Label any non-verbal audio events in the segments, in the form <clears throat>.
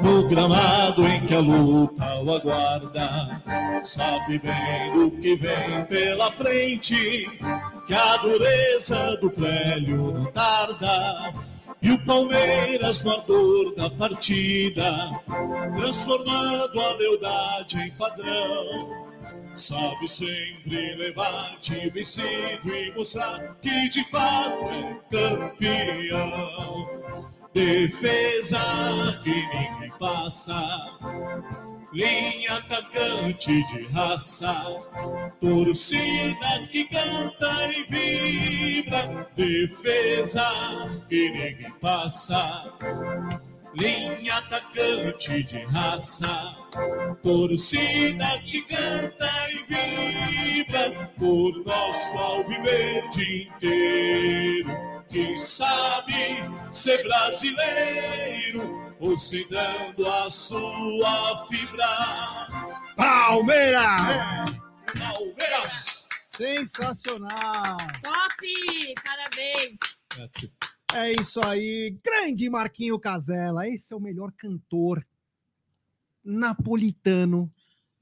no gramado em que a luta o aguarda, sabe bem do que vem pela frente, que a dureza do prélio não tarda. E o Palmeiras no ardor da partida, transformando a lealdade em padrão Sabe sempre levar de vencido e mostrar que de fato é campeão. Defesa que ninguém passa, linha atacante de raça, torcida que canta e vibra. Defesa que ninguém passa linha atacante de raça, torcida que canta e vibra por nosso alviverde inteiro, que sabe ser brasileiro, ostentando a sua fibra. Palmeiras! Palmeiras! Sensacional! Top! Parabéns! É isso aí, grande Marquinho Casella. Esse é o melhor cantor napolitano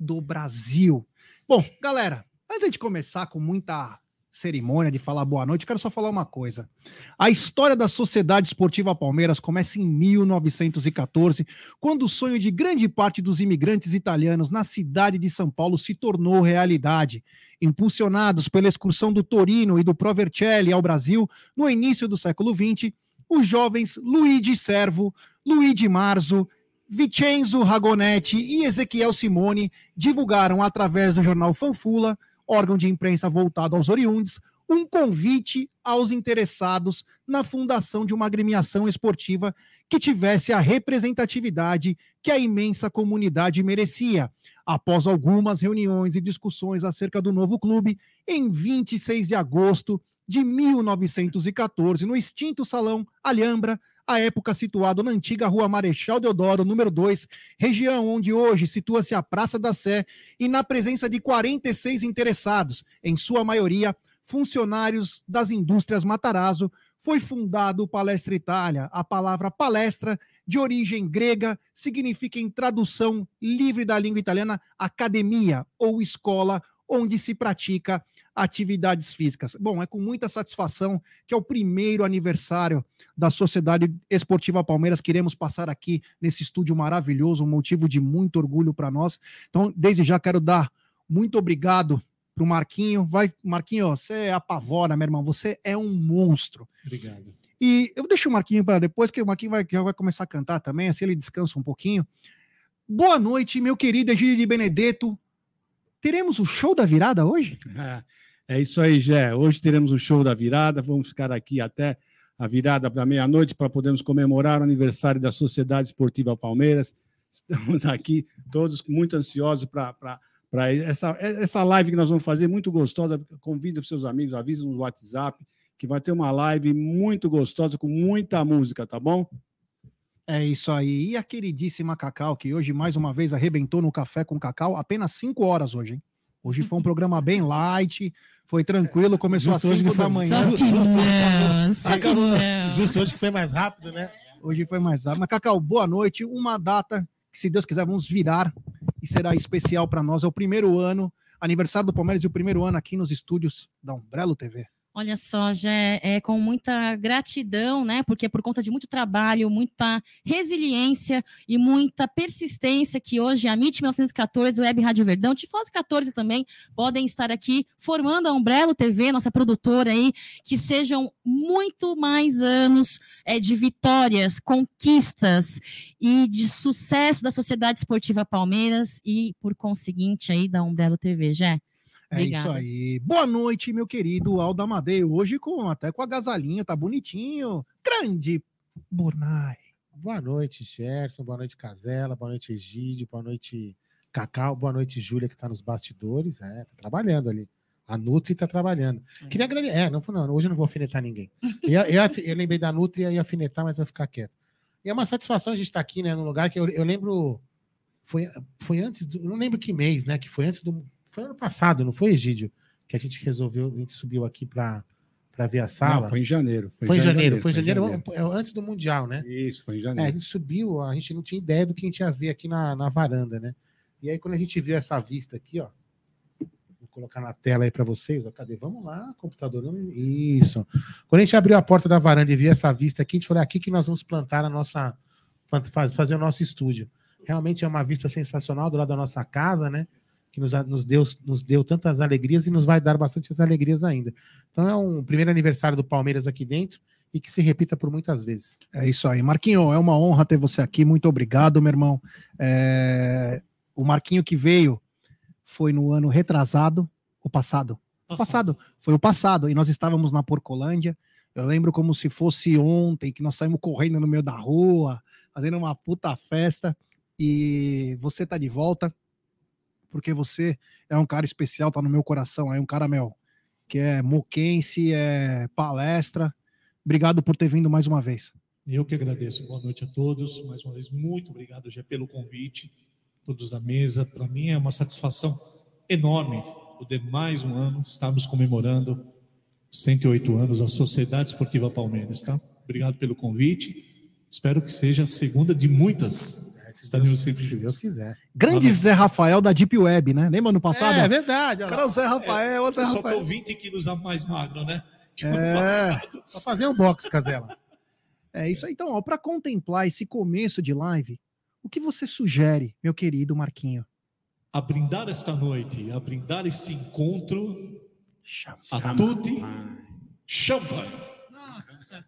do Brasil. Bom, galera, antes de começar com muita cerimônia de falar boa noite, quero só falar uma coisa. A história da Sociedade Esportiva Palmeiras começa em 1914, quando o sonho de grande parte dos imigrantes italianos na cidade de São Paulo se tornou realidade impulsionados pela excursão do Torino e do Provercelli ao Brasil no início do século XX, os jovens Luigi Servo, Luigi Marzo, Vincenzo Ragonetti e Ezequiel Simone divulgaram através do jornal Fanfula, órgão de imprensa voltado aos oriundes, um convite aos interessados na fundação de uma agremiação esportiva que tivesse a representatividade que a imensa comunidade merecia. Após algumas reuniões e discussões acerca do novo clube, em 26 de agosto de 1914, no extinto Salão Alhambra, à época situado na antiga Rua Marechal Deodoro, número 2, região onde hoje situa-se a Praça da Sé, e na presença de 46 interessados, em sua maioria funcionários das indústrias Matarazzo, foi fundado o Palestra Itália. A palavra palestra de origem grega, significa em tradução livre da língua italiana academia ou escola onde se pratica atividades físicas. Bom, é com muita satisfação que é o primeiro aniversário da Sociedade Esportiva Palmeiras que iremos passar aqui nesse estúdio maravilhoso, um motivo de muito orgulho para nós. Então, desde já quero dar muito obrigado para o Marquinho. Vai, Marquinho, você apavora, meu irmão, você é um monstro. Obrigado. E eu deixo o Marquinho para depois, que o Marquinho vai, vai começar a cantar também, assim ele descansa um pouquinho. Boa noite, meu querido Egílio de Benedetto. Teremos o show da virada hoje? É isso aí, Gé. Hoje teremos o show da virada. Vamos ficar aqui até a virada da meia-noite para podermos comemorar o aniversário da Sociedade Esportiva Palmeiras. Estamos aqui todos muito ansiosos para essa, essa live que nós vamos fazer, muito gostosa. Convida os seus amigos, avisa no WhatsApp que vai ter uma live muito gostosa com muita música, tá bom? É isso aí. E a queridíssima Cacau, que hoje mais uma vez arrebentou no Café com Cacau, apenas 5 horas hoje, hein? Hoje foi um <laughs> programa bem light, foi tranquilo, começou Justo às hoje 5 que foi- da manhã. Só que não, só Acabou. não. Justo hoje que foi mais rápido, né? Hoje foi mais rápido. Mas, Cacau, boa noite. Uma data que, se Deus quiser, vamos virar e será especial para nós. É o primeiro ano, aniversário do Palmeiras e o primeiro ano aqui nos estúdios da Umbrello TV. Olha só, já é com muita gratidão, né? Porque é por conta de muito trabalho, muita resiliência e muita persistência que hoje a MIT 1914, Web Rádio Verdão, Tifose 14 também podem estar aqui formando a Umbrello TV, nossa produtora aí, que sejam muito mais anos é, de vitórias, conquistas e de sucesso da Sociedade Esportiva Palmeiras e, por conseguinte, aí da Umbrello TV, já. É isso Obrigada. aí. Boa noite, meu querido Aldo Amadei. Hoje com até com a gasalinha, tá bonitinho. Grande Bornai. Boa noite, Gerson. Boa noite, Casela. Boa noite, Egídio. Boa noite, Cacau. Boa noite, Júlia, que está nos bastidores. É, tá trabalhando ali. A Nutri tá trabalhando. Queria agradecer. É, não, não, hoje eu não vou alfinetar ninguém. Eu, eu, eu lembrei da Nutri e ia alfinetar, mas vai ficar quieto. E é uma satisfação a gente estar aqui, né, num lugar que eu, eu lembro. Foi, foi antes do. eu Não lembro que mês, né? Que foi antes do. Foi ano passado, não foi, Egídio? Que a gente resolveu, a gente subiu aqui para para ver a sala. Não, foi em janeiro. Foi em já janeiro, foi em janeiro, é, antes do Mundial, né? Isso, foi em É, a janeiro. gente subiu, a gente não tinha ideia do que a gente ia ver aqui na, na varanda, né? E aí, quando a gente viu essa vista aqui, ó. Vou colocar na tela aí para vocês, ó. Cadê? Vamos lá, computador. Isso. Quando a gente abriu a porta da varanda e viu essa vista aqui, a gente falou: "É aqui que nós vamos plantar a nossa. fazer o nosso estúdio. Realmente é uma vista sensacional do lado da nossa casa, né? Que nos, nos, deu, nos deu tantas alegrias e nos vai dar bastantes alegrias ainda. Então é um primeiro aniversário do Palmeiras aqui dentro e que se repita por muitas vezes. É isso aí. Marquinho, é uma honra ter você aqui. Muito obrigado, meu irmão. É, O Marquinho que veio foi no ano retrasado, o passado. O passado, foi o passado. E nós estávamos na Porcolândia. Eu lembro como se fosse ontem, que nós saímos correndo no meio da rua, fazendo uma puta festa. E você tá de volta, porque você é um cara especial, tá no meu coração. Aí um cara, meu, que é moquense, é palestra. Obrigado por ter vindo mais uma vez. Eu que agradeço. Boa noite a todos. Mais uma vez, muito obrigado, Gé, pelo convite. Todos da mesa. Para mim é uma satisfação enorme poder mais um ano estarmos comemorando 108 anos da Sociedade Esportiva Palmeiras, tá? Obrigado pelo convite. Espero que seja a segunda de muitas. Estaremos sempre Se Deus quiser. Grande Zé Rafael da Deep Web, né? Lembra no passado? É, é verdade. O olha cara é o Zé Rafael, o Zé Eu só Rafael. tô 20 quilos a mais magro, né? Que o ano É. passado. Pra fazer um box, Casela. É isso aí. Então, ó, para contemplar esse começo de live, o que você sugere, meu querido Marquinho? A brindar esta noite, a brindar este encontro, Chama. a tutti, champanhe. Nossa.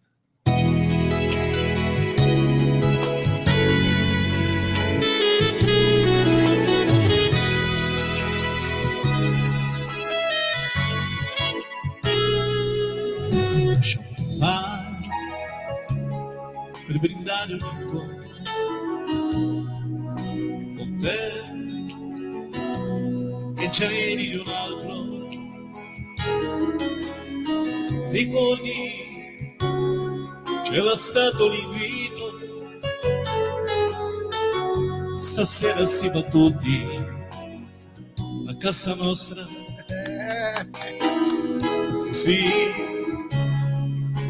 Per brindare un incontro con te. Che c'eri di un altro ricordi c'era stato l'invito. Stasera si va tutti a casa nostra. Così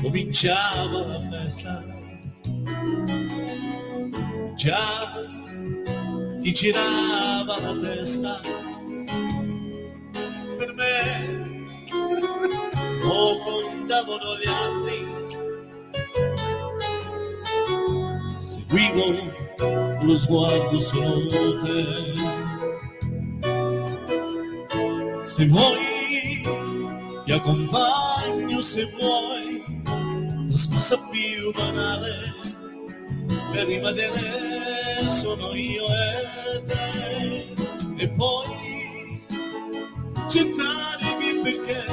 cominciava la festa. Già ti girava la testa per me, o contavano gli altri. Seguivo lo sguardo solo te. Se vuoi ti accompagno, se vuoi la scusa più banale per rimanere sono io e te. E poi gettarmi perché.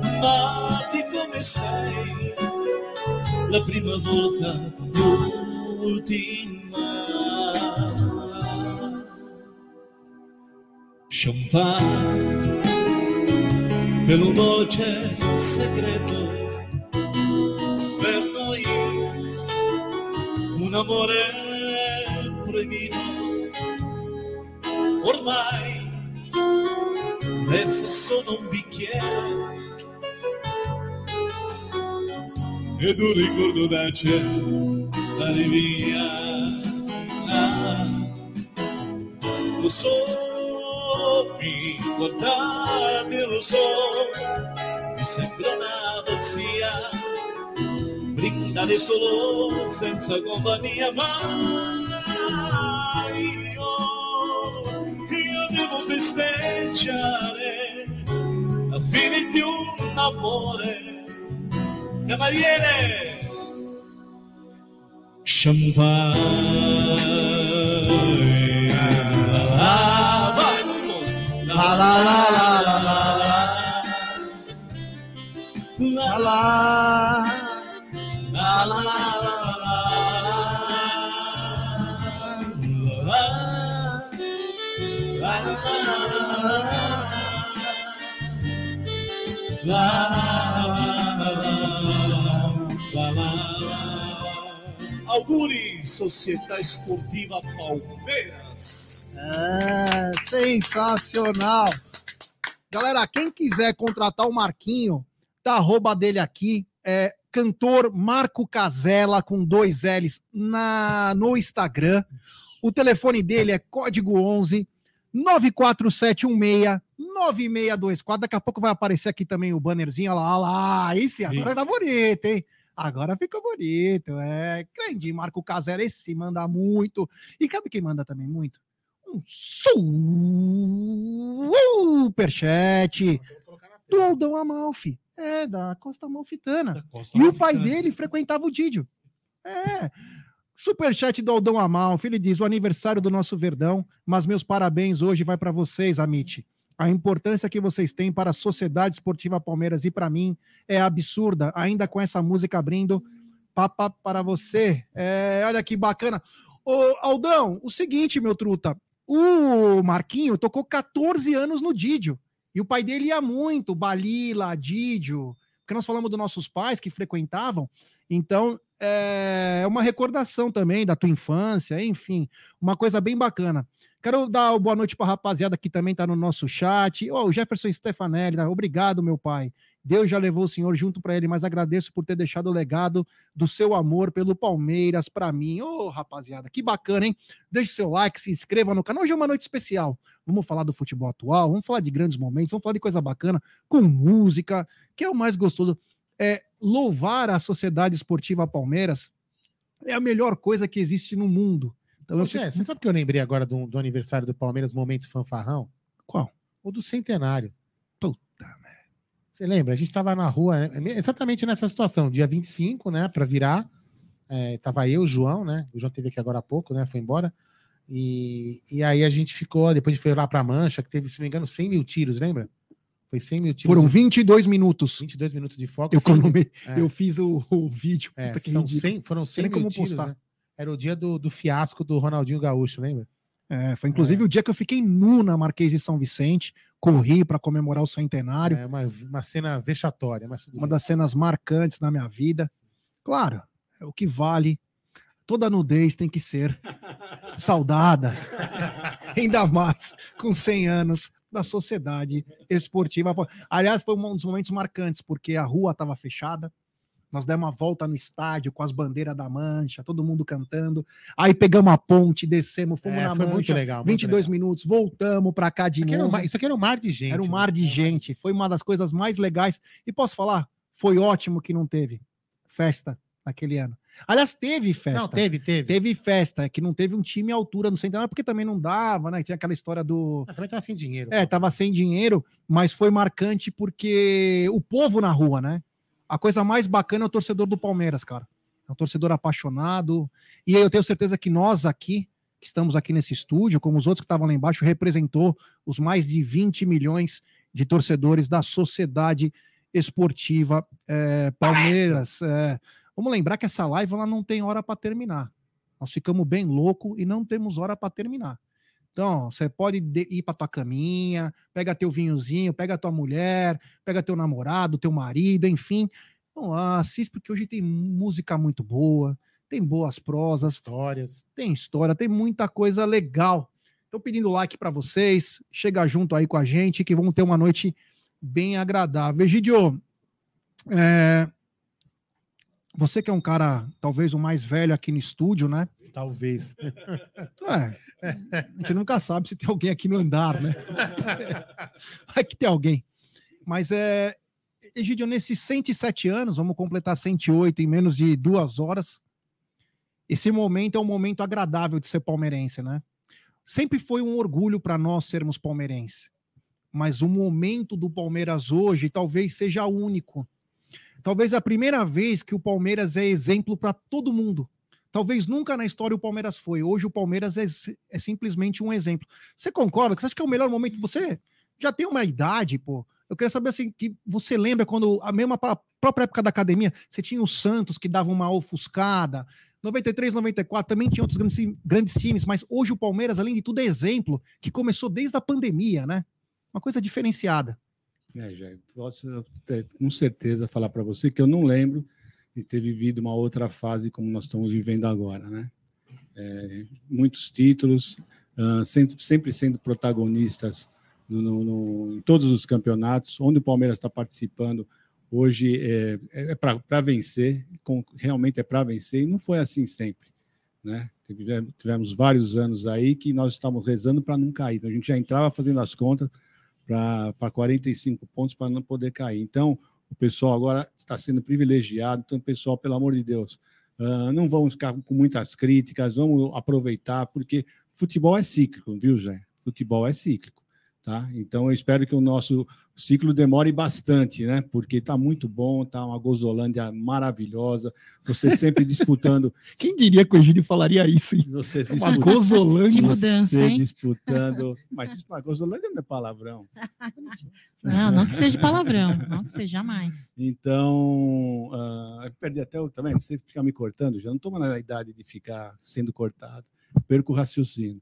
Amarti come sei la prima volta l'ultima. Champagne per un dolce segreto un amore proibito ormai resta solo un bicchiere. Ed un ricordo da cielo via. Lo so mi guardate lo so mi sembra una pazzia brindare solo senza compagnia mai io, io devo festeggiare la fine di un amore cavaliere champagne ah, vai la la la la la. la La la. La Auguri, Società Esportiva Palmeiras. É, sensacional. Galera, quem quiser contratar o Marquinho, Tá arroba dele aqui, é cantor Marco Casella com dois L's na, no Instagram. O telefone dele é código 11 94716 9624. Daqui a pouco vai aparecer aqui também o bannerzinho. Olha lá, olha lá. Esse agora tá bonito, hein? Agora ficou bonito. É grande Marco Casella. Esse manda muito. E cabe quem manda também muito? Um superchat do Aldão Amalfi. É, da Costa Amalfitana. E o pai dele frequentava o Didio. É. Superchat do Aldão Amalfi, ele diz: o aniversário do nosso Verdão, mas meus parabéns hoje vai para vocês, Amit. A importância que vocês têm para a Sociedade Esportiva Palmeiras e para mim é absurda, ainda com essa música abrindo. Papa para você. É, olha que bacana. Ô, Aldão, o seguinte, meu truta. O Marquinho tocou 14 anos no Didio. E o pai dele ia muito, Balila, Didio, porque nós falamos dos nossos pais que frequentavam. Então, é uma recordação também da tua infância, enfim, uma coisa bem bacana. Quero dar boa noite para a rapaziada que também está no nosso chat. Oh, o Jefferson Stefanelli, tá? obrigado, meu pai. Deus já levou o senhor junto para ele, mas agradeço por ter deixado o legado do seu amor pelo Palmeiras para mim. Ô, oh, rapaziada, que bacana, hein? Deixe seu like, se inscreva no canal. Hoje é uma noite especial. Vamos falar do futebol atual, vamos falar de grandes momentos, vamos falar de coisa bacana, com música, que é o mais gostoso. É, louvar a Sociedade Esportiva Palmeiras é a melhor coisa que existe no mundo. Poxa, fico... Você sabe que eu lembrei agora do, do, aniversário do Palmeiras, momento fanfarrão? Qual? O do centenário. Puta merda. Você lembra? A gente estava na rua, né, exatamente nessa situação, dia 25, né, para virar. É, tava eu, o João, né? O João teve aqui agora há pouco, né? Foi embora. E, e aí a gente ficou, depois a gente foi lá para Mancha, que teve, se não me engano, 100 mil tiros, lembra? Foi 100 mil tiros. Foram 22 minutos. 22 minutos de foco. Eu, economi... é. eu fiz o, o vídeo. É, são 100, foram 100 mil tiros, né? Era o dia do, do fiasco do Ronaldinho Gaúcho, lembra? É, foi inclusive é. o dia que eu fiquei nu na Marquês de São Vicente, corri para comemorar o centenário. É uma, uma cena vexatória. uma bem. das cenas marcantes da minha vida. Claro, é o que vale. Toda nudez tem que ser <laughs> saudada, ainda mais com 100 anos da Sociedade Esportiva. Aliás, foi um dos momentos marcantes, porque a rua estava fechada, nós demos uma volta no estádio com as bandeiras da Mancha, todo mundo cantando. Aí pegamos a ponte, descemos, fomos é, na Mancha. Muito legal. 22 legal. minutos, voltamos para cá de aqui novo. isso aqui era um mar de gente. Era um mar né? de gente. Foi uma das coisas mais legais. E posso falar? Foi ótimo que não teve festa naquele ano. Aliás, teve festa. Não, teve, teve. Teve festa, que não teve um time à altura no centenário, porque também não dava, né? Tinha aquela história do. Ah, também tava sem dinheiro. É, tava sem dinheiro, mas foi marcante porque o povo na rua, né? A coisa mais bacana é o torcedor do Palmeiras, cara. É um torcedor apaixonado. E eu tenho certeza que nós aqui, que estamos aqui nesse estúdio, como os outros que estavam lá embaixo, representou os mais de 20 milhões de torcedores da sociedade esportiva é, Palmeiras. É, Vamos lembrar que essa live ela não tem hora para terminar. Nós ficamos bem louco e não temos hora para terminar. Então, você pode ir para tua caminha, pega teu vinhozinho, pega tua mulher, pega teu namorado, teu marido, enfim. Vamos lá, assiste, porque hoje tem música muito boa, tem boas prosas, histórias, tem história, tem muita coisa legal. Estou pedindo like para vocês, chega junto aí com a gente, que vamos ter uma noite bem agradável. Egidio, é, você que é um cara, talvez o mais velho aqui no estúdio, né? Talvez. <laughs> É, a gente nunca sabe se tem alguém aqui no andar, né? <laughs> Vai que tem alguém. Mas é. Egidio, nesses 107 anos, vamos completar 108 em menos de duas horas. Esse momento é um momento agradável de ser palmeirense, né? Sempre foi um orgulho para nós sermos palmeirenses. Mas o momento do Palmeiras hoje talvez seja único Talvez a primeira vez que o Palmeiras é exemplo para todo mundo. Talvez nunca na história o Palmeiras foi. Hoje o Palmeiras é, é, simplesmente um exemplo. Você concorda? Você acha que é o melhor momento? Você já tem uma idade, pô. Eu queria saber assim, que você lembra quando, a mesma a própria época da academia, você tinha o Santos que dava uma ofuscada. 93, 94 também tinha outros grandes, grandes times, mas hoje o Palmeiras, além de tudo, é exemplo que começou desde a pandemia, né? Uma coisa diferenciada. É, já posso ter, com certeza falar para você que eu não lembro de ter vivido uma outra fase como nós estamos vivendo agora, né? É, muitos títulos, uh, sempre, sempre, sendo protagonistas no, no, no, em todos os campeonatos, onde o Palmeiras está participando, Hoje é, é para vencer, com, realmente é para vencer, e não foi assim sempre. Né? Tivemos, vários anos aí que nós estávamos rezando para não cair. A gente já entrava fazendo as contas para 45 pontos para não poder cair. Então, o pessoal agora está sendo privilegiado. Então, pessoal, pelo amor de Deus, uh, não vamos ficar com muitas críticas, vamos aproveitar, porque futebol é cíclico, viu, Jé? Futebol é cíclico. Tá? Então, eu espero que o nosso ciclo demore bastante, né? Porque está muito bom, está uma Gozolândia maravilhosa. Você sempre <laughs> disputando. Quem diria que o Egídio falaria isso? Hein? Você uma Gozolândia. Que mudança, você hein? disputando. Mas a Gozolândia não é palavrão. <laughs> Não, não que seja palavrão, não que seja jamais. Então, uh, eu perdi até o. Também, você fica me cortando, já não estou na idade de ficar sendo cortado. Perco o raciocínio.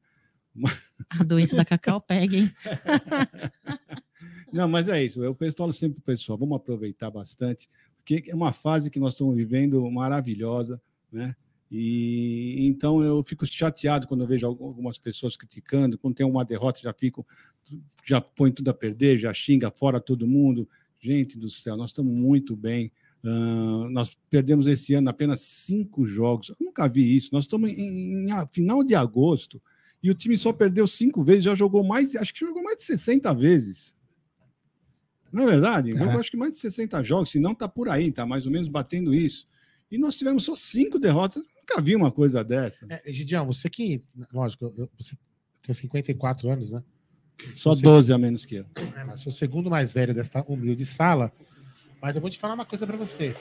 <laughs> A doença da Cacau pega, hein? <laughs> Não, mas é isso. Eu falo sempre para o pessoal, vamos aproveitar bastante, porque é uma fase que nós estamos vivendo maravilhosa, né? E então eu fico chateado quando eu vejo algumas pessoas criticando, quando tem uma derrota já fico, já põe tudo a perder, já xinga fora todo mundo. Gente do céu, nós estamos muito bem. Uh, nós perdemos esse ano apenas cinco jogos. Eu nunca vi isso. Nós estamos em, em, em final de agosto e o time só perdeu cinco vezes, já jogou mais, acho que jogou mais de 60 vezes. Não é verdade? Jogou acho que mais de 60 jogos, se não está por aí, está mais ou menos batendo isso. E nós tivemos só cinco derrotas, nunca vi uma coisa dessa. É, Gidião, você que, lógico, eu, você tem 54 anos, né? Só você, 12 a menos que eu. É, mas sou o segundo mais velho desta humilde sala. Mas eu vou te falar uma coisa para você.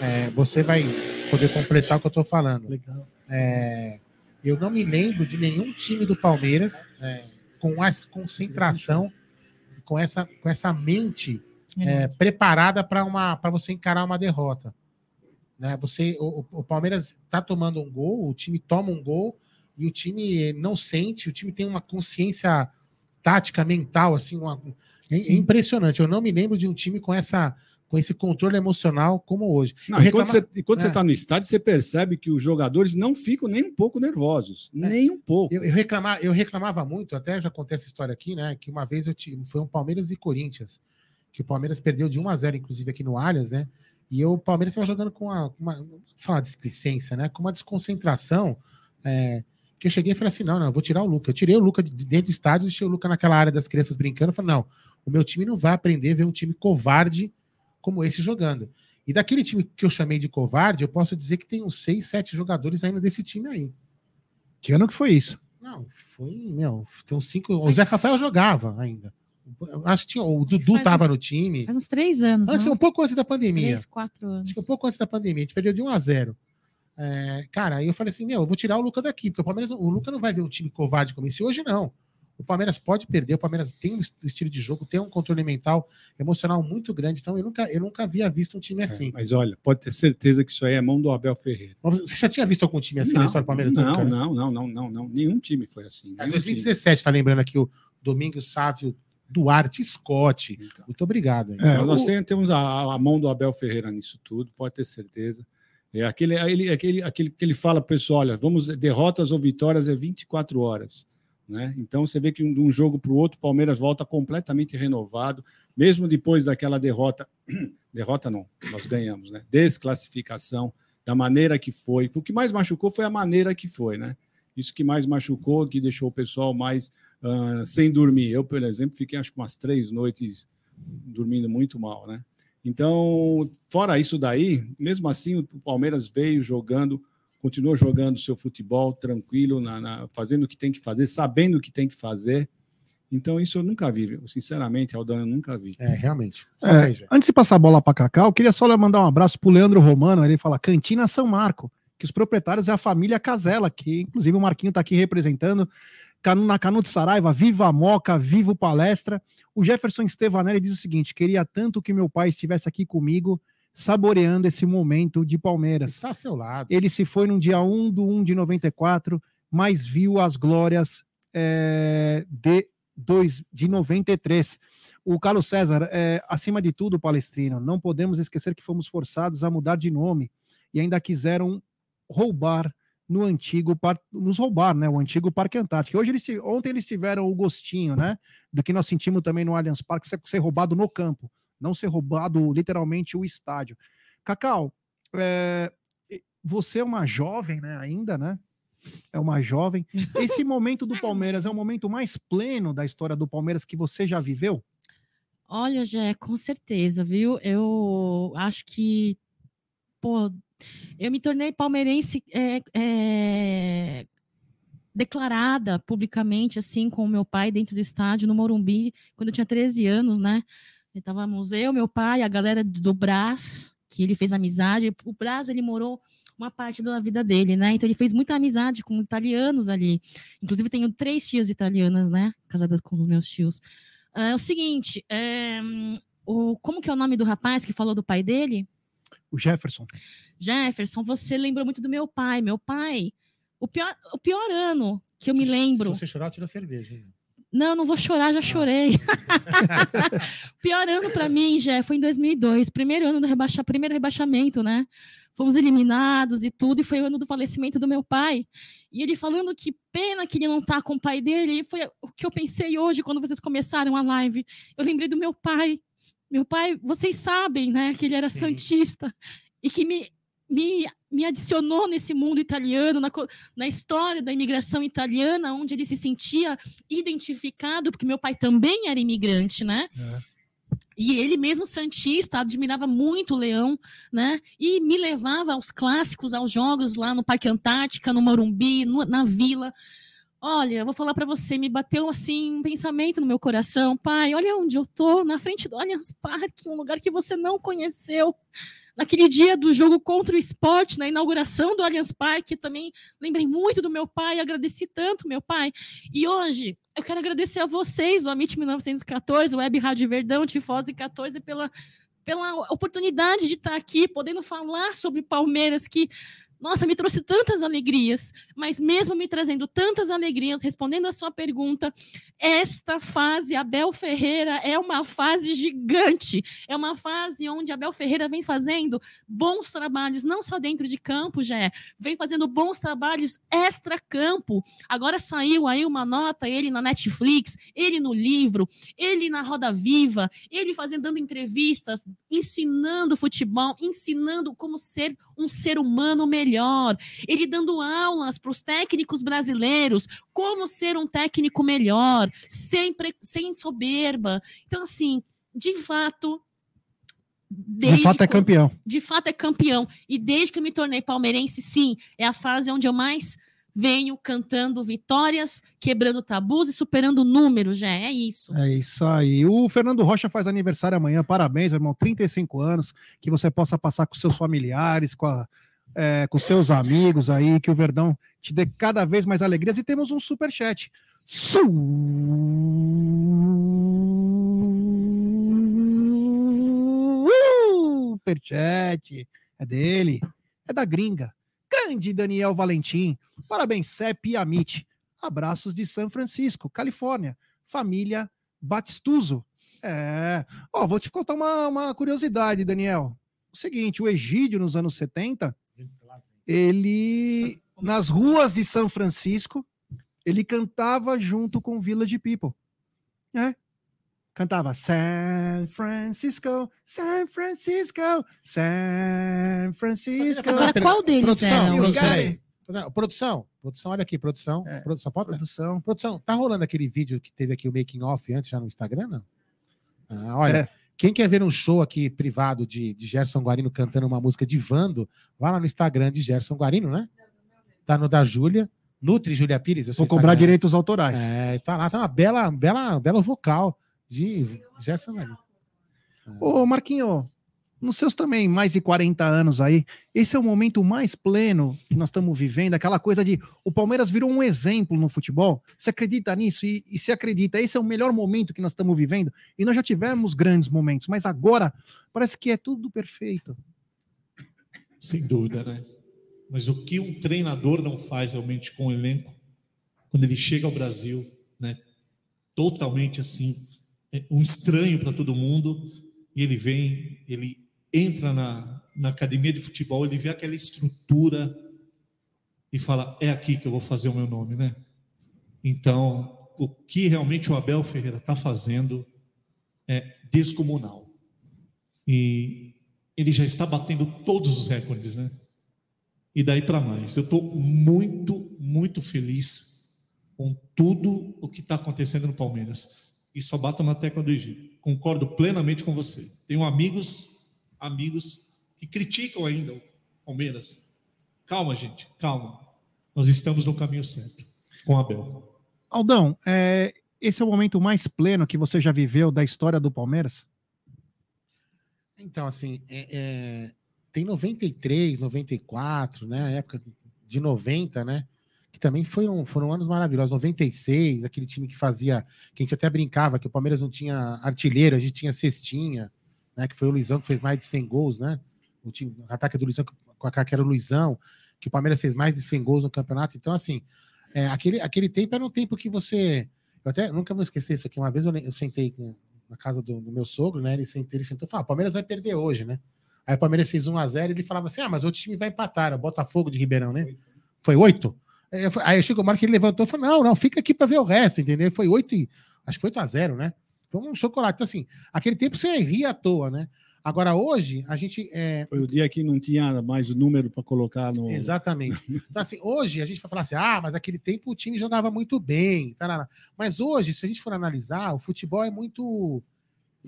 É, você vai poder completar o que eu estou falando. Legal. É, eu não me lembro de nenhum time do Palmeiras é, com essa concentração, com essa, com essa mente é, preparada para você encarar uma derrota. Né? Você, o, o Palmeiras está tomando um gol, o time toma um gol e o time não sente, o time tem uma consciência tática, mental, assim, uma, é, é impressionante. Eu não me lembro de um time com essa com esse controle emocional como hoje. Não, e quando, você, e quando é. você está no estádio, você percebe que os jogadores não ficam nem um pouco nervosos. É. Nem um pouco. Eu, eu, reclamava, eu reclamava muito, até já contei essa história aqui, né? Que uma vez eu tive, foi um Palmeiras e Corinthians, que o Palmeiras perdeu de 1 a 0 inclusive, aqui no Allianz, né? E eu, o Palmeiras estava jogando com uma, uma falar displicência, né? Com uma desconcentração. É, que eu cheguei e falei assim: não, não, eu vou tirar o Luca. Eu tirei o Luca de dentro do estádio, deixei o Luca naquela área das crianças brincando. Eu falei: não, o meu time não vai aprender a ver um time covarde como esse jogando. E daquele time que eu chamei de covarde, eu posso dizer que tem uns seis, sete jogadores ainda desse time aí. Que ano que foi isso? Não, foi, meu, tem uns cinco. O Zé Rafael jogava ainda. Acho que tinha, o Dudu estava no time. Faz uns três anos. Antes, um pouco antes da pandemia. Três, quatro anos. Acho que um pouco antes da pandemia. A gente perdeu de 1 a 0 é, Cara, aí eu falei assim: meu, eu vou tirar o Luca daqui, porque o Palmeiras, o Luca não vai ver um time covarde como esse hoje, não. O Palmeiras pode perder, o Palmeiras tem um estilo de jogo, tem um controle mental, emocional muito grande. Então, eu nunca, eu nunca havia visto um time assim. É, mas olha, pode ter certeza que isso aí é mão do Abel Ferreira. Você já tinha visto algum time assim não, na história do Palmeiras? Não, nunca, não, não, não, não, não. Nenhum time foi assim. É, 2017, tá lembrando aqui o Domingos Sávio Duarte Scott. Então. Muito obrigado. É, nós o... temos a, a, mão do Abel Ferreira nisso tudo, pode ter certeza. É aquele, ele, aquele, aquele que ele fala, pessoal, olha, vamos derrotas ou vitórias é 24 horas. Né? Então você vê que de um jogo para o outro, o Palmeiras volta completamente renovado, mesmo depois daquela derrota. <clears throat> derrota não, nós ganhamos, né? Desclassificação da maneira que foi. O que mais machucou foi a maneira que foi, né? Isso que mais machucou, que deixou o pessoal mais uh, sem dormir. Eu, por exemplo, fiquei acho que umas três noites dormindo muito mal, né? Então, fora isso daí, mesmo assim, o Palmeiras veio jogando continua jogando seu futebol tranquilo, na, na, fazendo o que tem que fazer, sabendo o que tem que fazer. Então, isso eu nunca vi, sinceramente, Aldão, eu nunca vi. É, realmente. É, antes de passar a bola para Cacau, eu queria só mandar um abraço para o Leandro Romano. Ele fala Cantina São Marco, que os proprietários é a família Casela, que inclusive o Marquinho está aqui representando. Na Canuto Saraiva, viva a Moca, viva o Palestra. O Jefferson Stevanelli diz o seguinte: queria tanto que meu pai estivesse aqui comigo saboreando esse momento de Palmeiras. Está ao seu lado. Ele se foi no dia 1 do 1 de 94, mas viu as glórias é, de, dois, de 93. O Carlos César, é, acima de tudo, Palestrino, não podemos esquecer que fomos forçados a mudar de nome e ainda quiseram roubar no antigo nos roubar, né? O antigo Parque Antártico. Hoje eles ontem eles tiveram o gostinho, né? Do que nós sentimos também no Allianz Parque ser roubado no campo não ser roubado literalmente o estádio. Cacau, é, você é uma jovem, né? Ainda, né? É uma jovem. <laughs> Esse momento do Palmeiras é o momento mais pleno da história do Palmeiras que você já viveu? Olha, Jé, com certeza, viu? Eu acho que, pô, eu me tornei palmeirense é, é, declarada publicamente, assim, com o meu pai dentro do estádio, no Morumbi, quando eu tinha 13 anos, né? Estávamos eu, meu pai, a galera do Brás, que ele fez amizade. O Brás, ele morou uma parte da vida dele, né? Então ele fez muita amizade com italianos ali. Inclusive, tenho três tias italianas, né? Casadas com os meus tios. É o seguinte, é, o, como que é o nome do rapaz que falou do pai dele? O Jefferson. Jefferson, você lembrou muito do meu pai. Meu pai, o pior, o pior ano que eu me lembro. Se você chorar, tira cerveja. Hein? Não, não vou chorar, já chorei. <laughs> pior ano para mim, já foi em 2002, primeiro ano do rebaixa, primeiro rebaixamento, né? Fomos eliminados e tudo, e foi o ano do falecimento do meu pai. E ele falando que pena que ele não tá com o pai dele, e foi o que eu pensei hoje quando vocês começaram a live. Eu lembrei do meu pai. Meu pai, vocês sabem, né, que ele era Sim. santista e que me me, me adicionou nesse mundo italiano, na, na história da imigração italiana, onde ele se sentia identificado, porque meu pai também era imigrante, né? É. E ele mesmo santista, admirava muito o Leão, né? E me levava aos clássicos, aos jogos lá no Parque Antártica, no Morumbi, no, na Vila. Olha, eu vou falar para você, me bateu assim um pensamento no meu coração, pai. Olha onde eu tô, na frente do Allianz Parque, um lugar que você não conheceu naquele dia do jogo contra o esporte, na inauguração do Allianz Parque, também lembrei muito do meu pai, agradeci tanto meu pai. E hoje eu quero agradecer a vocês, do Amit 1914, Web Rádio Verdão, Tifose 14, pela, pela oportunidade de estar aqui, podendo falar sobre Palmeiras, que nossa, me trouxe tantas alegrias, mas mesmo me trazendo tantas alegrias, respondendo a sua pergunta, esta fase, Abel Ferreira, é uma fase gigante. É uma fase onde Abel Ferreira vem fazendo bons trabalhos, não só dentro de campo, já é, vem fazendo bons trabalhos extra-campo. Agora saiu aí uma nota, ele na Netflix, ele no livro, ele na Roda Viva, ele fazendo, dando entrevistas, ensinando futebol, ensinando como ser um ser humano melhor ele dando aulas para os técnicos brasileiros, como ser um técnico melhor, sem, sem soberba. Então, assim, de fato. de fato é campeão. De fato é campeão. E desde que eu me tornei palmeirense, sim, é a fase onde eu mais venho cantando vitórias, quebrando tabus e superando números, já é isso. É isso aí. O Fernando Rocha faz aniversário amanhã, parabéns, meu irmão, 35 anos, que você possa passar com seus familiares, com a é, com seus amigos aí, que o Verdão te dê cada vez mais alegrias. E temos um super chat. Super chat é dele, é da gringa. Grande Daniel Valentim. Parabéns, Cep e Amit. Abraços de São Francisco, Califórnia. Família Batistuso. É. Ó, vou te contar uma, uma curiosidade, Daniel. O seguinte, o Egídio, nos anos 70, ele nas ruas de São Francisco, ele cantava junto com Village People. É. Cantava San Francisco, San Francisco, San Francisco. Agora, qual deles produção, produção, produção, produção, olha aqui, produção, é, produção, foto, produção. Produção, tá rolando aquele vídeo que teve aqui o making off antes já no Instagram, não? Ah, olha, é. Quem quer ver um show aqui privado de, de Gerson Guarino cantando uma música de Vando, vá lá no Instagram de Gerson Guarino, né? Tá no da Júlia, Nutri Júlia Pires. Vou cobrar Instagram. direitos autorais. É, tá lá, tá uma bela, bela, bela vocal de Gerson Guarino. Ô, Marquinho, nos seus também mais de 40 anos aí, esse é o momento mais pleno que nós estamos vivendo, aquela coisa de o Palmeiras virou um exemplo no futebol. Você acredita nisso? E, e se acredita, esse é o melhor momento que nós estamos vivendo. E nós já tivemos grandes momentos, mas agora parece que é tudo perfeito. Sem dúvida, né? Mas o que um treinador não faz realmente com o elenco, quando ele chega ao Brasil, né? Totalmente assim, um estranho para todo mundo, e ele vem, ele entra na, na academia de futebol, ele vê aquela estrutura e fala: é aqui que eu vou fazer o meu nome, né? Então, o que realmente o Abel Ferreira está fazendo é descomunal. E ele já está batendo todos os recordes, né? E daí para mais. Eu estou muito, muito feliz com tudo o que está acontecendo no Palmeiras. E só bato na tecla do Egito. Concordo plenamente com você. Tenho amigos, amigos que criticam ainda o Palmeiras. Calma, gente, calma. Nós estamos no caminho certo com Abel. Aldão, é, esse é o momento mais pleno que você já viveu da história do Palmeiras? Então, assim, é, é, tem 93, 94, né? A época de 90, né? Que também foram, foram anos maravilhosos. 96, aquele time que fazia. Que a gente até brincava que o Palmeiras não tinha artilheiro, a gente tinha cestinha, né? Que foi o Luizão que fez mais de 100 gols, né? O, time, o ataque do Luizão, com a que era o Luizão, que o Palmeiras fez mais de 100 gols no campeonato. Então, assim, é, aquele, aquele tempo era um tempo que você. Eu até nunca vou esquecer isso aqui. Uma vez eu, eu sentei na casa do, do, meu sogro, né? Ele, sentou, ele sentou e falou: ah, o Palmeiras vai perder hoje, né? Aí o Palmeiras fez 1x0 ele falava assim: ah, mas o time vai empatar, o Botafogo de Ribeirão, né? Foi 8? Aí chegou o Marco que ele levantou e falou: não, não, fica aqui para ver o resto, entendeu? Foi 8 e. Acho que foi 8x0, né? Foi um chocolate. Então, assim, aquele tempo você ria à toa, né? Agora, hoje, a gente. É... Foi o dia que não tinha mais o número para colocar no. Exatamente. <laughs> Então, assim, hoje a gente vai falar assim: ah, mas aquele tempo o time jogava muito bem. Tarará. Mas hoje, se a gente for analisar, o futebol é muito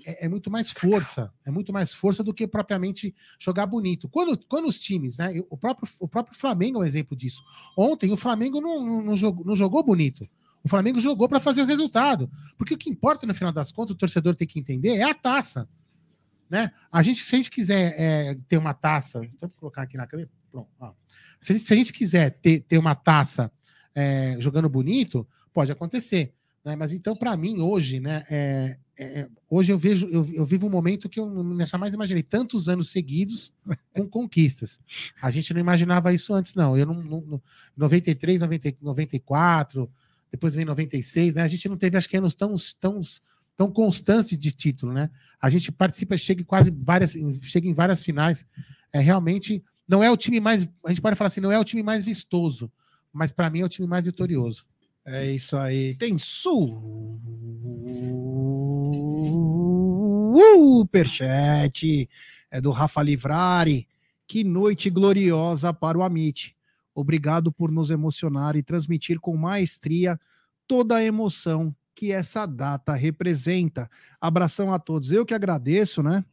é, é, muito mais força, é muito mais força do que propriamente jogar bonito. Quando, quando os times, né? O próprio, o próprio Flamengo é um exemplo disso. Ontem o Flamengo não, não, não jogou, não jogou bonito. O Flamengo jogou para fazer o resultado. Porque o que importa, no final das contas, o torcedor tem que entender é a taça. Né? A gente, se a gente quiser é, ter uma taça, vou colocar aqui na câmera, pronto. Se, se, a gente quiser ter, ter uma taça é, jogando bonito, pode acontecer. Né? Mas então, para mim, hoje, né, é, é, é, hoje eu vejo, eu, eu, vivo um momento que eu jamais imaginei tantos anos seguidos com conquistas. A gente não imaginava isso antes, não. Eu não, não 93, 90, 94, depois vem 96, né? A gente não teve, acho que anos tão, tão, tão constantes de título, né? A gente participa, chega quase várias, chega em várias finais. É realmente não é o time mais, a gente pode falar assim, não é o time mais vistoso, mas para mim é o time mais vitorioso. É isso aí. Tem superchat. É do Rafa Livrari. Que noite gloriosa para o Amit. Obrigado por nos emocionar e transmitir com maestria toda a emoção que essa data representa. Abração a todos. Eu que agradeço, né?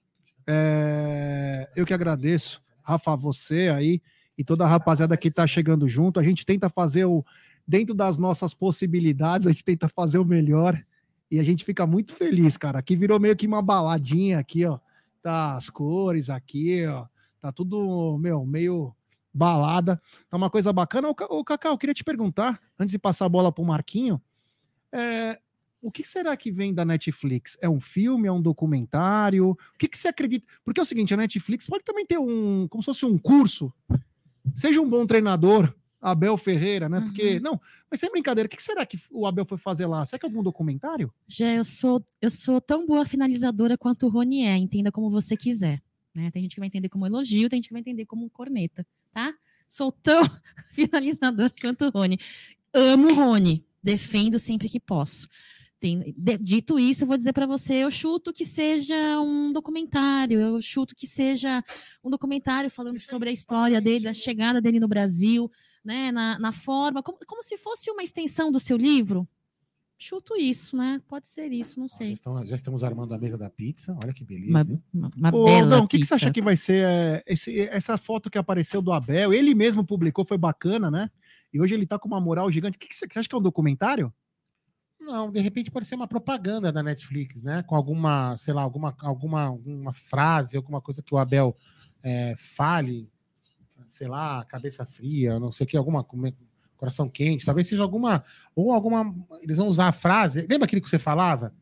É... eu que agradeço, Rafa, você aí e toda a rapaziada que está chegando junto. A gente tenta fazer o dentro das nossas possibilidades, a gente tenta fazer o melhor e a gente fica muito feliz, cara. Aqui virou meio que uma baladinha aqui, ó. Tá as cores aqui, ó. Tá tudo, meu, meio balada. Tá uma coisa bacana. Ô, Cacau, eu queria te perguntar, antes de passar a bola pro Marquinho, é, o que será que vem da Netflix? É um filme? É um documentário? O que, que você acredita? Porque é o seguinte, a Netflix pode também ter um, como se fosse um curso. Seja um bom treinador, Abel Ferreira, né? Porque, uhum. não, mas sem brincadeira, o que será que o Abel foi fazer lá? Será que é algum documentário? Já, eu sou, eu sou tão boa finalizadora quanto o Rony é, entenda como você quiser. Né? Tem gente que vai entender como elogio, tem gente que vai entender como corneta, tá? Sou tão <laughs> finalizadora quanto o Rony. Amo o Rony, defendo sempre que posso. Tem, de, dito isso, eu vou dizer para você, eu chuto que seja um documentário, eu chuto que seja um documentário falando sobre a história dele, a chegada dele no Brasil, né, na, na forma, como, como se fosse uma extensão do seu livro. Chuto isso, né? Pode ser isso, não sei. Já, estão, já estamos armando a mesa da pizza. Olha que beleza. Uma, uma, uma Ô, bela não, o que, que, você acha que vai ser é, esse, essa foto que apareceu do Abel? Ele mesmo publicou, foi bacana, né? E hoje ele tá com uma moral gigante. O que, que você, você acha que é um documentário? Não, de repente pode ser uma propaganda da Netflix, né? Com alguma, sei lá, alguma, alguma, alguma frase, alguma coisa que o Abel é, fale sei lá, cabeça fria, não sei o que, alguma coração quente, talvez seja alguma ou alguma eles vão usar a frase. Lembra aquele que você falava?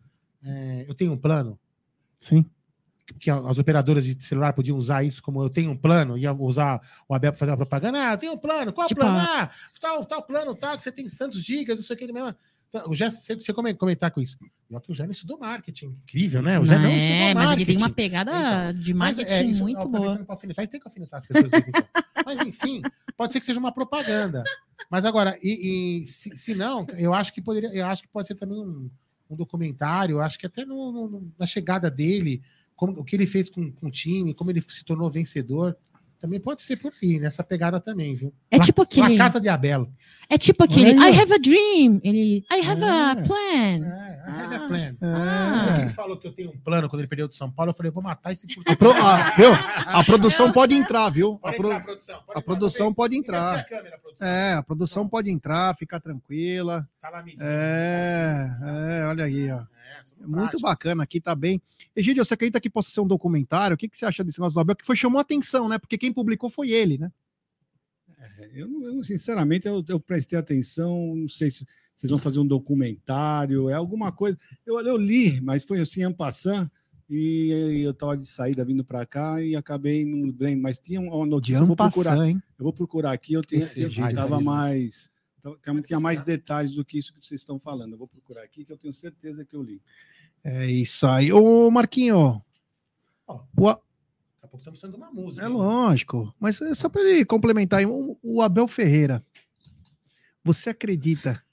É, eu tenho um plano. Sim. Que as operadoras de celular podiam usar isso como eu tenho um plano, ia usar o Abel para fazer uma propaganda. Ah, eu tenho um plano. Qual tipo, plano? Ah, tal, tal plano, tal, que você tem tantos gigas, não sei o que, mesmo. Então, o Jé, você, comentar com isso. E que o Jé estudou marketing. Incrível, né? O Jé não, não estudou é, marketing. Mas ele tem uma pegada então, de marketing mas, é, isso, muito boa. Alfinetar, tem que alfinetar as pessoas. então. Mas, enfim, pode ser que seja uma propaganda. Mas agora, e, e se, se, não, eu acho que poderia, eu acho que pode ser também um, um documentário. Eu acho que até no, no, na chegada dele como- o que ele fez com, com o time, como ele se tornou vencedor. Também pode ser por aí, nessa pegada também, viu? É tipo aquele- La Casa de Abel. É tipo aquele aí, I have a dream. Ele, I have a É. plan. É, I have a plan. Ah. Ele falou que eu tenho um plano quando ele perdeu do São Paulo. Eu falei, eu vou matar esse A, pro- a- viu? A produção pode entrar, viu? A, Pode pro- entrar, produção. Pode a entrar, produção pode pode entrar. A câmera, produção. É, a produção pode entrar, fica tranquila. Tá lá, Mizinho. É, é, olha aí, ó. É, somos Muito bacana aqui, tá bem. Egídio, você acredita que possa ser um documentário? O que, que você acha desse negócio do Abel? Que foi chamou a atenção, né? Porque quem publicou foi ele, né? Eu, não- eu não- sinceramente, eu, eu prestei atenção, não sei se vocês vão fazer um documentário, é alguma coisa. Eu, eu li, mas foi assim, en passant, e eu estava de saída vindo para cá e acabei não lendo, mas tinha uma De notícia, eu vou procurar, hein? eu vou procurar aqui, eu tenho, Esse eu jeito tava aí. mais, tava- tinha mais detalhes do que isso que vocês estão falando. Eu vou procurar aqui, que eu tenho certeza que eu li. É isso aí. Ô, Marquinho, Ó, o pouco estamos sendo uma música. é hein? lógico, mas é só para ele complementar o, o Abel Ferreira, você acredita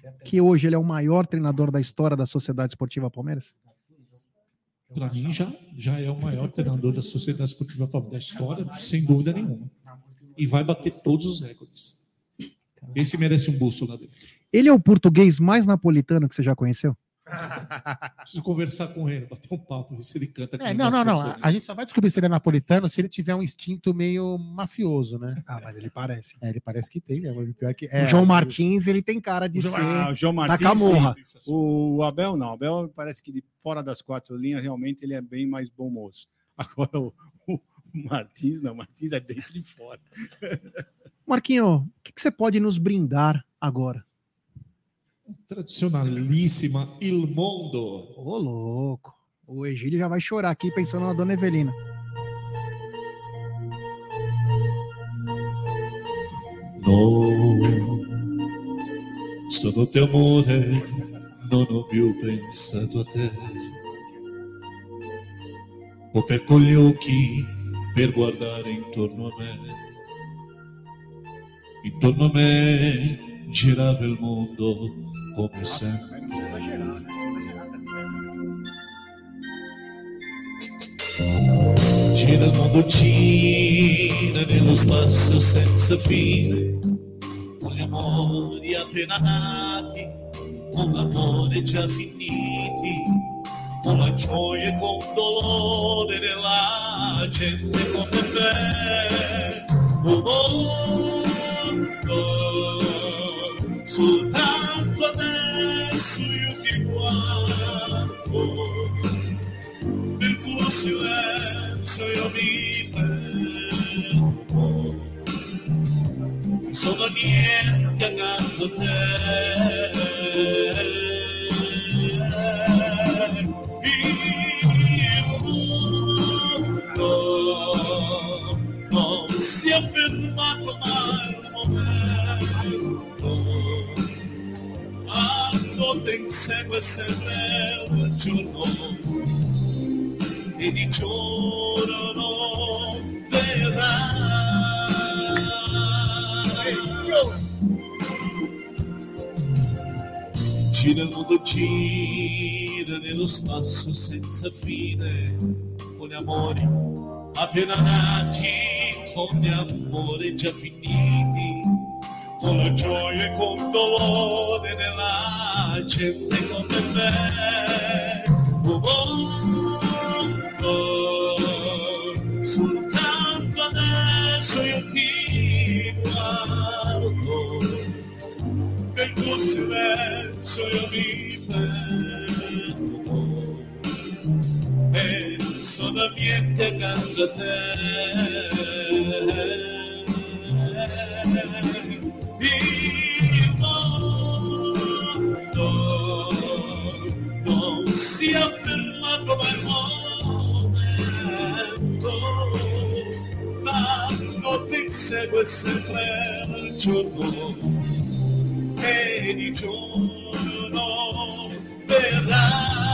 pedra. que hoje ele é o maior treinador da história da Sociedade Esportiva Palmeiras? Para mim, já, já é o maior treinador da Sociedade Esportiva Palmeiras da história, sem dúvida nenhuma. E vai bater todos os recordes. Esse merece um busto lá dentro. Ele é o português mais napolitano que você já conheceu? Preciso conversar com ele, bater um papo, ver se ele canta. É, não, não, não. A, a gente só vai descobrir se ele é napolitano se ele tiver um instinto meio mafioso, né? Ah, mas ele parece. É, ele parece que tem mesmo. Pior que, o é, João Martins, ele tem cara de o João- ser... Ah, o João da Martins, Camorra. sim. O Abel não. O Abel parece que de fora das quatro linhas, realmente ele é bem mais bom moço. <laughs> Agora o, o Martins, não, o Martins é dentro e fora. Marquinho, o que, que você pode nos brindar agora? Tradicionalíssima Il Mondo. Ô, louco. O Egílio já vai chorar aqui pensando na dona Evelina. No, sono teu amore, non ho più pensato a te. Ho aperto gli occhi per guardare intorno a me. Intorno a me girava il mondo come sempre. Gira il mondo, gira nello spazio senza fine, con gli amori appena nati, con l'amore già finiti, con la gioia e con dolore della gente come me. Oh, mondo, soltanto adesso io ti guardo nel tuo silenzio io mi fermo non sono niente accanto a te il mondo non si è fermato mai a te insegue sempre il giorno e di giorno verrà. Gira il mondo, gira nello spazio senza fine, con gli amori appena nati, con gli amori già finiti, con la gioia e con dolore della gente come me. Oh, oh, oh, soltanto adesso io ti guardo, nel tuo silenzio io mi fermo e sono niente accanto a te. Il non si è fermato mai momento, la notte insegue sempre il giorno e di giorno verrà.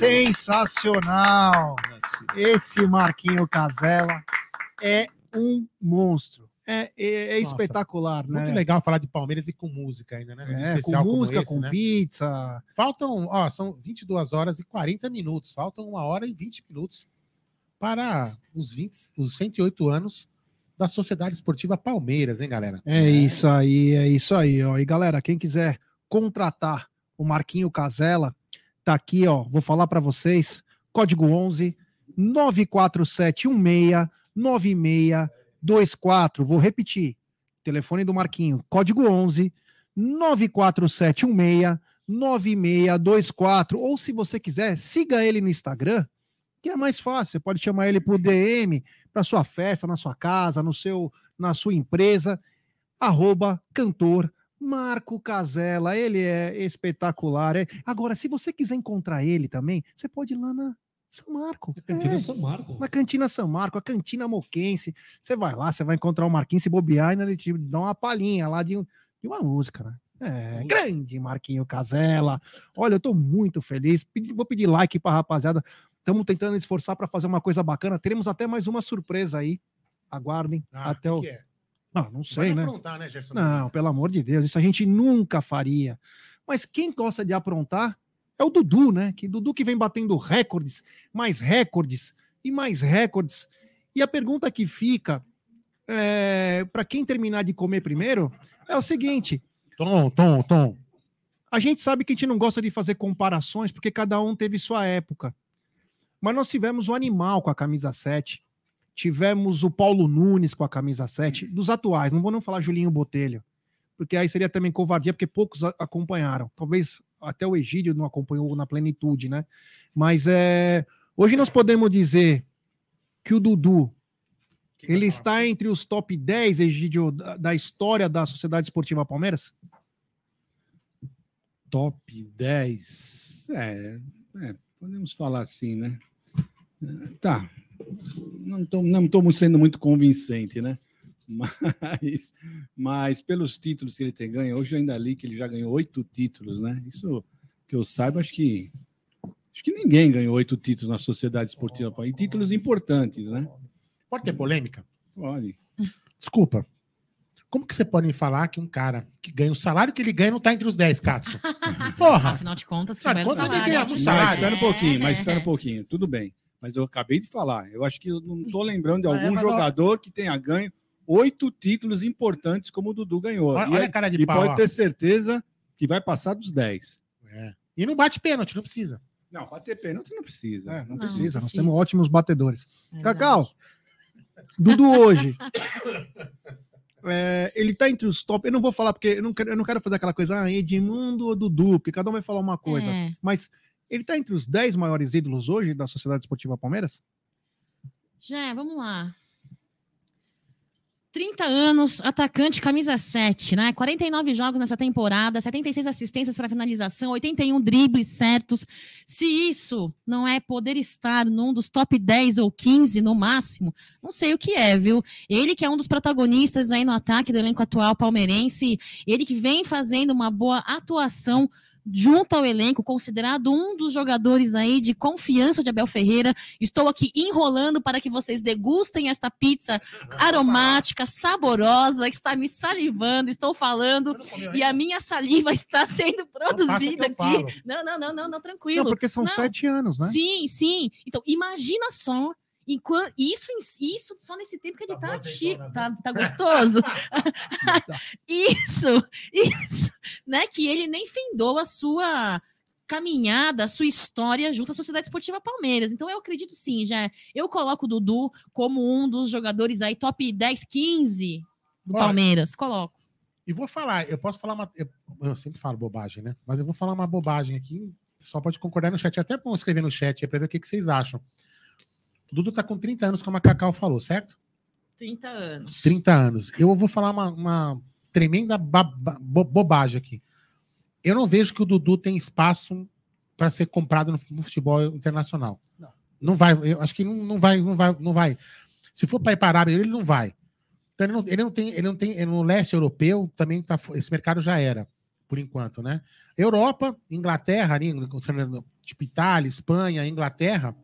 Sensacional! Esse Marquinho Casella é um monstro. É, é- é Nossa, espetacular, Muito né? legal falar de Palmeiras e com música ainda, né? É, especial com música, esse, com né? pizza. Faltam, ó, são 22 horas e 40 minutos. Faltam uma hora e 20 minutos para os, 20, os 108 anos da Sociedade Esportiva Palmeiras, hein, galera? É isso aí, é isso aí, ó. E galera, quem quiser contratar o Marquinho Casella, tá aqui, ó. Vou falar para vocês. Código 11 94716 9624. Vou repetir. Telefone do Marquinho, código 11 94716 9624. Ou se você quiser, siga ele no Instagram, que é mais fácil. Você pode chamar ele por DM para sua festa, na sua casa, no seu, na sua empresa. Arroba cantor Marco Casella. Ele é espetacular. é. Agora, se você quiser encontrar ele também, você pode ir lá na São Marco. Cantina É. São Marco. Na Cantina São Marco, a Cantina Moquense. Você vai lá, você vai encontrar o Marquinhos se bobear e ele te dá uma palhinha lá de, de uma música, né? É, grande Marquinho Casella. Olha, eu tô muito feliz. Vou pedir like pra rapaziada. Estamos tentando esforçar para fazer uma coisa bacana. Teremos até mais uma surpresa aí. Aguardem Ah, até o. que é? Não Vai sei, né? aprontar, né, Gerson? Não, pelo amor de Deus, isso a gente nunca faria. Mas quem gosta de aprontar é o Dudu, né? Que Dudu que vem batendo recordes, mais recordes e mais recordes. E a pergunta que fica para quem terminar de comer primeiro é o seguinte: Tom, Tom, Tom. a gente sabe que a gente não gosta de fazer comparações porque cada um teve sua época. Mas nós tivemos o Animal com a camisa 7, tivemos o Paulo Nunes com a camisa 7, dos atuais, não vou não falar Julinho Botelho, porque aí seria também covardia, porque poucos acompanharam. Talvez até o Egídio não acompanhou na plenitude, né? Mas é, hoje nós podemos dizer que o Dudu ele está entre os top 10, Egídio, da, da história da Sociedade Esportiva Palmeiras? Top 10. É, é, podemos falar assim, né? Tá. Não estou não tô sendo muito convincente, né? <laughs> Mas, mas pelos títulos que ele tem ganho, hoje eu ainda li que ele já ganhou oito títulos, né? Isso que eu saiba, acho que acho que ninguém ganhou oito títulos na Sociedade Esportiva. E títulos importantes, né? Pode ter polêmica? Olha, Desculpa. Como que você pode me falar que um cara que ganha o salário que ele ganha não tá entre os 10, Cássio? <laughs> Porra! Afinal de contas, que quando ele salário. ganha muito salário. Mas espera um pouquinho, mas espera um pouquinho. Tudo bem. Mas eu acabei de falar. Eu acho que eu não estou <laughs> lembrando de É, algum jogador que tenha ganho oito títulos importantes como o Dudu ganhou. Olha, e olha aí- a cara de e pau. pode ó. ter certeza que vai passar dos 10. É. E não bate pênalti, não precisa. Não, bater pênalti não precisa. É, não, Não, precisa, não nós precisa. temos ótimos batedores. É Cacau, Dudu hoje. <laughs> é, ele tá entre os top. Eu não vou falar, porque eu não quero, eu não quero fazer aquela coisa, ah, Edmundo ou Dudu, porque cada um vai falar uma coisa. É. Mas ele tá entre os 10 maiores ídolos hoje da Sociedade Esportiva Palmeiras? Já, vamos lá. 30 anos, atacante, camisa 7, né? 49 jogos nessa temporada, 76 assistências para finalização, 81 dribles certos. Se isso não é poder estar num dos top 10 ou 15 no máximo, não sei o que é, viu? Ele que é um dos protagonistas aí no ataque do elenco atual palmeirense, ele que vem fazendo uma boa atuação junto ao elenco, considerado um dos jogadores aí de confiança de Abel Ferreira. Estou aqui enrolando para que vocês degustem esta pizza aromática, saborosa, que está me salivando, estou falando e a minha saliva está sendo produzida que eu aqui. Não, não, não, não, não, Não, tranquilo. porque são sete anos, né? Sim, sim. Então, imagina só. Enquanto, isso, isso só nesse tempo que ele Tá tá, azeitona, tá, tá gostoso. <laughs> isso, isso, né? Que ele nem findou a sua caminhada, a sua história junto à Sociedade Esportiva Palmeiras. Então eu acredito sim, já. Eu coloco o Dudu como um dos jogadores aí top 10, 15 do Olha, Palmeiras. Coloco. E vou falar, eu posso falar uma. Eu, eu sempre falo bobagem, né? Mas eu vou falar uma bobagem aqui. Só pode concordar no chat. É até bom escrever no chat pra ver o que, que vocês acham. O Dudu tá com 30 anos, como a Cacau falou, certo? 30 anos. 30 anos. Eu vou falar uma, uma tremenda ba- ba- bo- bobagem aqui. Eu não vejo que o Dudu tem espaço para ser comprado no, futebol internacional. Não. Não vai. Eu acho que não, não vai, não vai, não vai. Se for para ir para a Arábia, ele não vai. Então ele não, ele não tem, ele não tem. No leste europeu também tá, esse mercado já era, por enquanto, né? Europa, Inglaterra, ali, tipo Itália, Espanha, Inglaterra,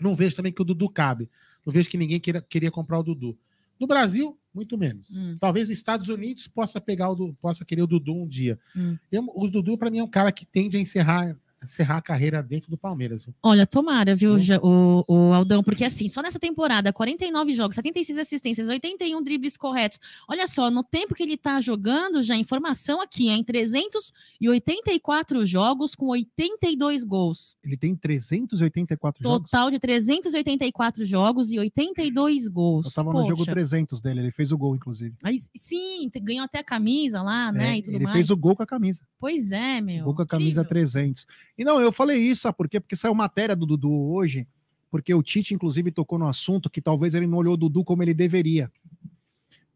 não vejo também que o Dudu cabe. Não vejo que ninguém queira, queria comprar o Dudu. No Brasil, muito menos. Hum. Talvez nos Estados Unidos possa pegar o possa querer o Dudu um dia. Hum. Eu- o Dudu, para mim, é um cara que tende a encerrar, encerrar a carreira dentro do Palmeiras. viu? Olha, tomara, viu. Ja- o, o Aldão? Porque assim, só nessa temporada, 49 jogos, 76 assistências, 81 dribles corretos. Olha só, no tempo que ele tá jogando, já informação aqui, em 384 jogos com 82 gols. Ele tem 384 jogos. Total de 384 jogos e 82 gols. Eu tava no jogo Poxa. 300 dele, ele fez o gol, inclusive. Aí, sim, ganhou até a camisa lá, né? É, e tudo ele mais. fez o gol com a camisa. Pois é, meu. gol com a camisa incrível. 300. E não, eu falei isso, sabe por quê? Porque saiu matéria do Dudu hoje, porque o Tite, inclusive, tocou no assunto que talvez ele não olhou o Dudu como ele deveria.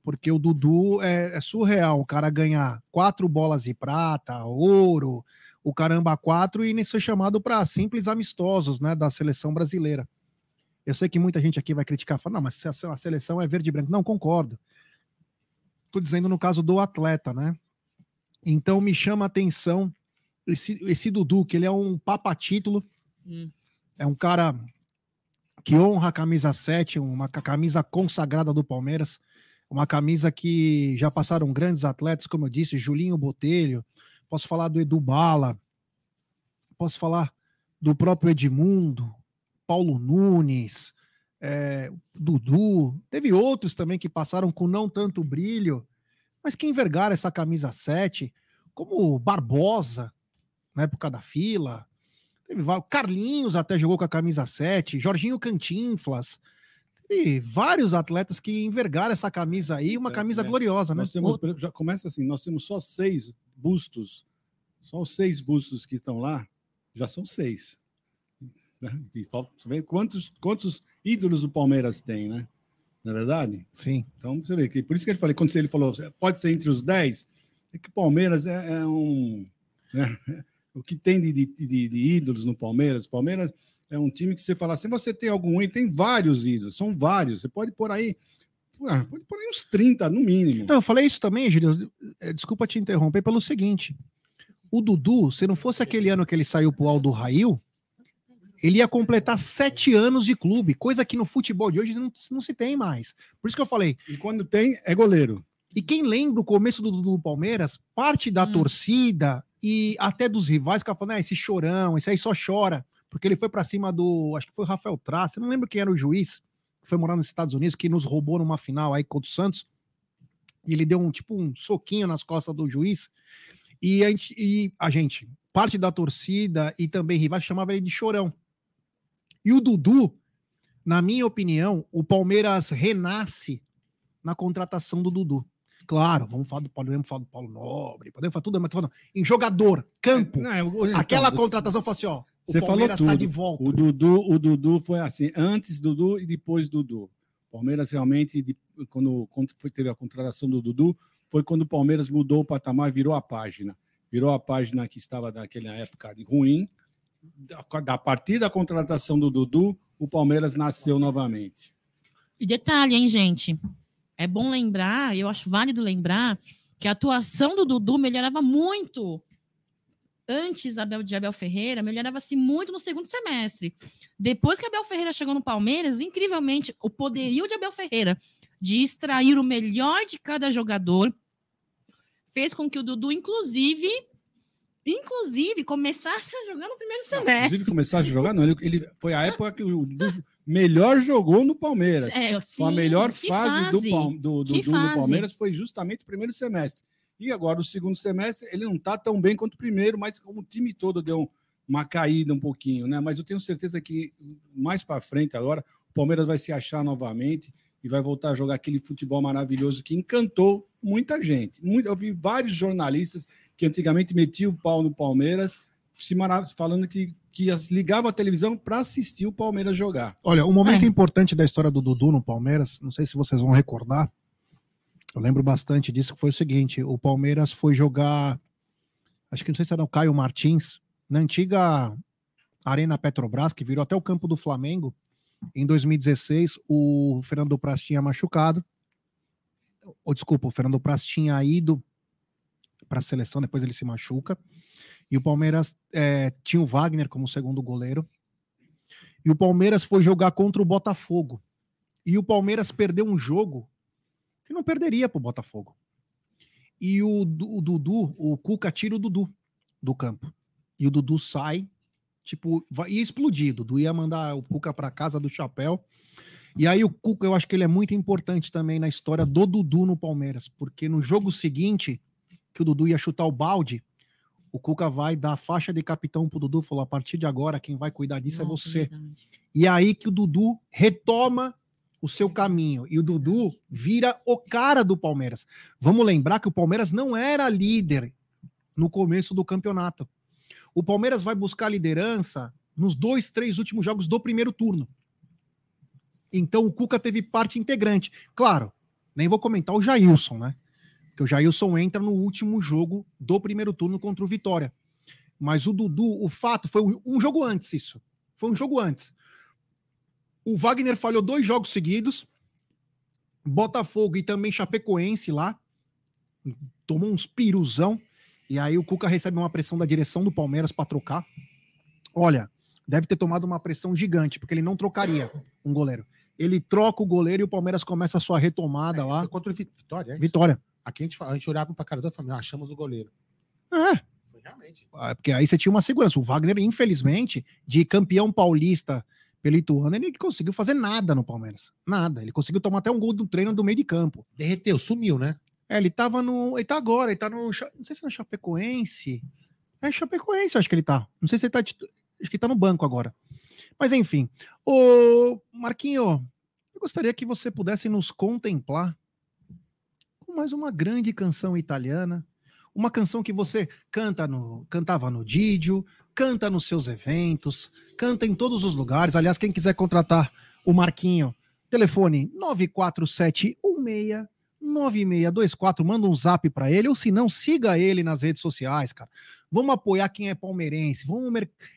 Porque o Dudu é, é surreal, o cara ganhar quatro bolas de prata, ouro, o caramba quatro, e nem ser chamado para simples amistosos, né, da seleção brasileira. Eu sei que muita gente aqui vai criticar, falar, não, mas a seleção é verde e branco. Não, concordo. Tô dizendo no caso do atleta, né? Então me chama a atenção esse, esse Dudu, que ele é um papa-título, Hum. é um cara que honra a camisa 7, uma ca- camisa consagrada do Palmeiras, uma camisa que já passaram grandes atletas, como eu disse, Julinho Botelho, posso falar do Edu Bala, posso falar do próprio Edmundo, Paulo Nunes, é, Dudu, teve outros também que passaram com não tanto brilho, mas que envergaram essa camisa 7, como Barbosa, na época da fila. Teve Carlinhos até jogou com a camisa 7, Jorginho Cantinflas. Teve vários atletas que envergaram essa camisa aí, uma É, camisa é. gloriosa, né? Nós temos, já começa assim, nós temos só seis bustos, só os seis bustos que estão lá, já são seis. Né? E falta, você vê quantos, quantos ídolos o Palmeiras tem, né? Não é verdade? Sim. Então, você vê que por isso que ele falei, quando ele falou, pode ser entre os dez, é que o Palmeiras é, é um. né? O que tem de, de, de- de ídolos no Palmeiras? Palmeiras é um time que você fala assim, você tem algum ídolo, tem vários ídolos, são vários. Você pode pôr aí, pode pôr aí uns 30 no mínimo. Então, eu falei isso também, Gilio. eh, Desculpa te interromper pelo seguinte. O Dudu, se não fosse aquele ano que ele saiu pro Aldo Rail, ele ia completar sete anos de clube, coisa que no futebol de hoje não, não se tem mais. Por isso que eu falei. E quando tem, é goleiro. E quem lembra o começo do Dudu no Palmeiras, parte da Hum. torcida e até dos rivais ficava falando, ah, esse chorão, esse aí só chora, porque ele foi para cima do, acho que foi Rafael Traça, eu não lembro quem era o juiz, que foi morar nos Estados Unidos, que nos roubou numa final aí contra o Santos, e ele deu um tipo um soquinho nas costas do juiz, e a gente, e a gente parte da torcida e também rivais chamava ele de chorão. E o Dudu, na minha opinião, o Palmeiras renasce na contratação do Dudu. Claro, vamos falar do Paulo, podemos falar do Paulo Nobre, podemos falar tudo, mas tô falando em jogador, campo. Não, é, o- Aquela então, contratação fala assim, ó, o Você falou Palmeiras tá tudo. de volta. O Dudu, o Dudu foi assim, antes Dudu e depois Dudu. Palmeiras realmente, quando, quando foi, teve a contratação do Dudu, foi quando o Palmeiras mudou o patamar e virou a página. Virou a página que estava naquela época de ruim. Da- Da partir da contratação do Dudu, o Palmeiras nasceu novamente. E detalhe, hein, gente? É bom lembrar, eu acho válido lembrar, que a atuação do Dudu melhorava muito. Antes Abel, de Abel Ferreira, melhorava-se muito no segundo semestre. Depois que Abel Ferreira chegou no Palmeiras, incrivelmente, o poderio de Abel Ferreira de extrair o melhor de cada jogador fez com que o Dudu, inclusive, inclusive, começasse a jogar no primeiro semestre. Inclusive, começar a jogar, não. Ele, ele- foi a época que o Dudu melhor jogou no Palmeiras. É, Foi a sim, melhor fase, do, fase. Do, do no fase. Palmeiras foi justamente o primeiro semestre. E agora, o segundo semestre, ele não está tão bem quanto o primeiro, mas como o time todo deu uma caída um pouquinho, né? Mas eu tenho certeza que mais para frente agora, o Palmeiras vai se achar novamente e vai voltar a jogar aquele futebol maravilhoso que encantou muita gente. Eu vi vários jornalistas que antigamente metiam o pau no Palmeiras, se falando que, que ligava a televisão para assistir o Palmeiras jogar. Olha, um momento é. importante da história do Dudu no Palmeiras, não sei se vocês vão recordar, eu lembro bastante disso, que foi o seguinte: o Palmeiras foi jogar, acho que não sei se era o Caio Martins, na antiga Arena Petrobras, que virou até o campo do Flamengo. Em 2016, o Fernando Praz tinha machucado. Ou, desculpa, o Fernando Praz tinha ido para a seleção, depois ele se machuca. E o Palmeiras é, tinha o Wagner como segundo goleiro. E o Palmeiras foi jogar contra o Botafogo. E o Palmeiras perdeu um jogo que não perderia para o Botafogo. E o, o Dudu, o Cuca tira o Dudu do campo. E o Dudu sai, tipo, ia explodir. O Dudu ia mandar o Cuca para casa do chapéu. E aí o Cuca, eu acho que ele é muito importante também na história do Dudu no Palmeiras, porque no jogo seguinte, que o Dudu ia chutar o balde, o Cuca vai dar a faixa de capitão pro Dudu, falou: a partir de agora, quem vai cuidar disso é Nossa, é você. Verdade. E é aí que o Dudu retoma o seu caminho. E o Dudu vira o cara do Palmeiras. Vamos lembrar que o Palmeiras não era líder no começo do campeonato. O Palmeiras vai buscar liderança nos dois, três últimos jogos do primeiro turno. Então o Cuca teve parte integrante. Claro, nem vou comentar o Jailson, né? Porque o Jailson entra no último jogo do primeiro turno contra o Vitória. Mas o Dudu, o fato, foi um jogo antes isso. Foi um jogo antes. O Wagner falhou dois jogos seguidos. Botafogo e também Chapecoense lá. Tomou uns piruzão. E aí o Cuca recebe uma pressão da direção do Palmeiras para trocar. Olha, deve ter tomado uma pressão gigante, porque ele não trocaria um goleiro. Ele troca o goleiro e o Palmeiras começa a sua retomada é, lá. Contra o Vitória, é Vitória. Aqui a gente, a gente olhava para cara do e falava, ah, achamos o goleiro. É. Foi realmente. Ah, porque aí você tinha uma segurança. O Wagner, infelizmente, de campeão paulista pelo Ituano, ele conseguiu fazer nada no Palmeiras. Nada. Ele conseguiu tomar até um gol do treino do meio de campo. Derreteu, sumiu, né? É, ele tava no. Ele tá agora, ele tá no. Não sei se é na Chapecoense. É Chapecoense, acho que ele tá. Não sei se ele tá. Acho que ele tá no banco agora. Mas enfim. Ô, Marquinho, eu gostaria que você pudesse nos contemplar mais uma grande canção italiana uma canção que você canta no, cantava no Didio, canta nos seus eventos, canta em todos os lugares. Aliás, quem quiser contratar o Marquinho, telefone 94716 9624, manda um zap para ele, ou se não, siga ele nas redes sociais, cara. Vamos apoiar quem é palmeirense, vamos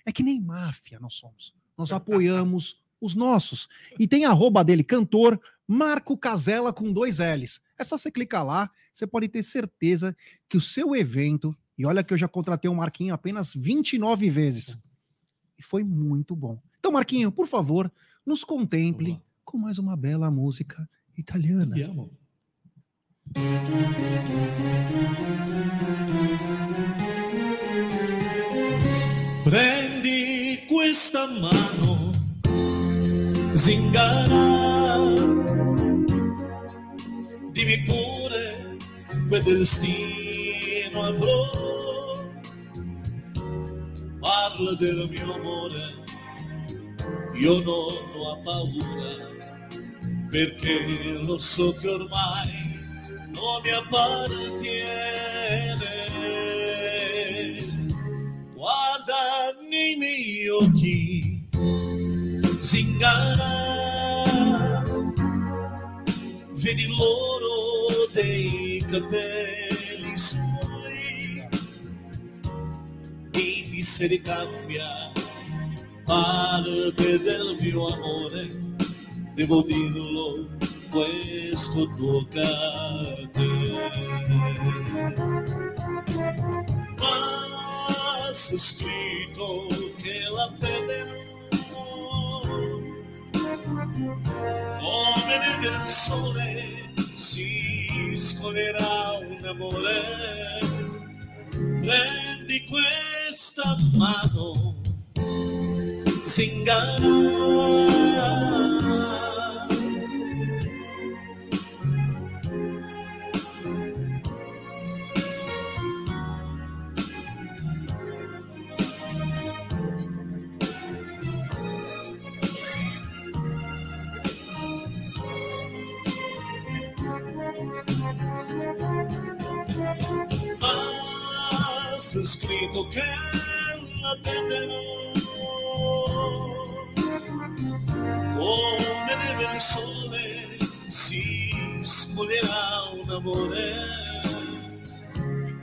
é que nem máfia nós somos. Nós <laughs> apoiamos os nossos. E tem arroba dele, cantor Marco Casella com dois L's. É só você clicar lá, você pode ter certeza que o seu evento, e olha que eu já contratei o Marquinho apenas 29 vezes, e foi muito bom. Então, Marquinho, por favor, nos contemple com mais uma bela música italiana. amo. Prendi questa mano, zingara dimmi pure quel destino avrò. Parla del mio amore, io non ho paura, perché lo so che ormai non mi appartiene. Guarda nei miei occhi, zingara, vedi l'oro dei capelli suoi mi si ricambia parte del mio amore devo dirlo questo tuo cartello ma se scritto che la perderò come nel sole si scolerà un amore. Prendi questa mano, Mas escrito que la perderá. Come neve nel sole si scoglierà un amore.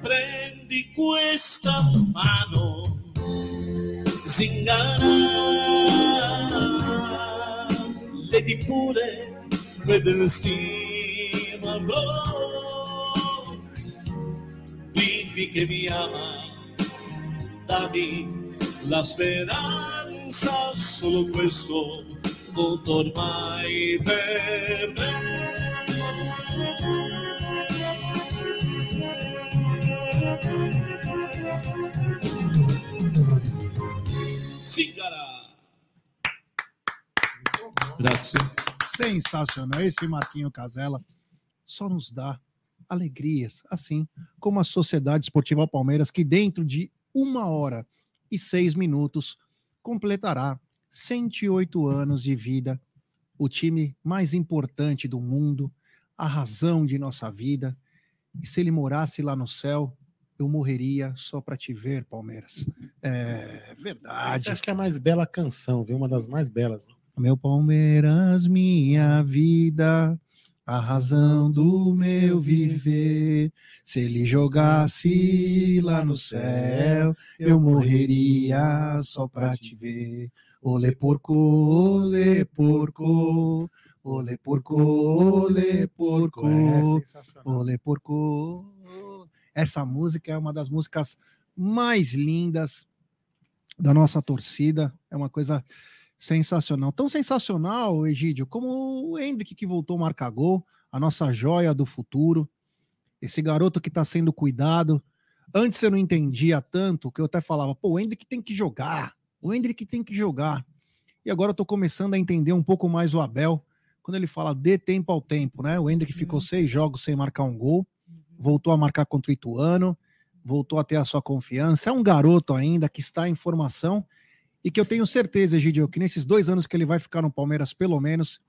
Prendi questa mano, zingara, vedi pure, vedi il destino. Dimmi che mi ama, dammi la speranza, solo questo conto ormai per me. Zingara. Grazie. Sensacional. Esse Marquinho Casella só nos dá alegrias, assim como a Sociedade Esportiva Palmeiras, que dentro de uma hora e seis minutos completará 108 anos de vida, o time mais importante do mundo, a razão de nossa vida. E se ele morasse lá no céu, eu morreria só para te ver, Palmeiras. É verdade. Você acha que é a mais bela canção, viu? Uma das mais belas. Meu Palmeiras, minha vida, a razão do meu viver. Se ele jogasse lá no céu, eu morreria só pra te ver. Olê porco, olê porco, olê porco, olê porco, olê porco. Essa música é uma das músicas mais lindas da nossa torcida. É uma coisa sensacional. Tão sensacional, Egídio, como o Hendrick que voltou a marcar gol, a nossa joia do futuro. Esse garoto que está sendo cuidado. Antes eu não entendia tanto, que eu até falava, pô, o Hendrick tem que jogar. O Hendrick tem que jogar. E agora eu tô começando a entender um pouco mais o Abel, quando ele fala dê tempo ao tempo, né? O Hendrick ficou seis jogos sem marcar um gol, voltou a marcar contra o Ituano, voltou a ter a sua confiança. É um garoto ainda que está em formação e que eu tenho certeza, Egidio, que nesses dois anos que ele vai ficar no Palmeiras, pelo menos,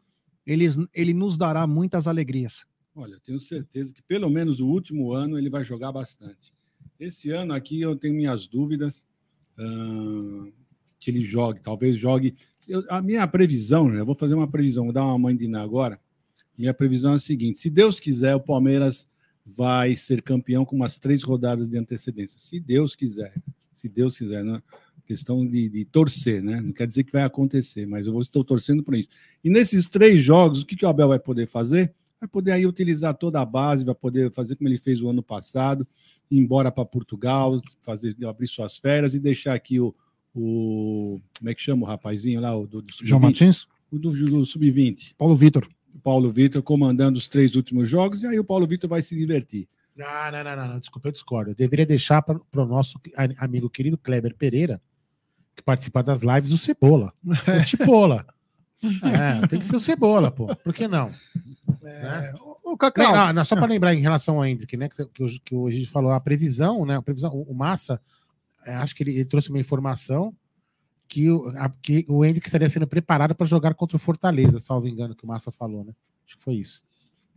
ele, ele nos dará muitas alegrias. Olha, eu tenho certeza que pelo menos o último ano ele vai jogar bastante. Esse ano aqui eu tenho minhas dúvidas ah, que ele jogue, talvez jogue. Eu- a minha previsão, eu vou fazer uma previsão, vou dar uma Ná agora. Minha previsão é a seguinte: se Deus quiser, o Palmeiras vai ser campeão com umas três rodadas de antecedência. Se Deus quiser, se Deus quiser, né? Questão de, de torcer, né? Não quer dizer que vai acontecer, mas eu vou- estou torcendo para isso. E nesses três jogos, o que, que o Abel vai poder fazer? Vai poder aí utilizar toda a base, vai poder fazer como ele fez o ano passado, ir embora para Portugal, fazer abrir suas férias e deixar aqui o, o como é que chama o rapazinho lá, o do, do João sub-20? Martins, O do, do sub-20. Paulo Vitor. O Paulo Vitor comandando os três últimos jogos, e aí o Paulo Vitor vai se divertir. Não, não, não, não, não, desculpa, eu discordo. Eu deveria deixar para o nosso amigo querido Kleber Pereira, que participa das lives, o Cebola. O Tipola. <laughs> É, tem que ser o Cebola, pô. Por que não? Né? Ô, Não, Cacau, não, não, só para lembrar em relação ao Hendrick, né? Que, que, o- que o falou, a previsão, né? A previsão, o, o Massa, é, acho que ele, ele trouxe uma informação que o, a- que o Hendrick estaria sendo preparado para jogar contra o Fortaleza, salvo engano, que o Massa falou, né? Acho que foi isso.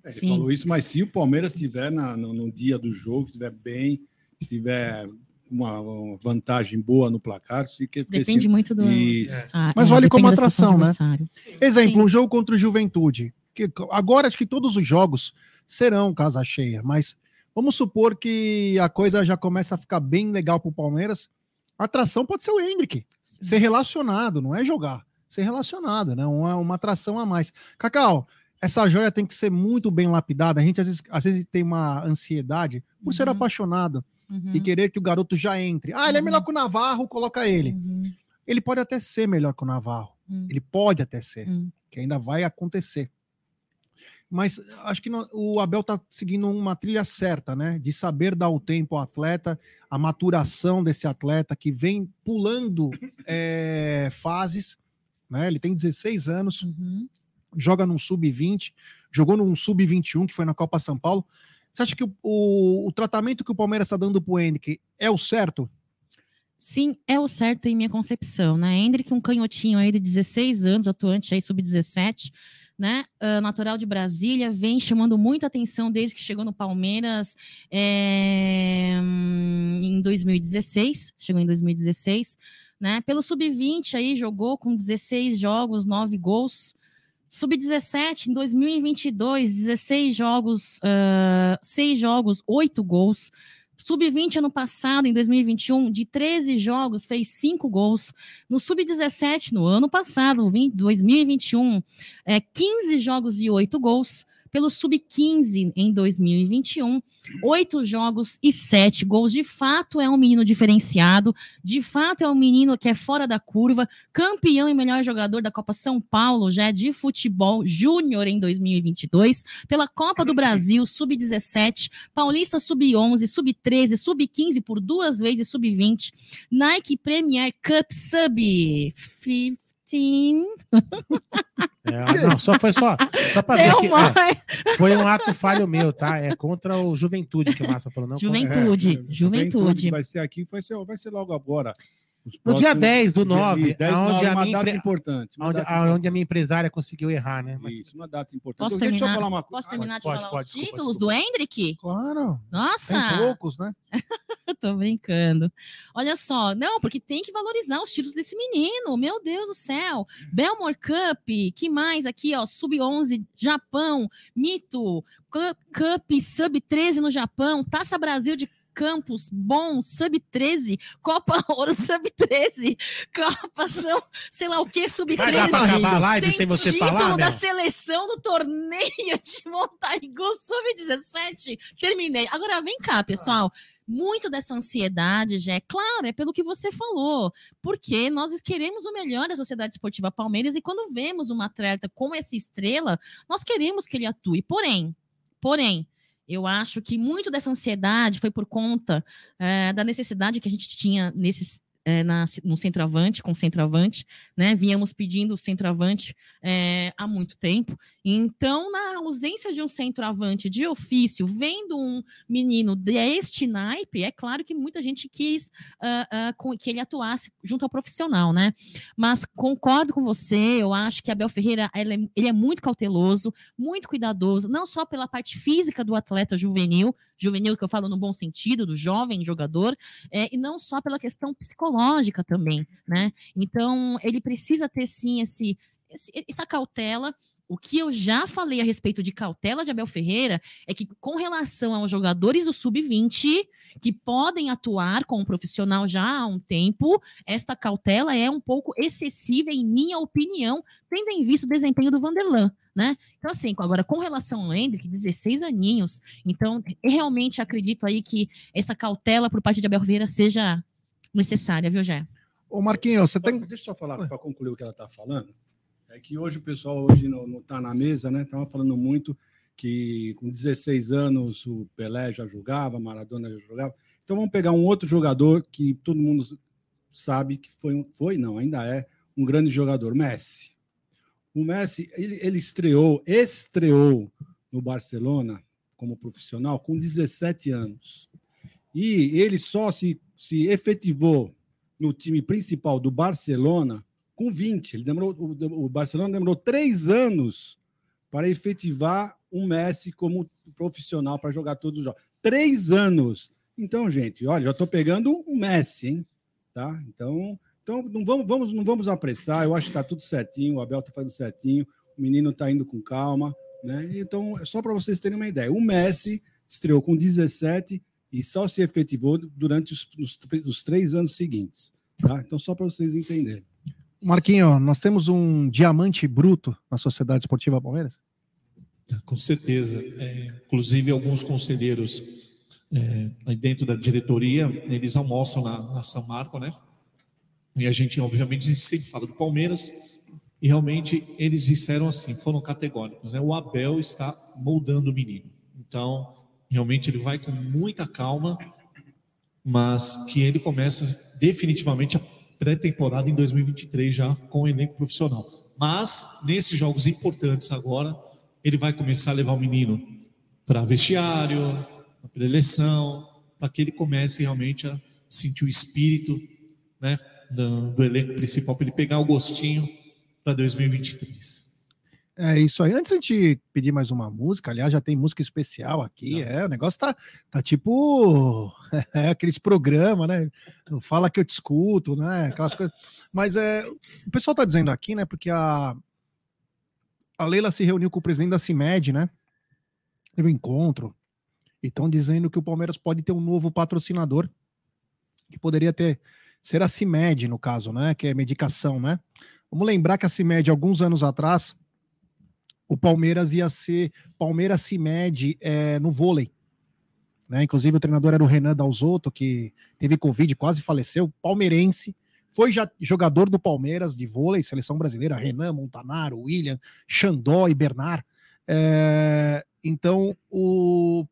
É, Ele Sim. falou isso, mas se o Palmeiras estiver na- no, no dia do jogo, estiver bem, estiver uma, uma vantagem boa no placar, se que Depende se- muito do. Ah, Mas é, vale como atração, né? exemplo, Sim. um jogo contra o Juventude. Que agora acho que todos os jogos serão casa cheia, mas vamos supor que a coisa já começa a ficar bem legal pro Palmeiras. A atração pode ser o Hendrick. Ser relacionado, não é jogar. Ser relacionado, né? Uma, uma atração a mais. Cacau, essa joia tem que ser muito bem lapidada. A gente às vezes, às vezes tem uma ansiedade por ser Uhum. apaixonado Uhum, e querer que o garoto já entre. Ah, ele é Uhum. melhor que o Navarro, coloca ele. uhum, Ele pode até ser melhor que o Navarro. Hum. Ele pode até ser, Hum. que ainda vai acontecer. Mas acho que o Abel tá seguindo uma trilha certa, né? De saber dar o tempo ao atleta, a maturação desse atleta que vem pulando eh, <coughs> fases, né? Ele tem 16 anos, uhum. joga num sub-20, jogou num sub-21 que foi na Copa São Paulo. Você acha que o, o- o tratamento que o Palmeiras está dando pro Henrique é o certo? Sim, é o certo em minha concepção, né? Hendrick, um canhotinho aí de 16 anos, atuante aí sub-17, né? Uh, natural de Brasília, vem chamando muita atenção desde que chegou no Palmeiras é, em 2016. Chegou em 2016, né? Pelo sub-20 aí jogou com 16 jogos, 9 gols. Sub-17 em 2022, 16 jogos, uh, 6 jogos, 8 gols. Sub-20 ano passado, em 2021, de 13 jogos, fez 5 gols. No Sub-17, no ano passado, 2021, é, 15 jogos e 8 gols pelo Sub-15 em 2021, oito jogos e sete gols. De fato, é um menino diferenciado, de fato, é um menino que é fora da curva, campeão e melhor jogador da Copa São Paulo, já é de futebol júnior em 2022, pela Copa do Brasil, Sub-17, Paulista Sub-11, Sub-13, Sub-15 por duas vezes, Sub-20, Nike Premier Cup Sub-15. É, não, só foi só, só para ver que é, foi um ato falho meu, tá? É contra o Juventude que o Massa falou, não. Juventude, É, Juventude. Vai ser aqui, vai ser, vai ser logo agora. Os No dia próximos- 10 do 9, Dia 10 do aonde 9, a uma minha data importante. uma Onde, data importante. onde a minha empresária conseguiu errar, né? Mas- Isso, uma data importante. Posso Deixa eu terminar, falar uma coisa. posso terminar pode, de falar pode, os desculpa, títulos desculpa. do Hendrick? Claro. Nossa! Tem poucos, né? <laughs> Tô brincando. Olha só, não, porque tem que valorizar os títulos desse menino. Meu Deus do céu. Belmore Cup, que mais aqui, ó? Sub-11, Japão, Mito, Cu- Cup Sub-13 no Japão, Taça Brasil de Campos, bom, Sub-13, Copa <laughs> Ouro Sub-13, Copa São, sei lá o que, Vai dar pra Sub-13. acabar a live Tem sem você título falar, da Mel? seleção do torneio de Montaigu Sub-17. Terminei. Agora vem cá, pessoal. Muito dessa ansiedade, já é claro, é pelo que você falou, porque nós queremos o melhor da Sociedade Esportiva Palmeiras e quando vemos uma atleta como essa estrela, nós queremos que ele atue. Porém, porém, eu acho que muito dessa ansiedade foi por conta eh, da necessidade que a gente tinha nesses eh, na- no centroavante, com centroavante, né? Vínhamos pedindo centroavante eh, há muito tempo. Então, na ausência de um centroavante de ofício, vendo um menino deste naipe, é claro que muita gente quis ah, com- que ele atuasse junto ao profissional, né? Mas concordo com você, eu acho que Abel Ferreira é- ele é muito cauteloso, muito cuidadoso, não só pela parte física do atleta juvenil, juvenil que eu falo no bom sentido, do jovem jogador, é, e não só pela questão psicológica também, né? Então, ele precisa ter sim esse, esse- essa cautela. O que eu já falei a respeito de cautela de Abel Ferreira é que, com relação aos jogadores do sub-20 que podem atuar com um profissional já há um tempo, esta cautela é um pouco excessiva, em minha opinião, tendo em vista o desempenho do Vanderlan, né? Então, assim, agora, com relação ao Hendrick, 16 aninhos, então, eu realmente acredito aí que essa cautela por parte de Abel Ferreira seja necessária, viu, Jé? Ô, Marquinhos, você tem. Deixa eu só falar para concluir o que ela está falando. É que hoje o pessoal hoje não está na mesa, né? Estava falando muito que com 16 anos o Pelé já jogava, Maradona já jogava. Então vamos pegar um outro jogador que todo mundo sabe que foi, foi não, ainda é um grande jogador, Messi. O Messi, ele, ele estreou, estreou no Barcelona como profissional com 17 anos. E ele só se, se efetivou no time principal do Barcelona com 20. Ele demorou, o, o Barcelona demorou três anos para efetivar um Messi como profissional para jogar todos os jogos. Três anos. Então, gente, olha, já estou pegando um Messi, hein? Tá? Então, então não, vamos, vamos, não vamos apressar. Eu acho que está tudo certinho. O Abel está fazendo certinho. O menino está indo com calma. Né? Então, é só para vocês terem uma ideia. O Messi estreou com 17 e só se efetivou durante os, os, os três anos seguintes. Tá? Então, só para vocês entenderem. Marquinhos, nós temos um diamante bruto na Sociedade Esportiva Palmeiras? Com certeza. É, inclusive, alguns conselheiros é, dentro da diretoria, eles almoçam na, na São Marco, né? E a gente, obviamente, sempre fala do Palmeiras. E realmente eles disseram assim, foram categóricos, né? O Abel está moldando o menino. Então, realmente ele vai com muita calma, mas que ele começa definitivamente a pré-temporada em 2023 já com o elenco profissional. Mas nesses jogos importantes agora, ele vai começar a levar o menino para vestiário, para preleção, para que ele comece realmente a sentir o espírito, né, do, do elenco principal, para ele pegar o gostinho para 2023. É isso aí. Antes de a gente pedir mais uma música, aliás, já tem música especial aqui. Não. É, o negócio tá, tá tipo <laughs> é, aqueles programas, né? Fala que eu te escuto, né? Aquelas coisas. Mas é, o pessoal tá dizendo aqui, né? Porque a, a Leila se reuniu com o presidente da CIMED, né? Teve um encontro. E estão dizendo que o Palmeiras pode ter um novo patrocinador, que poderia ter ser a CIMED, no caso, né? Que é medicação, né? Vamos lembrar que a CIMED, alguns anos atrás, o Palmeiras ia ser Palmeiras CIMED é, no vôlei. Né? Inclusive o treinador era o Renan Dalzotto, que teve Covid, quase faleceu, palmeirense, foi já jogador do Palmeiras de vôlei, seleção brasileira, Renan, Montanaro, William, Xandó e Bernard. É, então, o,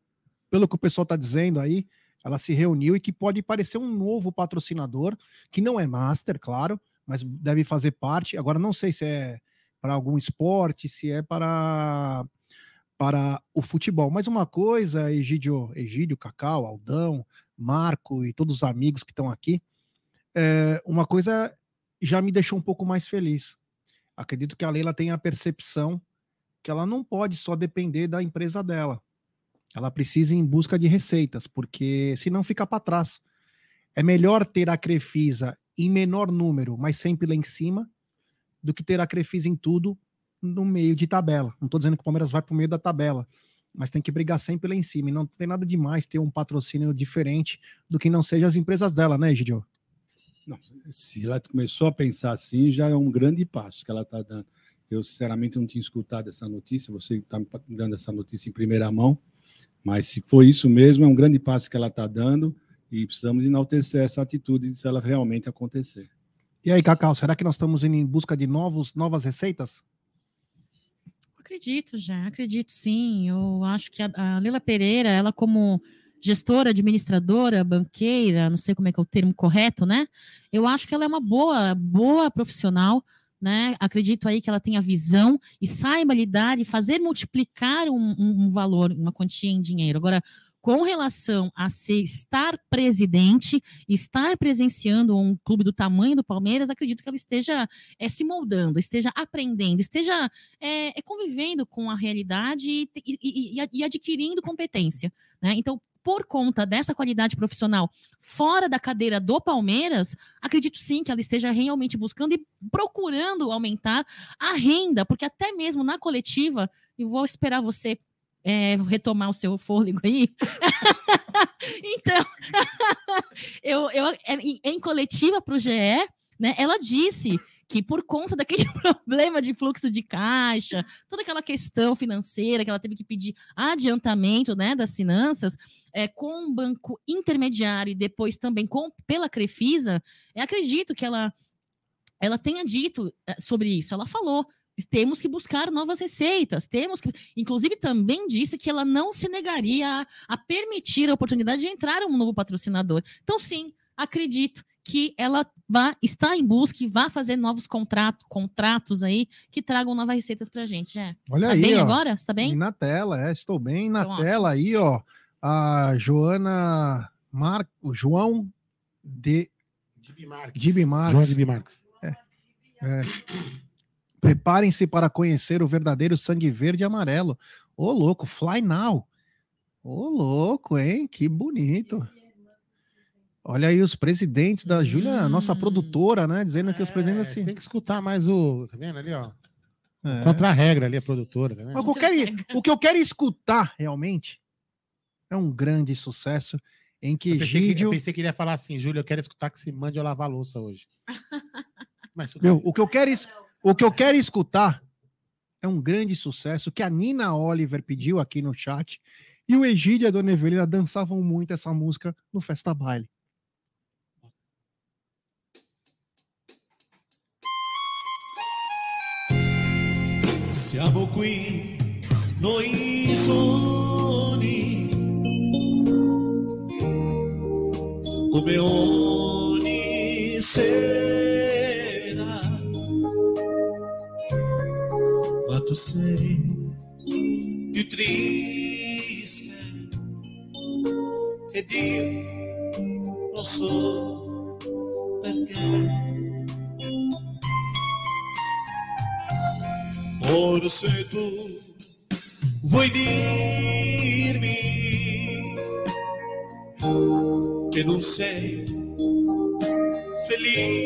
pelo que o pessoal está dizendo aí, ela se reuniu e que pode parecer um novo patrocinador, que não é master, claro, mas deve fazer parte. Agora, não sei se é para algum esporte, se é para para o futebol. Mas uma coisa, Egídio, Egídio, Cacau, Aldão, Marco e todos os amigos que estão aqui, é, uma coisa já me deixou um pouco mais feliz. Acredito que a Leila tem a percepção que ela não pode só depender da empresa dela. Ela precisa ir em busca de receitas, porque senão fica para trás. É melhor ter a Crefisa em menor número, mas sempre lá em cima, do que ter a Crefisa em tudo no meio de tabela. Não estou dizendo que o Palmeiras vai para o meio da tabela, mas tem que brigar sempre lá em cima. E não tem nada demais ter um patrocínio diferente do que não seja as empresas dela, né, Gidio? Não, se ela começou a pensar assim, já é um grande passo que ela está dando. Eu, sinceramente, não tinha escutado essa notícia, você está me dando essa notícia em primeira mão, mas se for isso mesmo, é um grande passo que ela está dando e precisamos enaltecer essa atitude se ela realmente acontecer. E aí, Cacau, será que nós estamos indo em busca de novos, novas receitas? Acredito já, acredito sim. Eu acho que a, a Lila Pereira, ela como gestora, administradora, banqueira, não sei como é que é o termo correto, né? Eu acho que ela é uma boa, boa profissional, né? Acredito aí que ela tenha visão e saiba lidar e fazer multiplicar um, um, um valor, uma quantia em dinheiro. Agora, com relação a ser, estar presidente, estar presenciando um clube do tamanho do Palmeiras, acredito que ela esteja é, se moldando, esteja aprendendo, esteja é, convivendo com a realidade e, e, e, e adquirindo competência. Né? Então, por conta dessa qualidade profissional fora da cadeira do Palmeiras, acredito sim que ela esteja realmente buscando e procurando aumentar a renda, porque até mesmo na coletiva, e vou esperar você é, retomar o seu fôlego aí. <laughs> então, <laughs> eu, eu, é, em, coletiva para o GE, né, ela disse que por conta daquele <laughs> problema de fluxo de caixa, toda aquela questão financeira que ela teve que pedir adiantamento né, das finanças, é, com um banco intermediário e depois também com, pela Crefisa, acredito que ela, ela tenha dito é, sobre isso. Ela falou temos que buscar novas receitas, temos que, inclusive também disse que ela não se negaria a, permitir a oportunidade de entrar um novo patrocinador. Então sim, acredito que ela vá estar em busca e vá fazer novos contratos, contratos aí que tragam novas receitas para a gente. É. Olha tá aí, bem ó, agora? Está bem? na tela, é, estou bem na então, tela ó. aí, ó. A Joana Marco, João de Gibi Marques. João Marques. É. é. Preparem-se para conhecer o verdadeiro sangue verde e amarelo. Ô, louco, fly now. Ô, louco, hein? Que bonito. Olha aí os presidentes da Júlia, hum. nossa produtora, né? Dizendo é, que os presidentes assim. Tem que escutar mais o. Tá vendo ali, ó? É. Contra a regra ali, a produtora. Tá Mas o que, eu quero, o que eu quero escutar realmente é um grande sucesso em que eu pensei, Gídio... que, eu pensei que ele ia falar assim, Júlia, eu quero escutar que se mande eu lavar a louça hoje. <laughs> Mas, Meu, o que eu quero o que eu quero escutar é um grande sucesso que a Nina Oliver pediu aqui no chat e o Egídio e a Dona Evelina dançavam muito essa música no Festa Baile. Siamo qui, noi soli, come ogni sera. tu sei più triste ed io lo so cedo vuoi dirmi che non sei felice,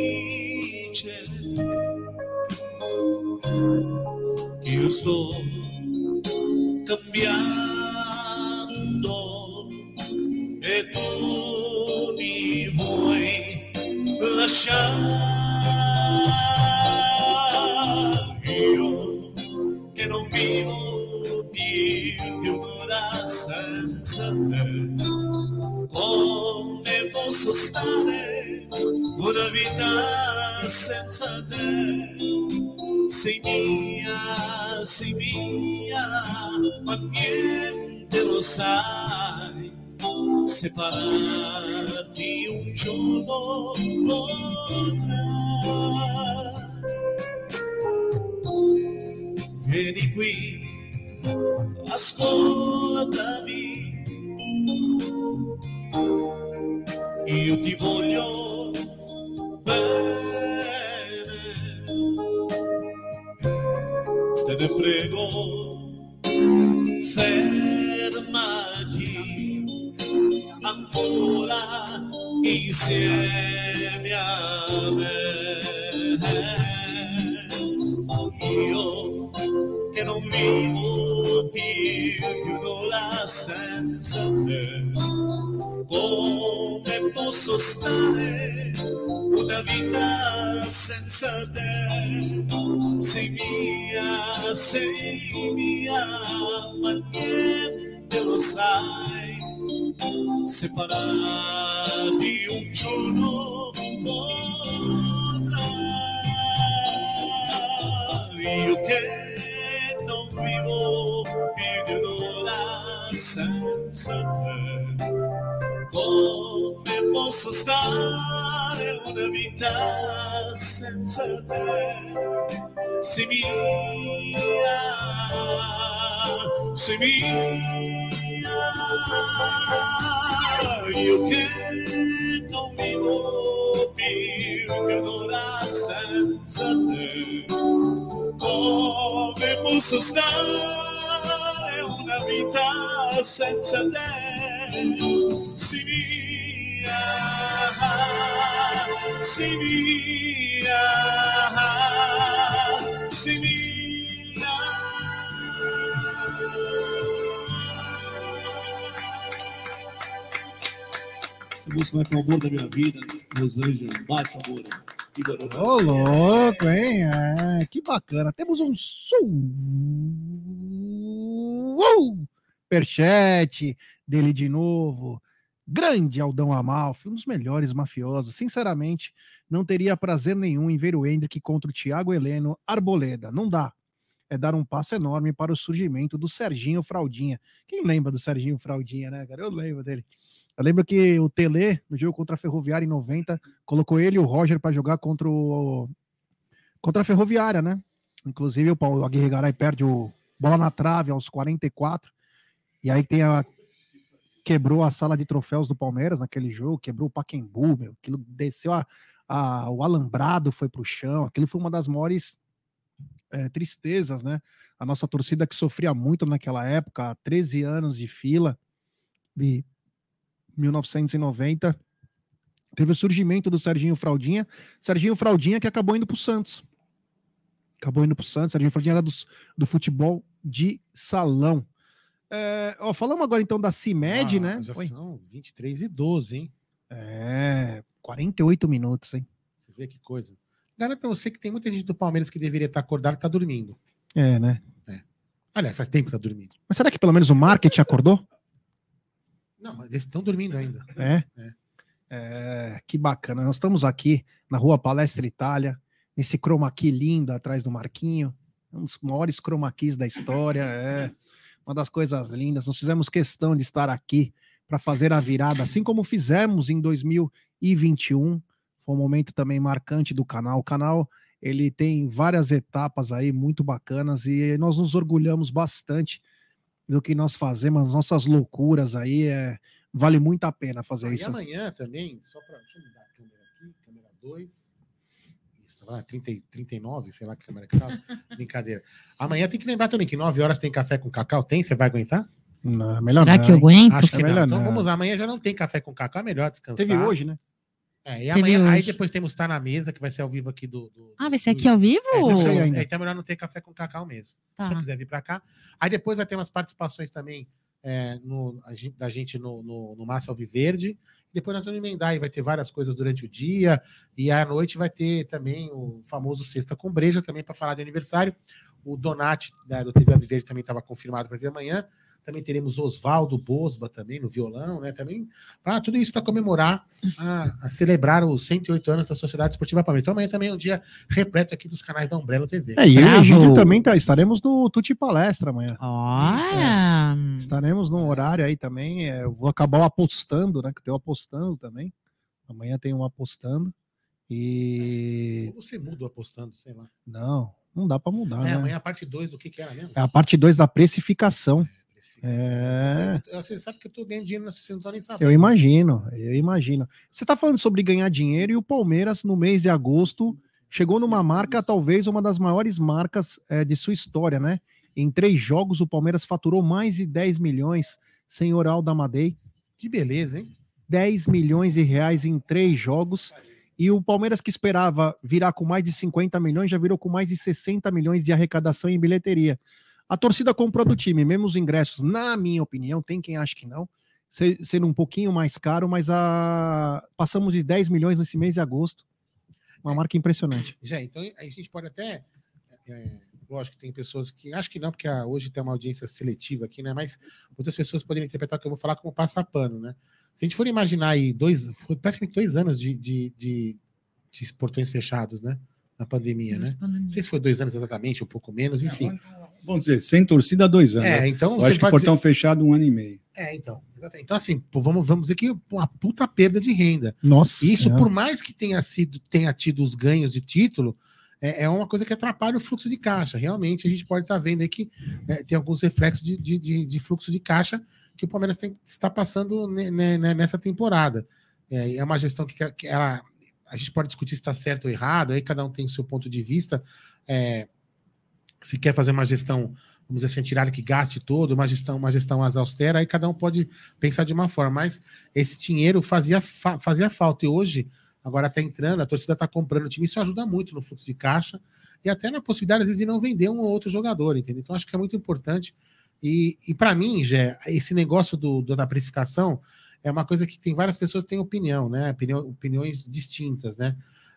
Io che non vivo più che un'ora senza te, come posso stare una vita senza te? Sei mia, sei mia, sei Essa música vai pro amor da minha vida, meus anjos. Bate, amor. Ô, louco, hein? É, que bacana. Temos um superchat dele de novo. Grande Aldão Amalfi, um dos melhores mafiosos. Sinceramente, não teria prazer nenhum em ver o Hendrick contra o Thiago Heleno Arboleda. Não dá. É dar um passo enorme para o surgimento do Serginho Fraldinha. Quem lembra do Serginho Fraldinha, né, cara? Eu lembro dele. Eu lembro que o Tele, no jogo contra a Ferroviária em 90, colocou ele e o Roger para jogar contra o contra a Ferroviária, né? Inclusive o Paulo Aguirre Garay perde o bola na trave aos 44. E aí tem a quebrou a sala de troféus do Palmeiras naquele jogo, quebrou o Paquembu, meu, aquilo desceu a, a o alambrado foi pro chão, aquilo foi uma das maiores é, tristezas, né? A nossa torcida que sofria muito naquela época, 13 anos de fila, e 1990 teve o surgimento do Serginho Fraldinha, Serginho Fraldinha que acabou indo para o Santos. Acabou indo para o Santos, Serginho Fraldinha era dos, do futebol de salão. É, ó, falamos agora então da CIMED, Ah, né? Já Oi. são 23 e 12, hein? É, 48 minutos, hein? Você vê que coisa. Garanto pra você que tem muita gente do Palmeiras que deveria estar acordado e tá dormindo. É, né? Aliás, faz tempo que tá dormindo. Mas será que pelo menos o marketing acordou? Não, mas eles estão dormindo ainda. É. É. É, que bacana. Nós estamos aqui na rua Palestra Itália, nesse chroma key lindo atrás do Marquinho. Um dos maiores chroma keys da história. É uma das coisas lindas. Nós fizemos questão de estar aqui para fazer a virada, assim como fizemos em 2021. Foi um momento também marcante do canal. O canal ele tem várias etapas aí muito bacanas e nós nos orgulhamos bastante do que nós fazemos, as nossas loucuras aí. É, vale muito a pena fazer Ah, e isso. amanhã também, só para. Deixa eu mudar a câmera aqui, câmera 2. Isso, Tá 30, 39, sei lá que câmera que tá. <laughs> Brincadeira. Amanhã tem que lembrar também que 9 horas tem café com cacau. Tem? Você vai aguentar? Não, é melhor Será não, que eu aguento? Acho que É não. melhor Então não. vamos lá. Amanhã já não tem café com cacau. É melhor descansar. Teve hoje, né? É, e amanhã, aí depois temos Tá na Mesa, que vai ser ao vivo aqui do. do Ah, vai ser aqui ao vivo? É, então, sei é, ainda. então é melhor não ter café com cacau mesmo. Tá. Se você quiser vir para cá. Aí depois vai ter umas participações também é, no- gente- da gente no, no, no Massa Alviverde. Depois nós vamos emendar e vai ter várias coisas durante o dia. E à noite vai ter também o famoso Sexta com Breja também para falar de aniversário. O Donati da, do TV Alviverde também estava confirmado para vir amanhã. Também teremos Oswaldo Bosba também no violão, né? Também para tudo isso para comemorar, a, a celebrar os 108 anos da Sociedade Esportiva Palmeiras. Então amanhã também é um dia repleto aqui dos canais da Umbrella TV. É, e eu e o. Egídio também tá, estaremos no Tuti Palestra amanhã. Olha! Estaremos num horário aí também. é, eu vou acabar apostando, né? Que eu apostando também. Amanhã tem um apostando. E. Ou você muda o apostando, sei lá. Não, não dá pra mudar, é, né? amanhã a parte 2 do que, que era mesmo? É a parte 2 da precificação. É. Você sabe que eu tô ganhando dinheiro nessa você não tá nem sabendo. Eu imagino, eu imagino. Você tá falando sobre ganhar dinheiro e o Palmeiras, no mês de agosto, chegou numa marca, talvez uma das maiores marcas eh, de sua história, né? Em três jogos, o Palmeiras faturou mais de 10 milhões, senhor Alda Amadei. Que beleza, hein? 10 milhões de reais em três jogos. E o Palmeiras que esperava virar com mais de 50 milhões, já virou com mais de 60 milhões de arrecadação em bilheteria. A torcida comprou do time, mesmo os ingressos, na minha opinião, tem quem acha que não, se- sendo um pouquinho mais caro, mas a... passamos de 10 milhões nesse mês de agosto. Uma marca impressionante. Já, então a gente pode até. é, lógico tem pessoas que. Acho que não, porque hoje tem uma audiência seletiva aqui, né? Mas muitas pessoas poderiam interpretar o que eu vou falar como passapano, né? Se a gente for imaginar aí dois. Praticamente dois anos de, de, de, de portões fechados, né? Na pandemia, né? Não sei se foi dois anos exatamente, um pouco menos, enfim. Vamos dizer, sem torcida há dois anos. É, então Eu acho que portão fechado um ano e meio. É, então. Então, assim, vamos, vamos dizer que uma puta perda de renda. Nossa. Isso, Senhora. por mais que tenha sido, tenha tido os ganhos de título, é, é uma coisa que atrapalha o fluxo de caixa. Realmente, a gente pode estar vendo aí que é, tem alguns reflexos de, de, de- de fluxo de caixa que o Palmeiras tem- está passando ne- ne- ne- nessa temporada. É, é uma gestão que, que ela, a gente pode discutir se está certo ou errado, aí cada um tem o seu ponto de vista. É, se quer fazer uma gestão, vamos dizer assim, tirar que gaste todo, uma gestão, uma gestão mais austera, aí cada um pode pensar de uma forma, mas esse dinheiro fazia, fa- fazia falta. E hoje, agora está entrando, a torcida está comprando o time, isso ajuda muito no fluxo de caixa e até na possibilidade, às vezes, de não vender um ou outro jogador, entendeu? Então, acho que é muito importante. E, e para mim, Gé, esse negócio do, do- da precificação é uma coisa que tem várias pessoas que têm opinião, né? Opiniões distintas, né?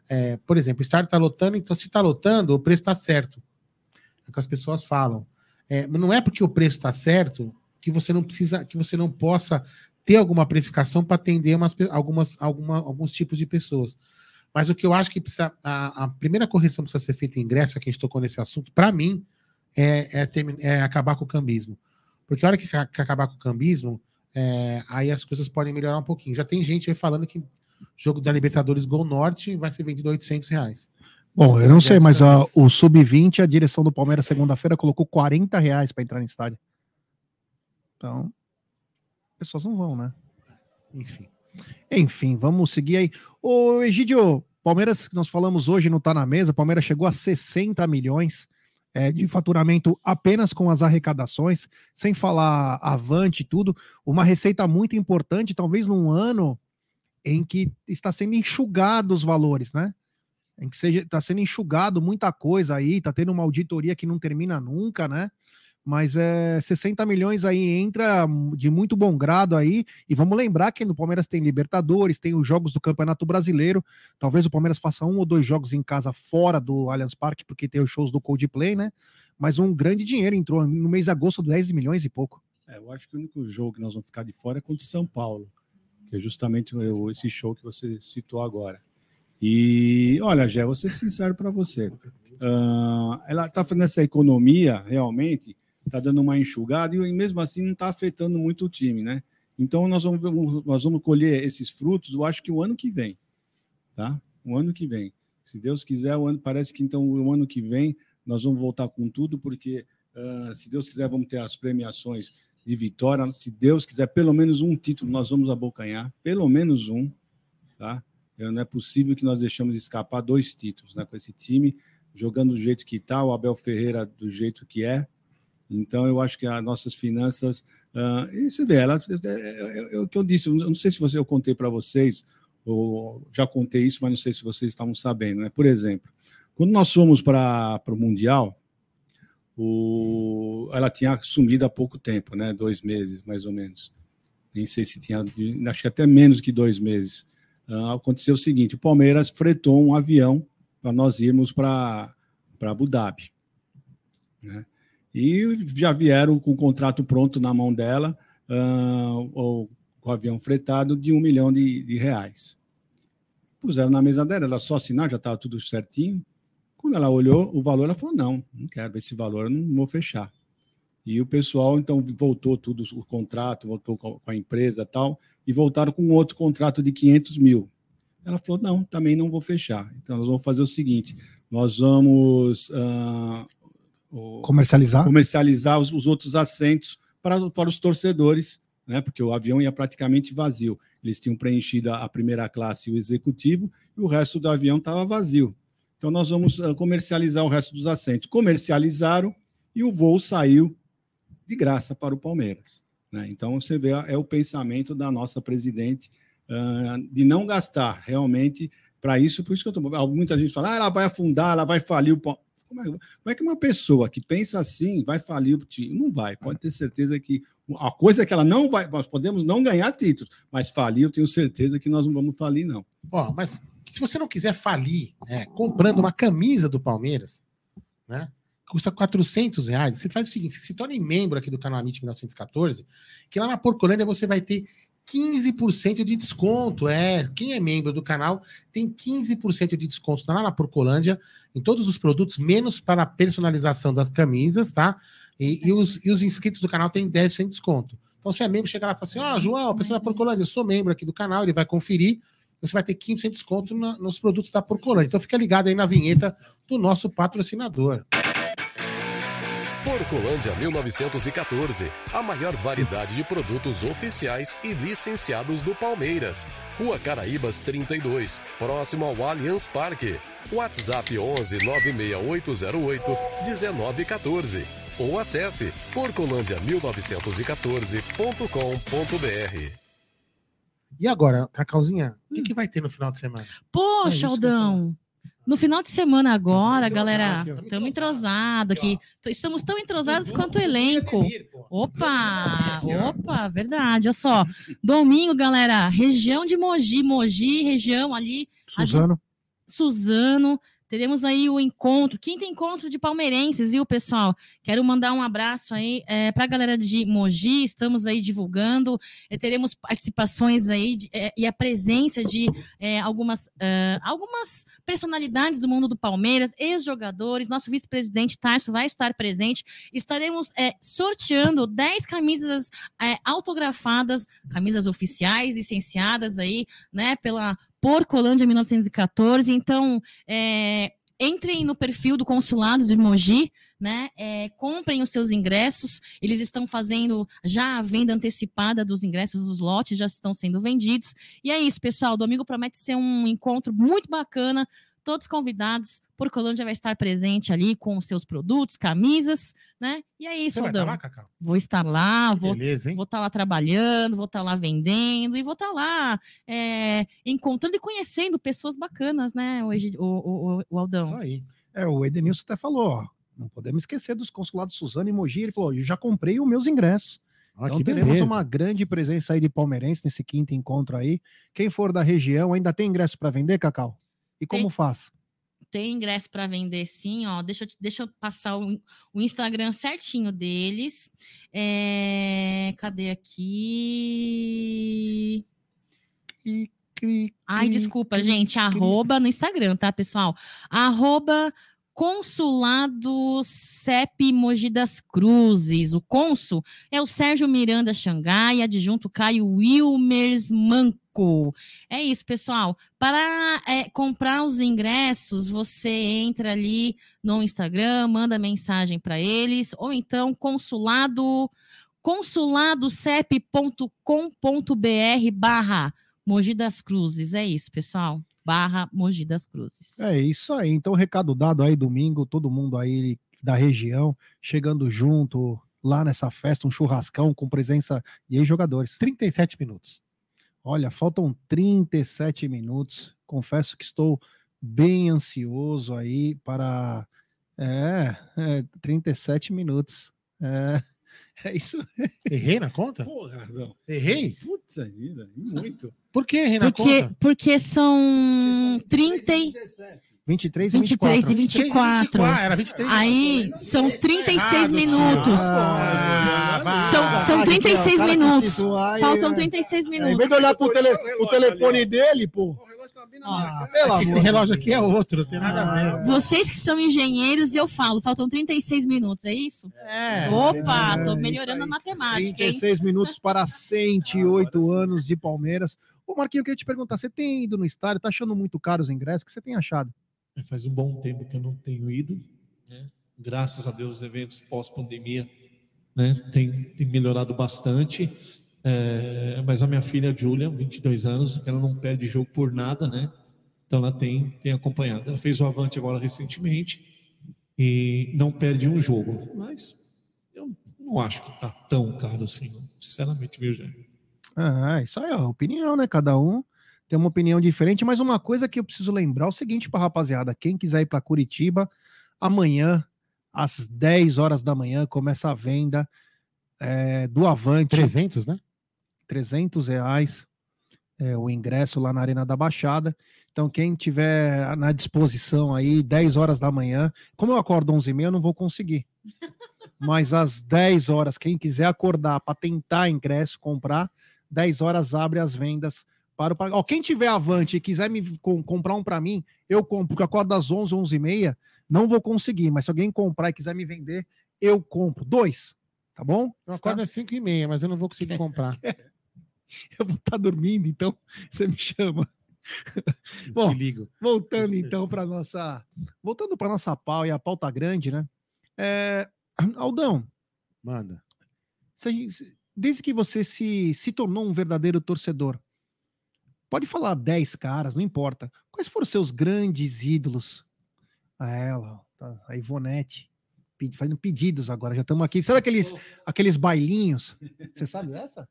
É, por exemplo, o estádio está lotando, então se está lotando, o preço está certo. É o que as pessoas falam. É, não é porque o preço está certo que você não precisa, que você não possa ter alguma precificação para atender umas, algumas, alguma, alguns tipos de pessoas. Mas o que eu acho que precisa, a, a primeira correção que precisa ser feita em ingresso, que a gente tocou nesse assunto, para mim, é, é, é acabar com o cambismo. Porque a hora que, que acabar com o cambismo, é, aí as coisas podem melhorar um pouquinho. Já tem gente aí falando que jogo da Libertadores Gol Norte vai ser vendido a 800 reais. Bom, eu não sei, mas ser. o Sub-20, a direção do Palmeiras, segunda-feira, colocou 40 reais para entrar no estádio. Então, as pessoas não vão, né? Enfim. Enfim, vamos seguir aí. Ô, Egidio, Palmeiras, que nós falamos hoje, não tá na mesa. Palmeiras chegou a 60 milhões é, de faturamento apenas com as arrecadações, sem falar avante e tudo. Uma receita muito importante, talvez num ano em que está sendo enxugado os valores, né? Em que seja, está sendo enxugado muita coisa aí, tá tendo uma auditoria que não termina nunca, né? Mas é 60 milhões aí entra de muito bom grado aí. E vamos lembrar que no Palmeiras tem Libertadores, tem os jogos do Campeonato Brasileiro. Talvez o Palmeiras faça um ou dois jogos em casa fora do Allianz Parque, porque tem os shows do Coldplay, né? Mas um grande dinheiro entrou no mês de agosto, 10 milhões e pouco. É, eu acho que o único jogo que nós vamos ficar de fora é contra o São Paulo, que é justamente esse show que você citou agora. E olha, Gé, vou ser sincero para você. Ah, ela está fazendo essa economia realmente, está dando uma enxugada e mesmo assim não está afetando muito o time, né? Então nós vamos, nós vamos colher esses frutos, eu acho que o ano que vem, tá? O ano que vem. Se Deus quiser, o ano, parece que então o ano que vem nós vamos voltar com tudo, porque ah, se Deus quiser, vamos ter as premiações de vitória. Se Deus quiser, pelo menos um título nós vamos abocanhar, pelo menos um, tá? Não é possível que nós deixamos escapar dois títulos né, com esse time, jogando do jeito que está, o Abel Ferreira do jeito que é. Então, eu acho que as nossas finanças. Uh, e você vê, ela, é, é, é, o que eu disse, eu não sei se você, eu contei para vocês, ou já contei isso, mas não sei se vocês estavam sabendo. Né? Por exemplo, quando nós fomos para o Mundial, ela tinha sumido há pouco tempo, né? dois meses mais ou menos. Nem sei se tinha, acho que até menos que dois meses. Uh, aconteceu o seguinte: o Palmeiras fretou um avião para nós irmos para Abu Dhabi. Né? E já vieram com o contrato pronto na mão dela, uh, ou com o avião fretado, de um milhão de, de reais. Puseram na mesa dela, ela só assinar, já estava tudo certinho. Quando ela olhou o valor, ela falou: não, não quero esse valor, não vou fechar. E o pessoal, então, voltou tudo, o contrato, voltou com a empresa tal, e voltaram com outro contrato de 500 mil. Ela falou: não, também não vou fechar. Então, nós vamos fazer o seguinte: nós vamos uh, comercializar, comercializar os, os, outros assentos para, para os torcedores, né? porque o avião ia praticamente vazio. Eles tinham preenchido a primeira classe e o executivo, e o resto do avião estava vazio. Então, nós vamos uh, comercializar o resto dos assentos. Comercializaram e o voo saiu de graça para o Palmeiras. Né? Então, você vê, é o pensamento da nossa presidente uh, de não gastar realmente para isso. Por isso que eu tô, muita gente fala, ah, ela vai afundar, ela vai falir o Palmeiras. Como é, como é, que uma pessoa que pensa assim vai falir o time? Não vai. Pode ter certeza que a coisa é que ela não vai. Nós podemos não ganhar títulos, mas falir, eu tenho certeza que nós não vamos falir, não. Ó, mas se você não quiser falir é, comprando uma camisa do Palmeiras, né? Custa 400 reais. Você faz o seguinte: você se torne membro aqui do canal Amit 1914, que lá na Porcolândia você vai ter 15% de desconto. É, quem é membro do canal tem 15% de desconto lá na Porcolândia em todos os produtos, menos para a personalização das camisas, tá? E, e, os, e os inscritos do canal têm 10% de desconto. Então, se é membro, chega lá e fala assim: Ó, oh, João, pessoal da Porcolândia, eu sou membro aqui do canal, ele vai conferir. Você vai ter 15% de desconto na, nos produtos da Porcolândia. Então, fica ligado aí na vinheta do nosso patrocinador. Porcolândia 1914, a maior variedade de produtos oficiais e licenciados do Palmeiras. Rua Caraíbas 32, próximo ao Allianz Parque. WhatsApp 11 96808 1914 ou acesse porcolândia1914.com.br. E agora, Cacauzinha, o que, que vai ter no final de semana? Poxa, é Aldão, no final de semana agora, galera, estamos entrosados aqui. Estamos tão entrosados quanto o elenco. Opa, opa, verdade. Olha só. Domingo, galera, região de Mogi, Mogi, região ali. Suzano. Suzano. Teremos aí o encontro, quinto encontro de palmeirenses, viu, pessoal? Quero mandar um abraço aí é, para a galera de Mogi, estamos aí divulgando, é, teremos participações aí de, é, e a presença de é, algumas, uh, algumas personalidades do mundo do Palmeiras, ex-jogadores, nosso vice-presidente Tarso vai estar presente, estaremos é, sorteando 10 camisas é, autografadas, camisas oficiais, licenciadas aí, né, pela Porcolândia 1914. Então, é, entrem no perfil do consulado de Mogi, né? É, comprem os seus ingressos. Eles estão fazendo já a venda antecipada dos ingressos, os lotes já estão sendo vendidos. E é isso, pessoal. Domingo promete ser um encontro muito bacana todos convidados. Porcolândia vai estar presente ali com os seus produtos, camisas, né? E é isso, Você Aldão. Vai estar lá, Cacau? Vou estar lá, vou, Beleza, vou estar lá trabalhando, vou estar lá vendendo e vou estar lá é, encontrando e conhecendo pessoas bacanas, né, hoje, o, o, o, o Aldão. Isso aí. É, o Edenilson até falou, ó, não podemos esquecer dos consulados Suzano e Mogi. Ele falou, eu já comprei os meus ingressos. Ah, então teremos beleza. uma grande presença aí de palmeirense nesse quinto encontro aí. Quem for da região, ainda tem ingresso para vender, Cacau? E como tem, faz? Tem ingresso para vender sim, ó. Deixa eu, deixa eu passar o, o Instagram certinho deles. É, cadê aqui? Ai, desculpa, gente. Arroba no Instagram, tá, pessoal? Arroba Consulado CEP Mogi das Cruzes. O cônsul é o Sérgio Miranda Xangai, adjunto Caio Wilmers Manco. É isso, pessoal. Para é, comprar os ingressos, você entra ali no Instagram, manda mensagem para eles, ou então consulado consuladocep.com.br barra Mogi das Cruzes. É isso, pessoal. Barra Mogi das Cruzes. É isso aí. Então, recado dado aí, domingo, todo mundo aí da região chegando junto lá nessa festa, um churrascão com presença de ex-jogadores. 37 minutos. Olha, faltam 37 minutos. Confesso que estou bem ansioso aí para. É, é 37 minutos. É, é isso. Errei na conta? Porra, Radão. Errei? Putz, ainda, muito. Por que errei na Porque, conta? porque são 30 e 23 e 23 e 24. 24. Era 23 Aí são 36 errado, minutos. Ah. São, são Ah, aqui, ó, 36 o cara minutos. e- Faltam 36 É, Em vez minutos. de olhar pro tele- o telefone dele, pô. Ó, Pelo Esse amor. relógio aqui é outro, não tem nada a ver. Vocês que são engenheiros, eu falo, faltam 36 minutos, é isso? É. Opa, é tô isso melhorando a matemática, hein? 36 minutos para 108 anos de Palmeiras. Ô, Marquinho, eu queria te perguntar: você tem ido no estádio? Tá achando muito caro os ingressos? O que você tem achado? É, Faz um bom tempo que eu não tenho ido. né? Graças a Deus, os eventos pós-pandemia né, tem, tem melhorado bastante. É, mas a minha filha, Júlia, 22 anos, ela não perde jogo por nada, né? Então ela tem, tem acompanhado. Ela fez o Avante agora recentemente e não perde um jogo. Mas eu não acho que está tão caro assim, sinceramente, viu, Jé? Ah, isso aí, ó, opinião, né? Cada um tem uma opinião diferente, mas uma coisa que eu preciso lembrar é o seguinte para rapaziada: quem quiser ir para Curitiba, amanhã, às 10 horas da manhã, começa a venda é, do Avante. 300, né? 300 reais é, o ingresso lá na Arena da Baixada. Então, quem tiver na disposição aí, 10 horas da manhã, como eu acordo 11 e meia, eu não vou conseguir. <laughs> Mas às 10 horas, quem quiser acordar para tentar ingresso, comprar, 10 horas abre as vendas para Ó, Quem tiver avante e quiser me com- comprar um para mim, eu compro, porque eu acordo às 11, 11 e meia, não vou conseguir. Mas se alguém comprar e quiser me vender, eu compro. Dois, tá bom? Eu acordo às 5 e meia, mas eu não vou conseguir comprar. <laughs> Eu vou estar dormindo, então você me chama. Bom, Te ligo. voltando então para nossa, voltando para nossa pau e a pauta grande, né? É, Aldão, Manda. desde que você se, se tornou um verdadeiro torcedor, pode falar 10 caras, não importa. Quais foram os seus grandes ídolos? A ela, tá, a Ivonete, fazendo pedidos agora, já estamos aqui. Sabe aqueles, <laughs> aqueles bailinhos? Você sabe essa?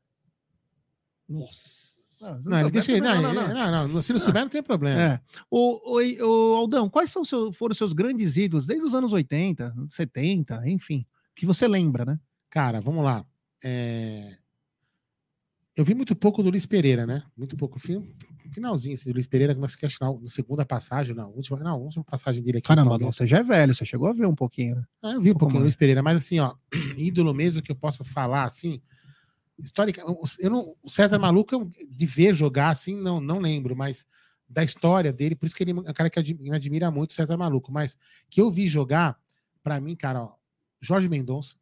Nossa. Ah, Não, deixa Não, não, não, não, Se não souber, não tem problema. É. O, o, o Aldão, quais são seu, foram os seus grandes ídolos desde os anos 80, 70, enfim, que você lembra, né? Cara, vamos lá. É, Eu vi muito pouco do Luiz Pereira, né? Muito pouco. Fi- Finalzinho assim, do Luiz Pereira, mas que acho que na na segunda passagem, na última, não, a última passagem dele aqui. Caramba. Aldão, você já é velho, você chegou a ver um pouquinho, né? Ah, eu vi um pouco pouquinho do. Luiz Pereira, mas assim, ó, <clears throat> ídolo mesmo que eu posso falar assim, histórica, eu não, o César Maluco eu- de ver jogar assim, não, não lembro, mas da história dele, por isso que ele é um cara que me admira muito, o César Maluco, mas que eu vi jogar, pra mim, cara, ó, Jorge Mendonça,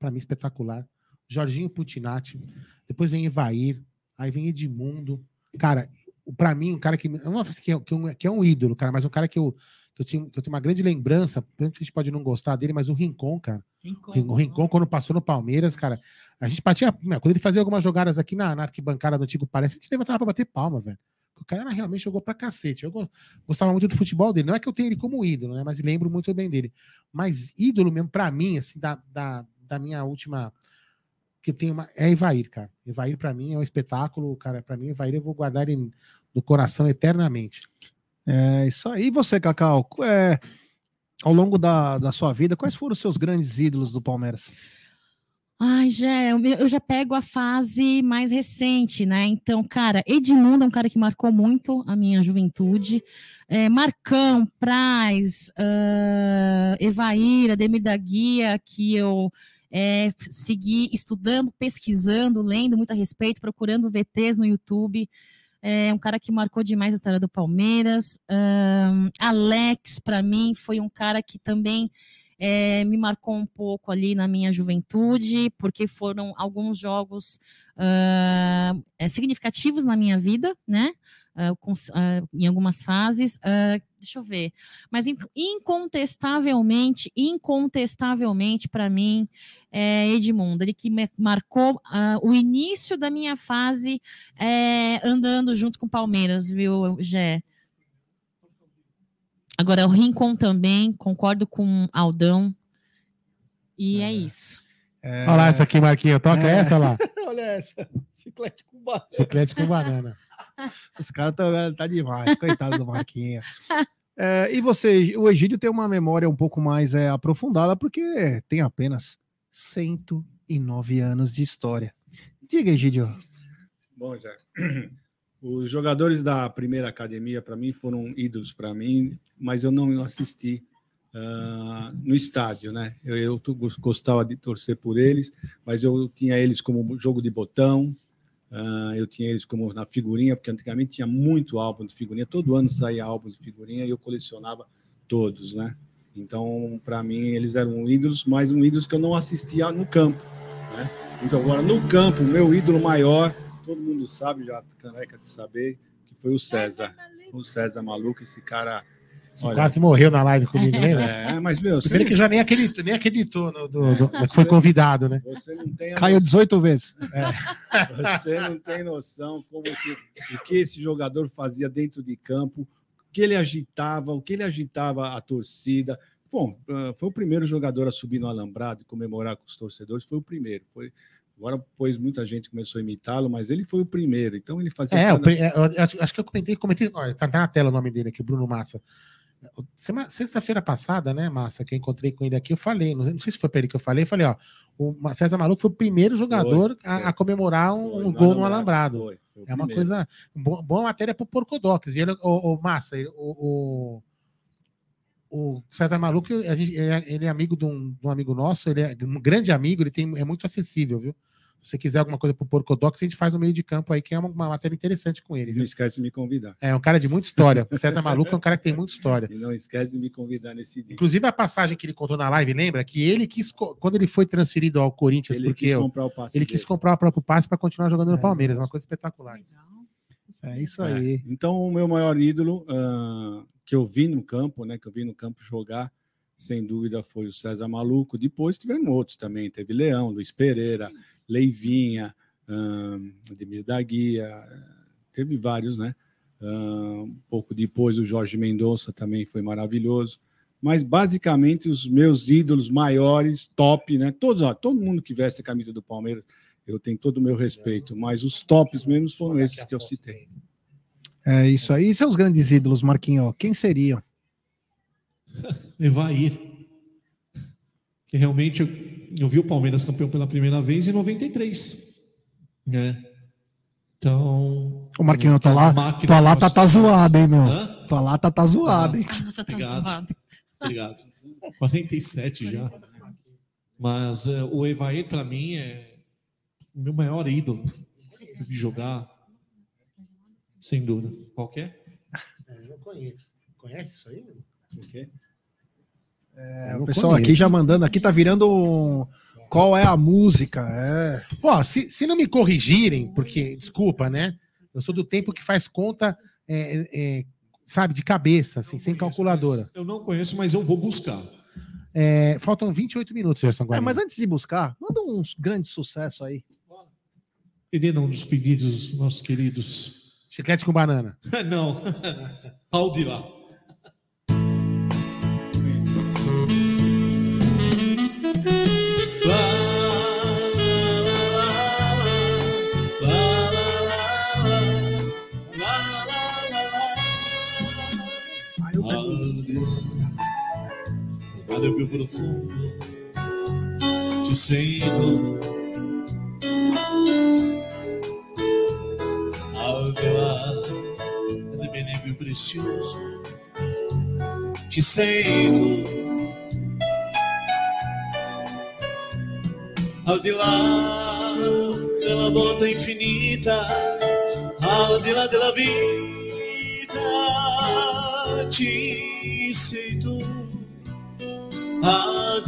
pra mim espetacular, Jorginho Putinati, depois vem Evair, aí vem Edmundo, cara, pra mim, um cara que, eu não falar que é, que é um, que é um ídolo, cara, mas um cara que eu, que eu, tinha, que eu tenho uma grande lembrança, tanto que a gente pode não gostar dele, mas o Rincon, cara, o Rincon, quando passou no Palmeiras, cara, a gente batia. Quando ele fazia algumas jogadas aqui na, na arquibancada do antigo Parece, a gente levantava pra bater palma, velho. O cara realmente jogou pra cacete. Eu go- gostava muito do futebol dele. Não é que eu tenho ele como ídolo, né? Mas lembro muito bem dele. Mas ídolo mesmo, pra mim, assim, da, da, da minha última. Que tem uma. É Evair, cara. Evair, pra mim, é um espetáculo, cara. Pra mim, Evair, eu vou guardar ele no coração eternamente. É isso aí. E você, Cacau, é, ao longo da, da sua vida, quais foram os seus grandes ídolos do Palmeiras? Ai, Gé, eu já pego a fase mais recente, né? Então, cara, Edmundo é um cara que marcou muito a minha juventude. É, Marcão, Praz, ah, Evaíra, Ademir da Guia, que eu é, segui estudando, pesquisando, lendo muito a respeito, procurando VTs no YouTube. É um cara que marcou demais a história do Palmeiras. Ahn, Alex, para mim, foi um cara que também é, me marcou um pouco ali na minha juventude, porque foram alguns jogos é, significativos na minha vida, né? Ah, ah, em algumas fases. Ah, deixa eu ver. Mas in- incontestavelmente, incontestavelmente, para mim, é Edmundo, ele que me marcou o início da minha fase é, andando junto com o Palmeiras, viu, Gé? Agora, o Rincon também, concordo com Aldão. E é, isso. É, Olha lá essa aqui, Marquinhos. Toca É. essa lá. <laughs> Olha essa. Chiclete com banana. Chiclete com banana. <laughs> Os caras tá, tá demais. Coitado do Marquinhos. <laughs> É, e você, o Egídio tem uma memória um pouco mais é, aprofundada, porque tem apenas 109 anos de história. Diga, Egídio. Bom, já. <clears throat> Os jogadores da primeira academia, para mim, foram ídolos para mim, mas eu não assisti ah, no estádio, né? Eu, eu gostava de torcer por eles, mas eu tinha eles como jogo de botão, ah, eu tinha eles como na figurinha, porque antigamente tinha muito álbum de figurinha, todo ano saía álbum de figurinha e eu colecionava todos, né? Então, para mim, eles eram ídolos, mas um ídolos que eu não assistia no campo, né? Então, agora, no campo, meu ídolo maior, todo mundo sabe, já caneca de saber, que foi o César. Foi o César maluco, esse cara. Você Olha, quase morreu na live comigo, lembra? <laughs> é, mas, meu, você, que já nem acreditou, nem acreditou no, do, do- que foi convidado, né? você não tem a Caiu 18 vezes. <laughs> Você não tem noção como esse, o que esse jogador fazia dentro de campo, o que ele agitava, o que ele agitava a torcida. Bom, ah, foi o primeiro jogador a subir no alambrado e comemorar com os torcedores, foi o primeiro. Foi, agora, pois muita gente começou a imitá-lo, mas ele foi o primeiro. Então ele fazia. É, cada- é, eu acho, acho que eu comentei, comentei, olha, tá, tá na tela o nome dele aqui, Bruno Massa. Sexta-feira passada, né, Massa, que eu encontrei com ele aqui, eu falei, não sei, não sei se foi para ele que eu falei, eu falei, ó, o César Maluco foi o primeiro jogador a, foi. a comemorar um, foi um gol no alambrado. Foi, É uma primeiro. coisa, bo- boa matéria para o Porcodox. E ele, o, o Massa, ele- o, o, o César Maluco, a gente- ele é- ele é amigo de um, de um amigo nosso, ele é um grande amigo, ele tem, é muito acessível, viu? Se você quiser alguma coisa pro Porcodox, a gente faz no meio de campo aí, que é uma, uma matéria interessante com ele, E viu? não esquece de me convidar. É um cara de muita história. O César Maluco é um cara que tem muita história. <laughs> E não esquece de me convidar nesse dia. Inclusive a passagem que ele contou na live, lembra? Que ele quis, quando ele foi transferido ao Corinthians, Ele porque quis comprar o passe. ele quis dele. comprar o próprio passe para continuar jogando no É, Palmeiras, uma coisa espetacular. isso. É isso É. aí. Então, o meu maior ídolo ah, que eu vi no campo, né, que eu vi no campo jogar, sem dúvida foi o César Maluco. Depois tiveram outros também, teve Leão, Luiz Pereira, Leivinha, Ademir da Guia, teve vários, né? Um pouco depois o Jorge Mendonça também foi maravilhoso. Mas basicamente os meus ídolos maiores, top, né? Todos, ó, todo mundo que veste a camisa do Palmeiras, eu tenho todo o meu respeito, mas os tops mesmo foram esses que eu citei. É isso aí. E seus grandes ídolos, Marquinho? Quem seriam? Evair. Que realmente eu, eu vi o Palmeiras campeão pela primeira vez em 93. Né? Então. O Marquinho, tua aquela lá, lata nós tá tivemos. zoada, hein, meu? Hã? Tua lata tá zoada, hein? Tá, tá Obrigado. zoado. Obrigado. 47 já. Mas eh, o Evair, para mim, é o meu maior ídolo de jogar. Sem dúvida. Qual que é? É, eu não conheço. Conhece isso aí? O quê? É, o pessoal aqui conheço. já mandando aqui, tá virando um... Qual é a música? É. Pô, se, se não me corrigirem, porque, desculpa, né? Eu sou do tempo que faz conta, é, é, sabe, de cabeça, assim, sem calculadora. Mas Eu não conheço, mas eu vou buscar. É, faltam 28 minutos, Gerson É, Guarani. mas antes de buscar, manda uns grandes sucessos aí. Querendo um dos pedidos dos nossos queridos. Chiclete com banana. <laughs> não. Aldirá. Aí eu pego- Vale più profondo, ti sento. Ao teu lado, do bem più precioso, ti sento. Al di là della volta infinita, al di là della vita, ci sei tu. Al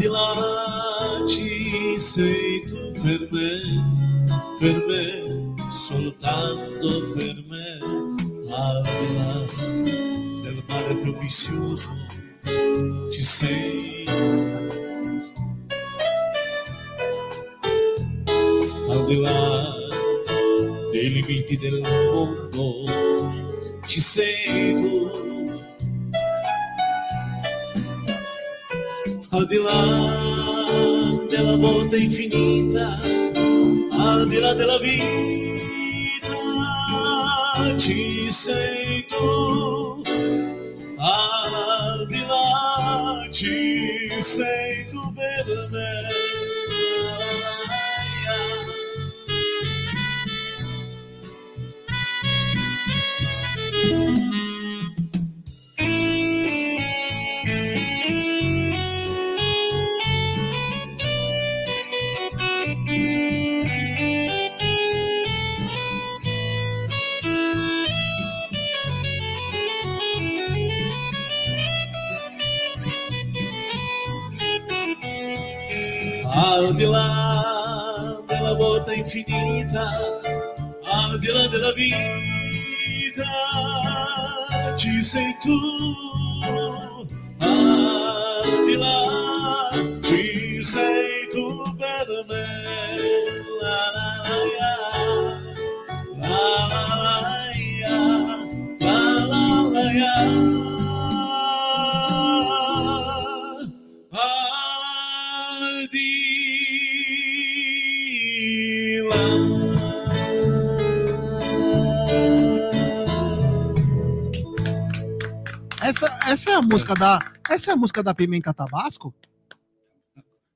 música da. Essa é a música da Pimenta Tabasco?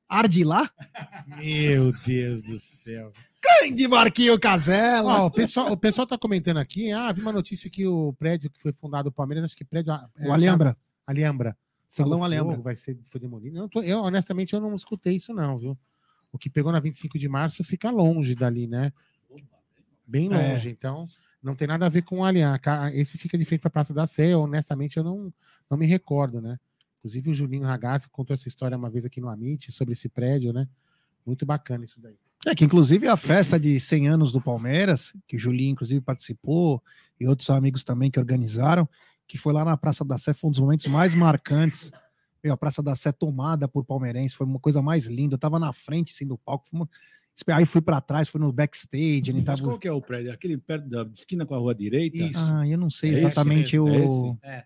Arde lá? Meu Deus do céu. Grande Marquinho Casella! O, pessoal, o pessoal tá comentando aqui. Ah, vi uma notícia que o prédio que foi fundado o Palmeiras, acho que prédio. é o a Alhambra. Alhambra. Salão Alhambra. Vai ser foi demolido. Eu, tô- eu, honestamente, eu não escutei isso, não, viu? O que pegou na 25 de março fica longe dali, né? Bem É. longe. Então, não tem nada a ver com o Allianz. Esse fica de frente para a Praça da Sé. Honestamente, eu não, não me recordo, né? Inclusive, o Julinho Ragazzi contou essa história uma vez aqui no Amit sobre esse prédio, né? Muito bacana isso daí. É que inclusive a festa de 100 anos do Palmeiras, que o Julinho inclusive participou e outros amigos também que organizaram, que foi lá na Praça da Sé, foi um dos momentos mais marcantes. Meu, a Praça da Sé tomada por palmeirense, foi uma coisa mais linda. Eu tava na frente assim do palco, foi uma- aí fui para trás, fui no backstage, ele Mas tava qual que é o prédio? Aquele perto da esquina com a rua direita? Isso. Ah, eu não sei É exatamente mesmo, o, é? É.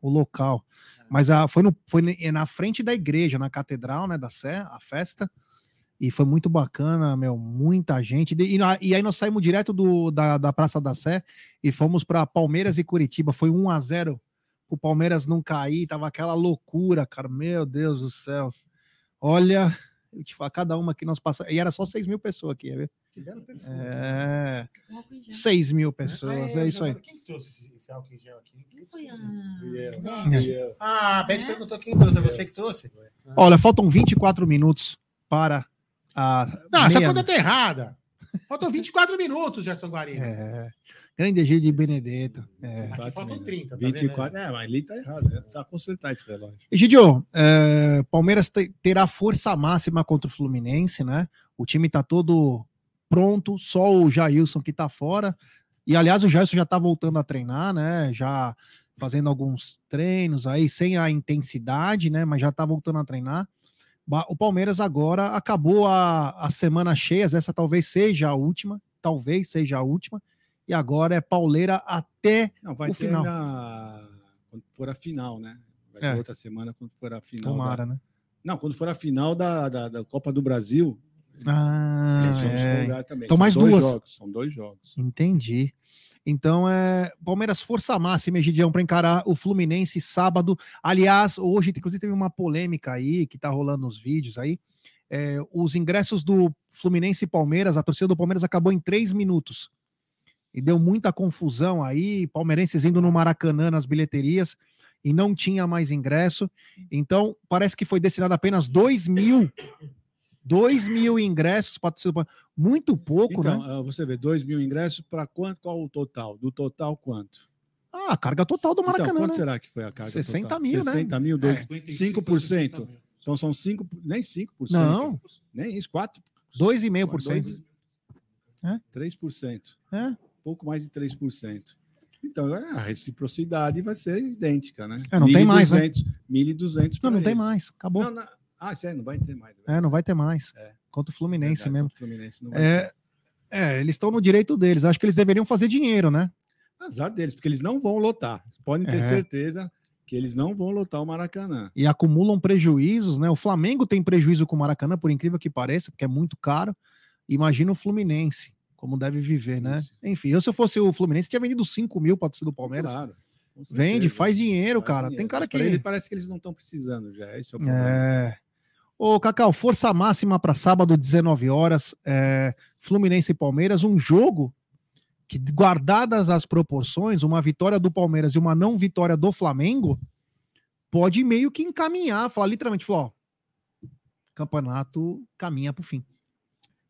o local. Mas a, foi, no, foi na frente da igreja, na catedral, né, da Sé, a festa. E foi muito bacana, meu, muita gente. E, e aí nós saímos direto do, da, da Praça da Sé e fomos para Palmeiras e Curitiba. Foi 1 a 0 o Palmeiras não cair, tava aquela loucura, cara. Meu Deus do céu. Olha, eu te falo, cada uma que nós passamos. E era só 6 mil pessoas aqui, viu? É, 6 mil pessoas, é isso aí. Quem que trouxe esse, álcool em gel aqui? Quem foi a... Ah, a Beth perguntou quem trouxe. É você que trouxe? Olha, faltam 24 minutos para a. Não, essa meia- conta tá errada. Faltam 24 minutos, Gerson Guarino. É, grande Egídio de Benedetto. É. Aqui faltam 30. Tá 24. vendo? É, mas ali tá errado. Né? Tá consertar esse relógio. Egidio, é, Palmeiras te- terá força máxima contra o Fluminense, né? O time tá todo pronto, só o Jailson que tá fora. E aliás, o Jailson já tá voltando a treinar, né? Já fazendo alguns treinos aí, sem a intensidade, né? Mas já tá voltando a treinar. O Palmeiras agora acabou a, a semana cheia, essa talvez seja a última, talvez seja a última. E agora é pauleira até Não, vai O ter final. na... quando for a final, né? Vai É. ter outra semana quando for a final. tomara, da... né? Não, quando for a final da, da, da Copa do Brasil, Ah, é. Então São mais duas. Jogos, são dois jogos. Entendi. Então, é, Palmeiras força máxima, Egidião, para encarar o Fluminense sábado. Aliás, hoje, inclusive, teve uma polêmica aí que tá rolando nos vídeos aí. É, os ingressos do Fluminense e Palmeiras, a torcida do Palmeiras acabou em três minutos. E deu muita confusão aí, palmeirenses indo no Maracanã nas bilheterias e não tinha mais ingresso. Então, parece que foi destinado apenas 2 mil. 2 mil ingressos Palmeiras. Muito pouco, né? Então, você vê, 2 mil ingressos para quanto? Qual o total? Do total, quanto? Ah, a carga total do então, Maracanã, quanto né? será que foi a carga 60 total? mil, né? 60 mil, dois- 55, 5%. 60 mil. Então são 5, nem 5%. Não. Nem isso, 4%. 2,5%. Dois- É? 3%. É. Pouco mais de 3%. Então, é, a reciprocidade vai ser idêntica, né? É, não tem mais, né? 1.200 Não, não tem eles. mais. Acabou. Não, não. Ah, sério, não vai ter mais. É, não vai ter mais. É. Contra o Fluminense Verdade, mesmo. o Fluminense não vai É, é, eles estão no direito deles. Acho que eles deveriam fazer dinheiro, né? Azar deles, porque eles não vão lotar. Podem ter É. certeza que eles não vão lotar o Maracanã. e acumulam prejuízos, né? O Flamengo tem prejuízo com o Maracanã, por incrível que pareça, porque é muito caro. Imagina o Fluminense, como deve viver, né? Isso. Enfim, eu se eu fosse o Fluminense, tinha vendido 5 mil para torcida do Palmeiras. Claro. Vende, faz dinheiro, Faz cara. dinheiro. Tem cara que. ele parece que eles não estão precisando já. Esse é o problema. É. Ô, Cacau, força máxima para sábado, 19 horas, é, Fluminense e Palmeiras, um jogo que, guardadas as proporções, uma vitória do Palmeiras e uma não vitória do Flamengo, pode meio que encaminhar, falar literalmente, falar, ó, campeonato caminha para o fim.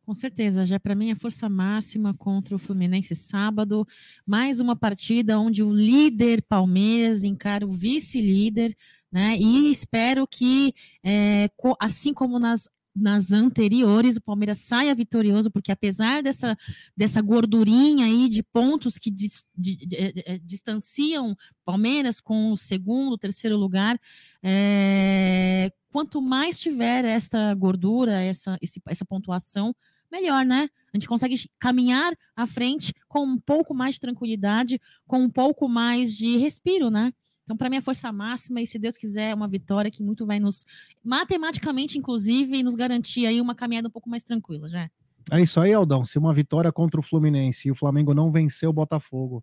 Com certeza, já para mim é força máxima contra o Fluminense sábado. Mais uma partida onde o líder Palmeiras encara o vice-líder, né? E espero que, é, assim como nas, nas anteriores, o Palmeiras saia vitorioso, porque apesar dessa, dessa gordurinha aí de pontos que dis- di- di- eh, eh, distanciam Palmeiras com o segundo, terceiro lugar, é, quanto mais tiver esta gordura, essa, esse- essa pontuação, melhor, né? A gente consegue caminhar à frente com um pouco mais de tranquilidade, com um pouco mais de respiro, né? Então, para mim, é força máxima e, se Deus quiser, uma vitória que muito vai nos, matematicamente, inclusive, nos garantir aí uma caminhada um pouco mais tranquila, já. É isso aí, Aldão. Se uma vitória contra o Fluminense e o Flamengo não vencer o Botafogo,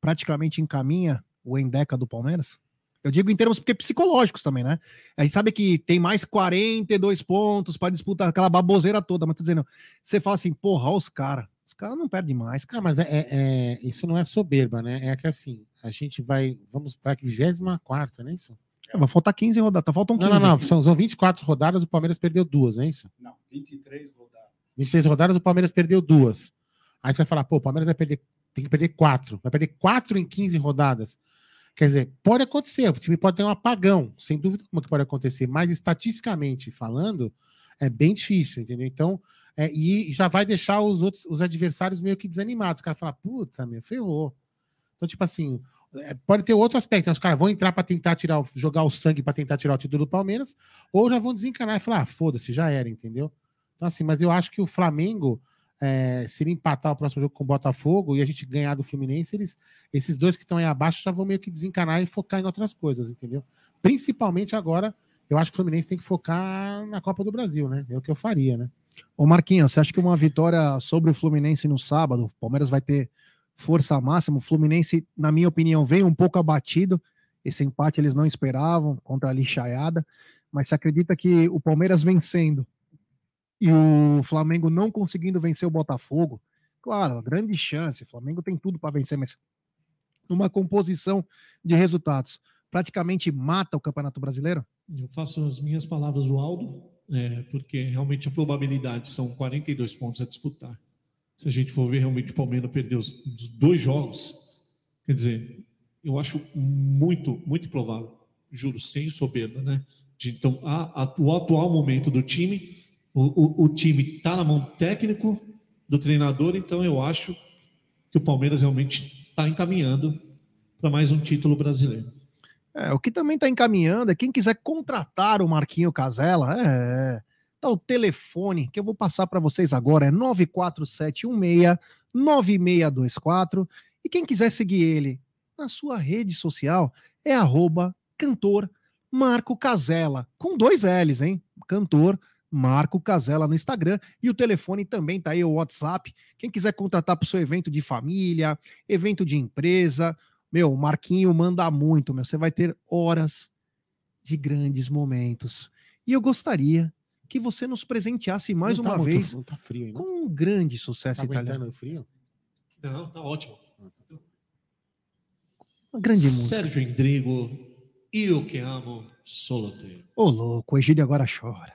praticamente encaminha o Endeca do Palmeiras? Eu digo em termos porque psicológicos também, né? A gente sabe que tem mais 42 pontos para disputar aquela baboseira toda, mas tô dizendo, você fala assim, porra, os caras. Os caras não perdem mais, cara. Ah, mas é, é- é- isso não é soberba, né? É que assim, a gente vai. Vamos para a 24, não é isso? É, vai faltar 15 rodadas, tá faltam 15. Não, não, não. São, são 24 rodadas, o Palmeiras perdeu duas, não é isso? Não, 23 rodadas. 26 rodadas, o Palmeiras perdeu duas. Aí você vai falar, pô, o Palmeiras vai perder, tem que perder quatro. Vai perder quatro em 15 rodadas. Quer dizer, pode acontecer, o time pode ter um apagão, sem dúvida como que pode acontecer, mas estatisticamente falando, é bem difícil, entendeu? Então, é, e já vai deixar os outros, os adversários meio que desanimados. Os caras falam, puta, meu, ferrou. Então, tipo assim, é, pode ter outro aspecto. né? Os caras vão entrar para tentar tirar, o- jogar o sangue para tentar tirar o título do Palmeiras, ou já vão desencanar e falar, ah, foda-se, já era, entendeu? Então, assim, mas eu acho que o Flamengo, é, se ele empatar o próximo jogo com o Botafogo e a gente ganhar do Fluminense, eles, esses dois que estão aí abaixo já vão meio que desencanar e focar em outras coisas, entendeu? Principalmente agora, eu acho que o Fluminense tem que focar na Copa do Brasil, né? É o que eu faria, né? Ô Marquinhos, você acha que uma vitória sobre o Fluminense no sábado, o Palmeiras vai ter força máxima? O Fluminense, na minha opinião, vem um pouco abatido. Esse empate eles não esperavam contra a lixaiada. Mas você acredita que o Palmeiras vencendo e o Flamengo não conseguindo vencer o Botafogo? Claro, grande chance. O Flamengo tem tudo para vencer, mas numa composição de resultados, praticamente mata o Campeonato Brasileiro? Eu faço as minhas palavras do Aldo, é, porque realmente a probabilidade são 42 pontos a disputar. Se a gente for ver realmente o Palmeiras perder os, os dois jogos, quer dizer, eu acho muito, muito provável, juro, sem soberba, né? De, então, a, a- o atual momento do time, o, o, o time está na mão do técnico, do treinador, então eu acho que o Palmeiras realmente está encaminhando para mais um título brasileiro. É, o que também está encaminhando é quem quiser contratar o Marquinho Casella, é, tá o telefone que eu vou passar para vocês agora, é 94716 9624 e quem quiser seguir ele na sua rede social é arroba cantor Marco Casella, com dois L's, hein? Cantor Marco Casella no Instagram e o telefone também tá aí, o WhatsApp. Quem quiser contratar para o seu evento de família, evento de empresa, meu, o Marquinho manda muito, meu. Você vai ter horas de grandes momentos. E eu gostaria que você nos presenteasse mais Não tá uma muito- vez Não tá frio ainda. com um grande sucesso Tá italiano. frio? Não, tá ótimo. Uma grande música. Sérgio Endrigo, Eu Que Amo, Solo Te. Ô, louco, o Egídio agora chora.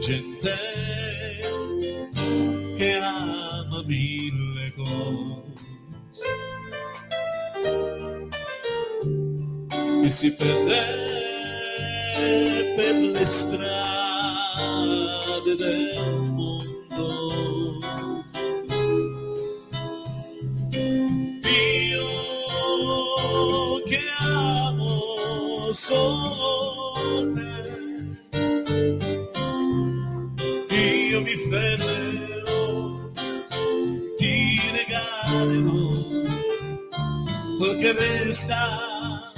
gente che ama mille cose che si perde per le strade del mondo. Io che amo solo pensar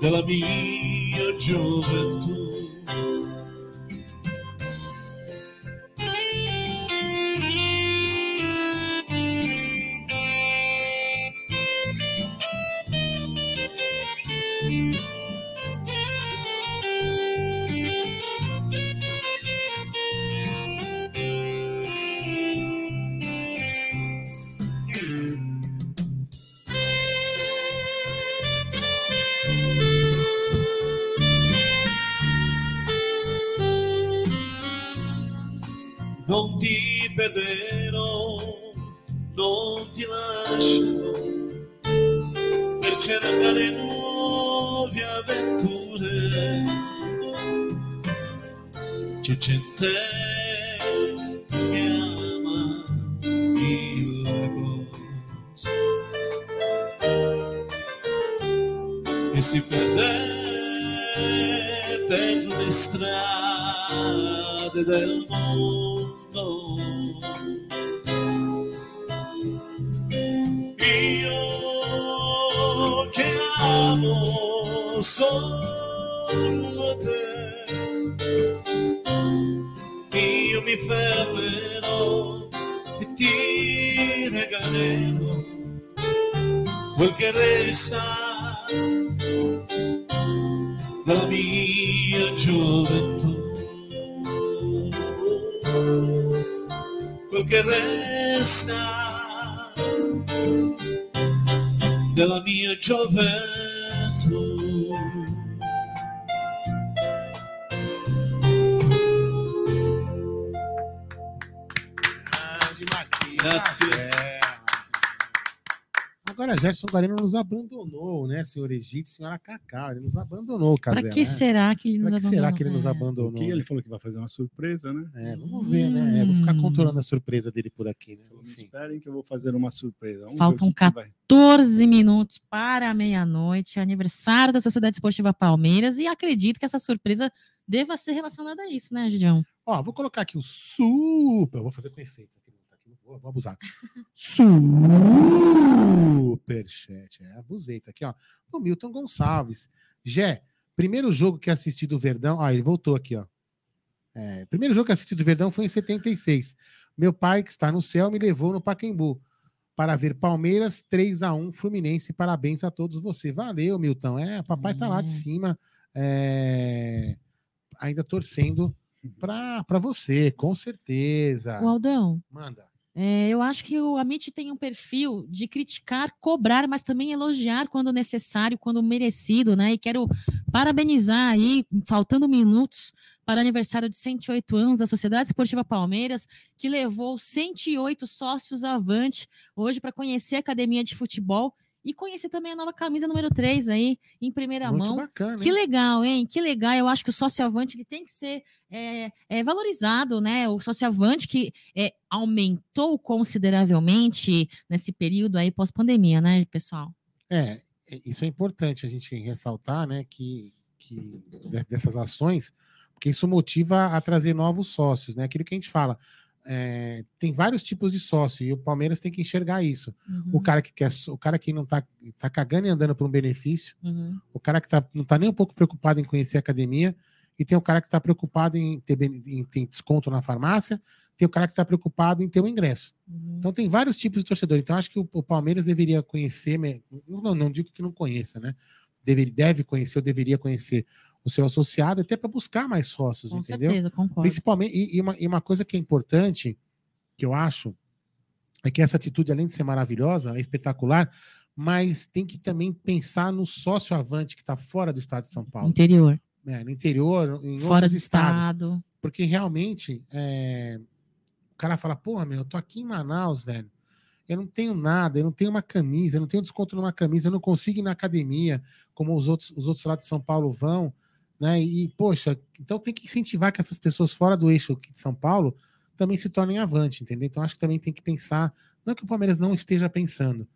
de. Gerson Guarino nos abandonou, né, senhor Egito, senhora Cacau? Ele nos abandonou, Para Casela. que né? será que ele nos Pra que abandonou? será que ele nos É. abandonou? O que ele falou que vai fazer uma surpresa, né? É, vamos ver, né? É, vou ficar Hum. controlando a surpresa dele por aqui, né? Enfim. Esperem que eu vou fazer uma surpresa. Vamos Faltam o que que vai- 14 minutos para a meia-noite, aniversário da Sociedade Esportiva Palmeiras, e acredito que essa surpresa deva ser relacionada a isso, né, Gidião? Ó, vou colocar aqui o super. Eu vou fazer com efeito. Aqui, não, aqui não vou, abusar. Superchat. É, abusei. Tá aqui, ó. O Milton Gonçalves. Jé, primeiro jogo que assisti do Verdão. Ah, ele voltou aqui, ó. É, primeiro jogo que assisti do Verdão foi em 76. Meu pai, que está no céu, me levou no Pacaembu para ver Palmeiras 3 a 1 Fluminense. Parabéns a todos vocês. Valeu, Milton. É, papai tá lá de É. cima, é, ainda torcendo para você, com certeza. O Aldão, Manda. É, eu acho que o Amit tem um perfil de criticar, cobrar, mas também elogiar quando necessário, quando merecido, né? E quero parabenizar aí, faltando minutos para aniversário de 108 anos da Sociedade Esportiva Palmeiras, que levou 108 sócios avante hoje para conhecer a academia de futebol e conhecer também a nova camisa número 3 aí, em primeira Muito mão. bacana. Que hein? legal, hein? Que legal. Eu acho que o sócio-avante ele tem que ser é, é, valorizado, né? O sócio-avante que é, aumentou consideravelmente nesse período aí pós-pandemia, né, pessoal? É, isso é importante a gente ressaltar, né, que, que de- dessas ações, porque isso motiva a trazer novos sócios, né? Aquilo que a gente fala. É, tem vários tipos de sócio e o Palmeiras tem que enxergar isso. O Uhum, cara que quer, o cara que não tá, tá cagando e andando por um benefício, uhum. o cara que tá, não tá nem um pouco preocupado em conhecer a academia, e tem o cara que está preocupado em ter, em ter desconto na farmácia, tem o cara que está preocupado em ter o ingresso. Uhum. Então tem vários tipos de torcedor. Então acho que o, o Palmeiras deveria conhecer, não, não digo que não conheça, né? Deve, deve conhecer ou deveria conhecer o seu associado até para buscar mais sócios, Com entendeu? certeza, concordo. Principalmente, e, e uma, e uma coisa que é importante, que eu acho, é que essa atitude, além de ser maravilhosa, é espetacular, mas tem que também pensar no sócio avante que está fora do estado de São Paulo, Interior. né, no interior, em Fora outros do estados. estado. Porque realmente é, o cara fala, porra, meu, eu tô aqui em Manaus, velho. Eu não tenho nada, eu não tenho uma camisa, eu não tenho desconto numa camisa, eu não consigo ir na academia, como os outros, os outros lá de São Paulo vão, né? E, poxa, então tem que incentivar que essas pessoas fora do eixo aqui de São Paulo também se tornem avante, entendeu? Então acho que também tem que pensar, não que o Palmeiras não esteja pensando,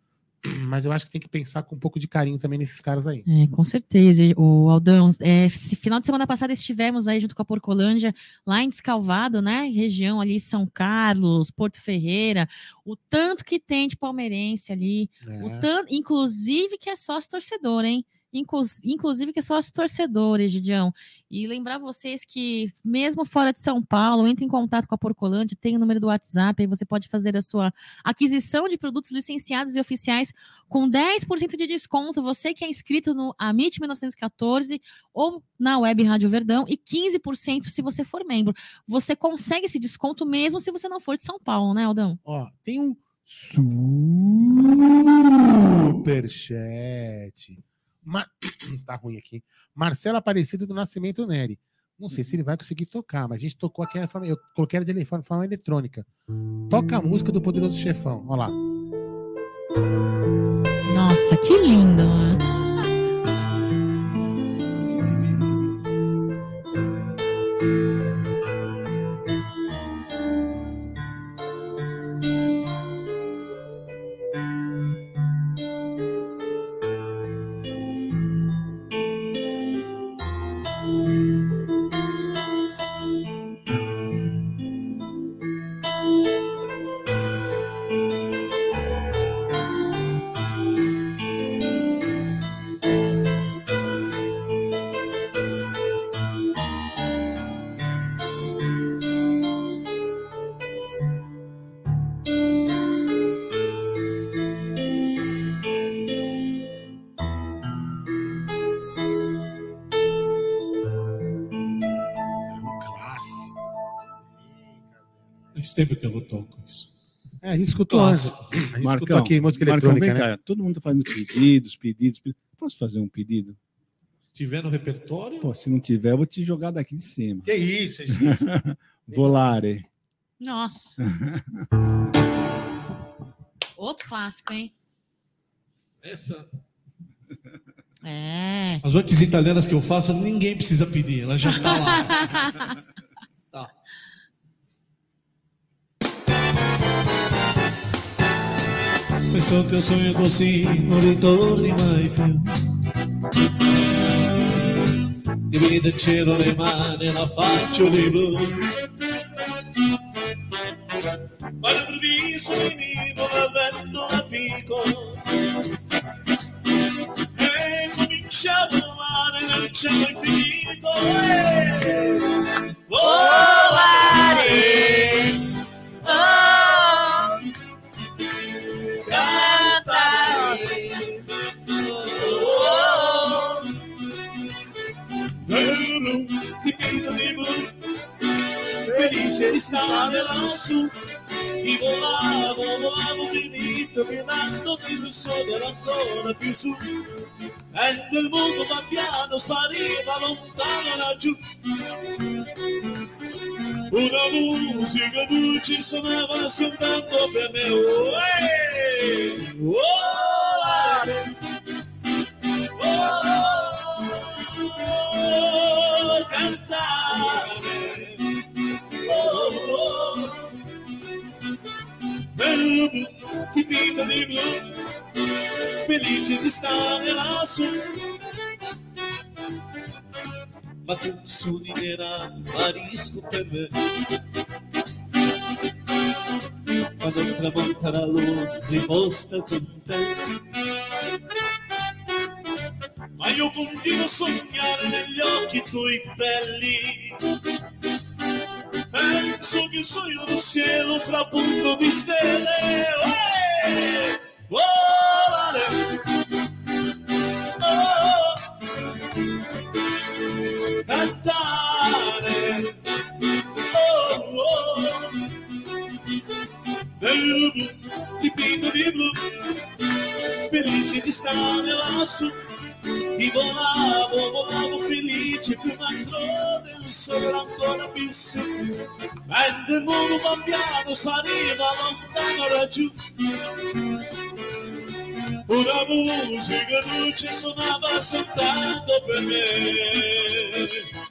<clears throat> mas eu acho que tem que pensar com um pouco de carinho também nesses caras aí. É, com certeza, o Aldão. É, final de semana passada estivemos aí junto com a Porcolândia, lá em Descalvado, né? Região ali, São Carlos, Porto Ferreira. O tanto que tem de palmeirense ali. O É. tanto, inclusive que é sócio torcedor, hein? Inclus- Inclusive que é sócio torcedor, Egidião. E lembrar vocês que, mesmo fora de São Paulo, entre em contato com a Porcolândia, tem o número do WhatsApp, aí você pode fazer a sua aquisição de produtos licenciados e oficiais com 10% de desconto. Você que é inscrito no Amit 1914 ou na Web Rádio Verdão e 15% se você for membro. Você consegue esse desconto mesmo se você não for de São Paulo, né, Aldão? Ó, tem um superchat. Mar... <clears throat> tá ruim aqui. Marcelo Aparecido do Nascimento Neri. Não sei se ele vai conseguir tocar, mas a gente tocou aqui na forma. Eu coloquei ela de forma, forma eletrônica. Toca a música do Poderoso Chefão. Olha lá. Nossa, que lindo, mano. <laughs> tempo que eu não toco isso. É, a gente escutou antes. A gente Marcão, aqui música Marcão, eletrônica, vem né? cá. Todo mundo tá fazendo pedidos, pedidos, pedidos. Posso fazer um pedido? Se tiver no repertório, Pô, se não tiver, eu vou te jogar daqui de cima. Que isso, gente. <laughs> Volare. Nossa. <laughs> Outro clássico, hein? essa. É. As outras italianas que eu faço, ninguém precisa pedir, ela já tá lá. <laughs> Penso che un sogno così non ritorni mai più. Divide il cielo le mani la faccio di blu. Ma all'improvviso venivo dal vento da pico e cominciavo a volare nel cielo infinito. Eh! Oh! Di stare lassù. Io volavo, volavo finito, gridando di più sopra ancora più su. E il mondo va piano, spariva lontano laggiù. Una musica dolce suonava soltanto per me. Oh, eh, volare. Blu, tipito di blu, felice di stare lassù. Ma tu suonerà marisco per me. Quando tramonta la luna, riposta con te. Ma io continuo a sognare negli occhi tuoi belli. Penso che sono del cielo fra punto di stelle. Eh, volare. Oh, cantare. Oh, oh. Bello blu, tipito di blu, felice di stare lassù. E volavo, volavo felice più un altro del sole ancora più su. Mentre il mondo man piano spariva lontano laggiù. Una musica dolce suonava soltanto per me.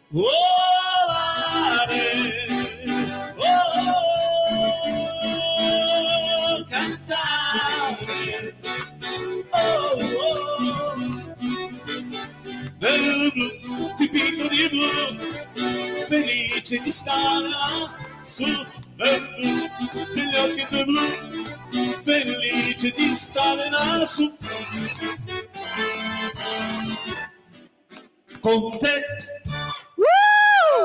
Volare, blu, tipito di blu, felice di stare là su, nel blu, degli occhi tuoi blu, felice di stare lassù. Con te,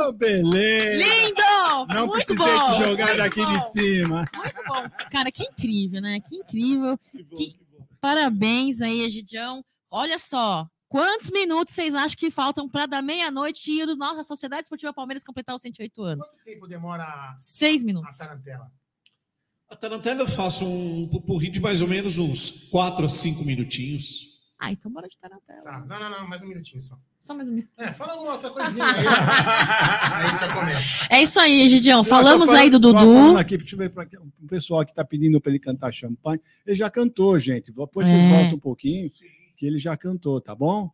Ô, beleza! Lindo! Não Muito precisei bom, te jogar muito daqui bom, de cima. Muito bom. Cara, que incrível, né? Que incrível. Que- Parabéns aí, Egidião. Olha só, quantos minutos vocês acham que faltam para da meia-noite e o nossa Sociedade Esportiva Palmeiras completar os 108 anos? Quanto tempo demora Seis a minutos. tarantela? A tarantela eu faço um pupurri de mais ou menos uns 4 a 5 minutinhos. Ah, então bora de tarantela. Tá, não, não, não, mais um minutinho só. Só mais um minuto. É, fala alguma outra coisinha aí. <laughs> aí a gente já começa. É isso aí, Egidião. Falamos Só aí do falando- falando Dudu. aqui, deixa eu ver para o pessoal que está pedindo para ele cantar champanhe. Ele já cantou, gente. Depois É. vocês voltam um pouquinho, que ele já cantou, tá bom?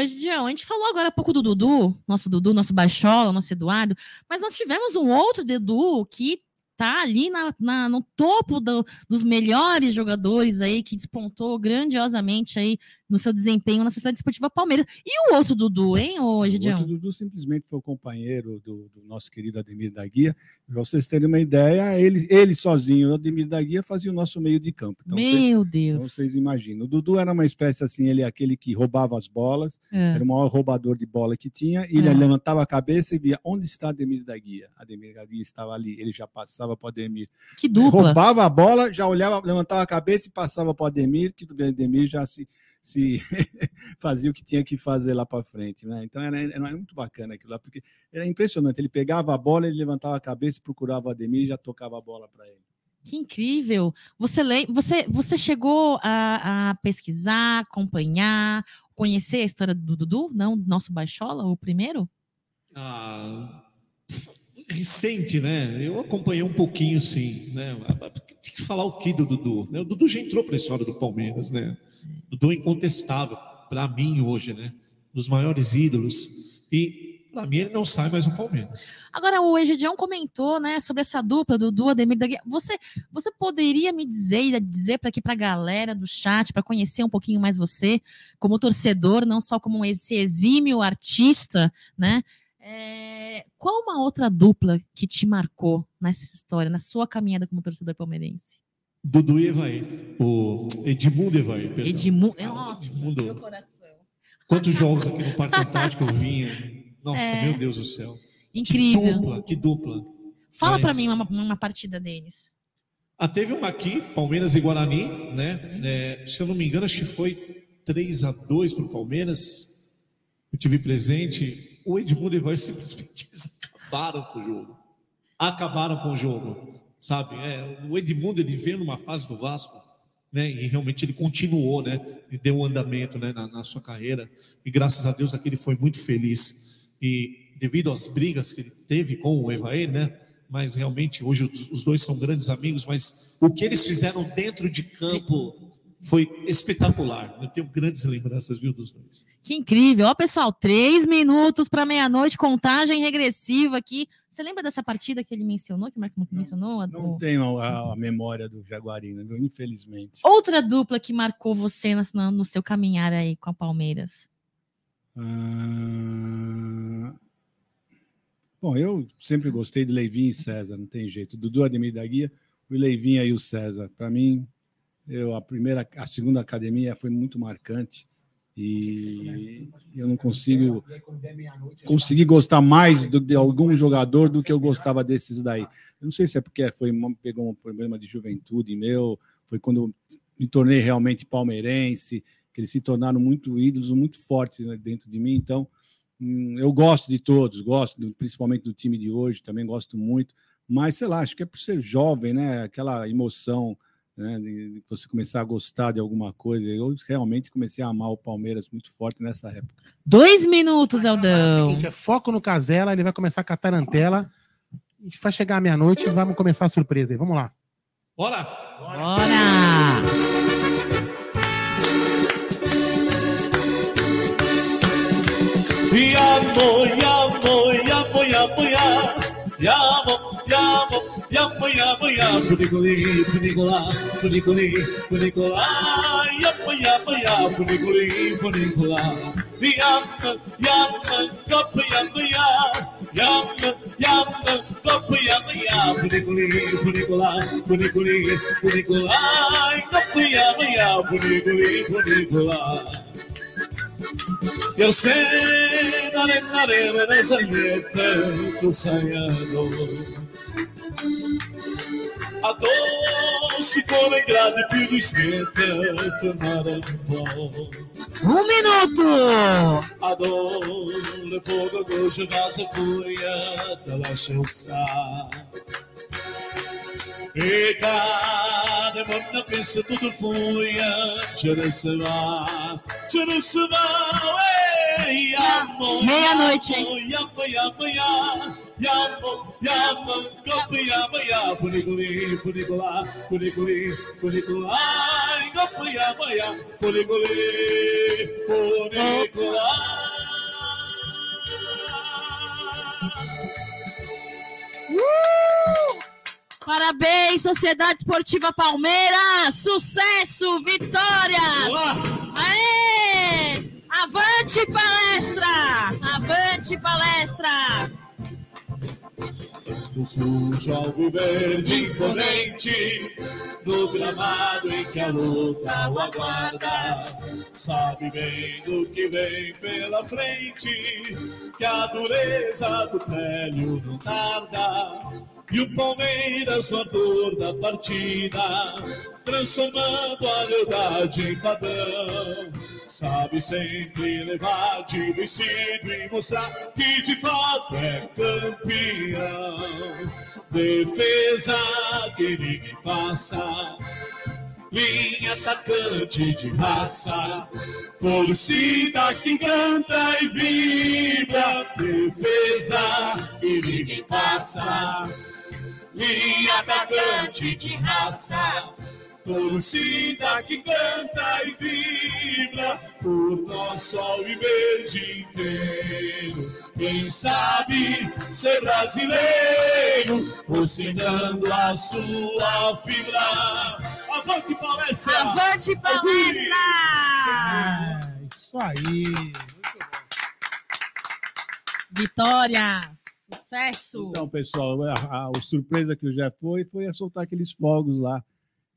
Egidião, a gente falou agora há pouco do Dudu, nosso Dudu, nosso Baixola, nosso Eduardo, mas nós tivemos um outro Dudu que tá ali na, na- no topo do- dos melhores jogadores aí, que despontou grandiosamente aí no seu desempenho na Sociedade Esportiva Palmeiras. E o outro Dudu, hein, ô O outro? Dudu simplesmente foi o companheiro do, do nosso querido Ademir da Guia. Para vocês terem uma ideia, ele, ele sozinho, o Ademir da Guia, fazia o nosso meio de campo. Então, Meu então Deus. vocês imaginam. O Dudu era uma espécie assim, ele é aquele que roubava as bolas, É. era o maior roubador de bola que tinha, e ele É. levantava a cabeça e via onde está Ademir da Guia. Ademir da Guia estava ali, ele já passava para o Ademir. Que dupla. Roubava a bola, já olhava, levantava a cabeça e passava para o Ademir, que o Ademir já se, se <laughs> fazia o que tinha que fazer lá para frente. Né? Então era, era muito bacana aquilo lá, porque era impressionante. Ele pegava a bola, ele levantava a cabeça, procurava o Ademir e já tocava a bola para ele. Que incrível. Você, le... você, você chegou a, a pesquisar, acompanhar, conhecer a história do Dudu? Não, do nosso Baixola, o primeiro? Ah, recente, né? Eu acompanhei um pouquinho, sim. Né? Tem que falar o que do Dudu? né? O Dudu já entrou para a história do Palmeiras, né? O Dudu é incontestável, para mim hoje, né? Dos maiores ídolos. E para mim ele não sai mais do Palmeiras. Agora, o Egidião comentou, né, sobre essa dupla do Dudu Ademir da Guia. Você, você poderia me dizer dizer para aqui para a galera do chat, para conhecer um pouquinho mais você, como torcedor, não só como esse exímio artista, né? É, qual uma outra dupla que te marcou nessa história, na sua caminhada como torcedor palmeirense? Dudu e Evair. O Edmundo Evair, perdão. Edmundo. Ah, Nossa, Edmundo. meu coração. Quantos jogos aqui no Parque Antártico eu vinha? Nossa, É. meu Deus do céu. Que Incrível. dupla, que dupla. Fala para mim uma, uma partida deles. Ah, teve uma aqui, Palmeiras e Guarani, né? É, se eu não me engano, acho que foi 3 a 2 para o Palmeiras. Eu tive presente. O Edmundo e o Evair simplesmente <laughs> acabaram com o jogo. Acabaram com o jogo, sabe? É, o Edmundo ele veio numa fase do Vasco, né? E realmente ele continuou, né? E deu um andamento, né? Na, na sua carreira. E graças a Deus aquele foi muito feliz. E devido às brigas que ele teve com o Evair, né? Mas realmente hoje os, os dois são grandes amigos. Mas o que eles fizeram dentro de campo foi espetacular. Eu tenho grandes lembranças, viu, dos dois. Que incrível. Ó, pessoal, três minutos para meia-noite, contagem regressiva aqui. Você lembra dessa partida que ele mencionou, que o Marcos mencionou? Não o- tenho a, a memória do Jaguarina, viu? infelizmente. Outra dupla que marcou você na- na- no seu caminhar aí com a Palmeiras. Ah, Bom, eu sempre gostei de Leivinho e César, não tem jeito. Dudu Ademir da Guia, o Leivinho e o César. Para mim, eu, a primeira, a segunda academia foi muito marcante e eu não consigo E aí, quando der meia-noite, consegui gostar mais do- de algum jogador do que eu gostava desses daí. Eu não sei se é porque foi pegou um problema de juventude meu, foi quando me tornei realmente palmeirense, que eles se tornaram muito ídolos, muito fortes né, dentro de mim. Então, hum, eu gosto de todos, gosto principalmente do time de hoje, também gosto muito. Mas sei lá, acho que é por ser jovem, né? Aquela emoção né, de, você começar a gostar de alguma coisa. Eu realmente comecei a amar o Palmeiras muito forte nessa época. Dois minutos, É o Aldão. seguinte, é foco no Casela, ele vai começar com a tarantela. E vai chegar à meia-noite e vamos começar a surpresa aí. Vamos lá. Bora! Bora! Yamo, yamo, yamo, yamo, ya. Yamo, yamo, yamo, yamo, ya. Funiculi, funicula, funiculi, funicula. Yamo, yamo, ya. Funiculi, funicula. Yamo, yamo, gopo, yamo, ya. Yamo, yamo, gopo, yamo, ya. Funiculi, funicula, funiculi, funicula. Gopo, yamo, ya. Funiculi, funicula. Eu sei da lenareva dessa letra do sonhador. A doce cor é grande pelo esquenta, formada de pó. Um minuto! A dor levou a goja da chança. E cada mão na pensa tudo foi Jerusalém, Jerusalém, ei, amor. Meia-noite, hein? Yamo, yamo, gopo, yamo, ya. Funiculi, funicula, funiculi, funicula. Ai, gopo, yamo, ya. Funiculi, funicula. Parabéns, Sociedade Esportiva Palmeiras! Sucesso, vitórias! Aê! Avante palestra! Avante palestra! O sujo alviverde imponente No gramado em que a luta o aguarda. Sabe bem do que vem pela frente Que a dureza do prélio não tarda. E o Palmeiras no ardor da partida Transformando a lealdade em padrão Sabe sempre levar de vencido e mostrar que de fato é campeão. Defesa que ninguém passa, linha atacante de raça, torcida que canta e vibra. Defesa que ninguém passa, linha atacante de raça. Torcida que canta e vibra por nosso alviverde inteiro. Quem sabe ser brasileiro, mostrando a sua fibra. Avante palestra! Avante palestra! É, isso aí. Vitória! Sucesso! Então, pessoal, a, a, a surpresa que o Jé foi foi a soltar aqueles fogos lá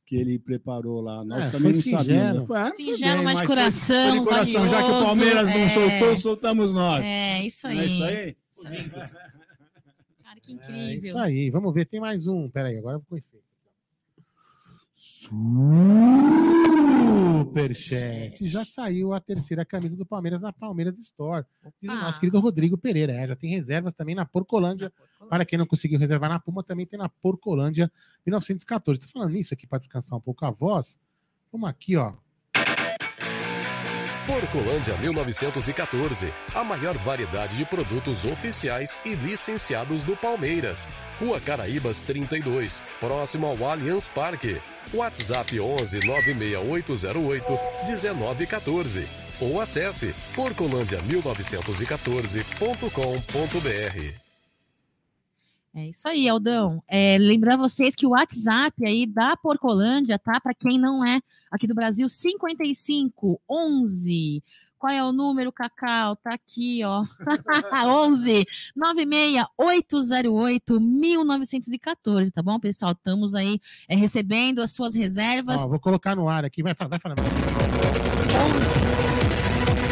que ele preparou lá. Nós É, também não foi sabíamos. singelo. Foi, ah, foi Singelo, bem, mas de foi- coração, foi de coração. Já que o valioso, Palmeiras não é. soltou, soltamos nós. É, isso aí. Não é isso aí? Isso aí. <laughs> Cara, que É incrível. isso aí. Vamos ver, tem mais um. Peraí, agora eu vou com efeito. Superchat. Já saiu a terceira camisa do Palmeiras na Palmeiras Store. Diz o nosso querido Rodrigo Pereira. É, já tem reservas também na Porcolândia. Para quem não conseguiu reservar na Puma, também tem na Porcolândia 1914. Tô falando nisso aqui para descansar um pouco a voz. Vamos aqui, ó. Porcolândia 1914, a maior variedade de produtos oficiais e licenciados do Palmeiras. Rua Caraíbas 32, próximo ao Allianz Parque. WhatsApp 11 96808 1914 ou acesse porcolândia1914.com.br. É isso aí, Aldão. É, lembrar vocês que o WhatsApp aí da Porcolândia, tá? Para quem não é aqui do Brasil, 55 11. Qual é o número, Cacau? Tá aqui, ó. 11 96 808 1914, tá bom, pessoal? Estamos aí é, recebendo as suas reservas. Ó, vou colocar no ar aqui. Vai falar, vai falar.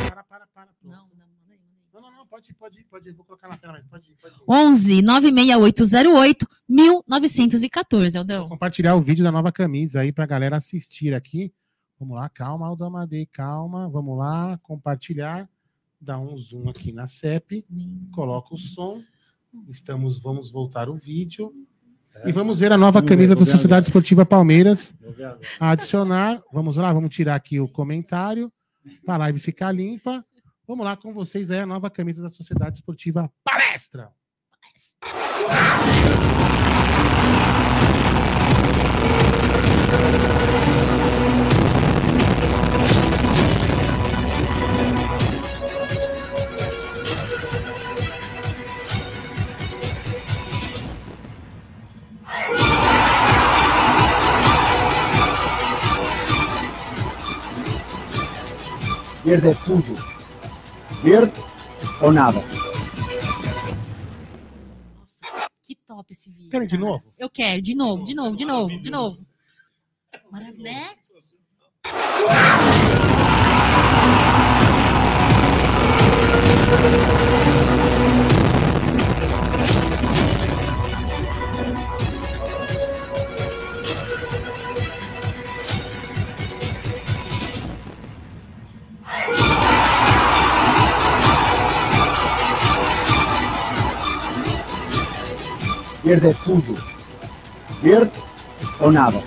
Para, para, para. Não, não, manda aí, manda aí. Não, não, não, pode pode pode. Vou colocar na tela, mas pode ir, pode ir. 11 96808 1914, Vou Aldão. compartilhar o vídeo da nova camisa aí pra galera assistir aqui. Vamos lá, calma, Aldo Amadei, calma. Vamos lá, compartilhar. Dá um zoom aqui na CEP. Coloca o som. Estamos, vamos voltar o vídeo. E vamos ver a nova camisa vou ver Sociedade Esportiva Palmeiras. Vou a adicionar. Vamos lá, vamos tirar aqui o comentário para a live ficar limpa. Vamos lá com vocês aí a nova camisa da Sociedade Esportiva Palestra. Verde é tudo. Verde ou nada. Que top esse vídeo. Querem de novo? Eu quero, de novo, de novo, de novo, de novo. Maravilha, né? Verde é tudo. Verde ou nada.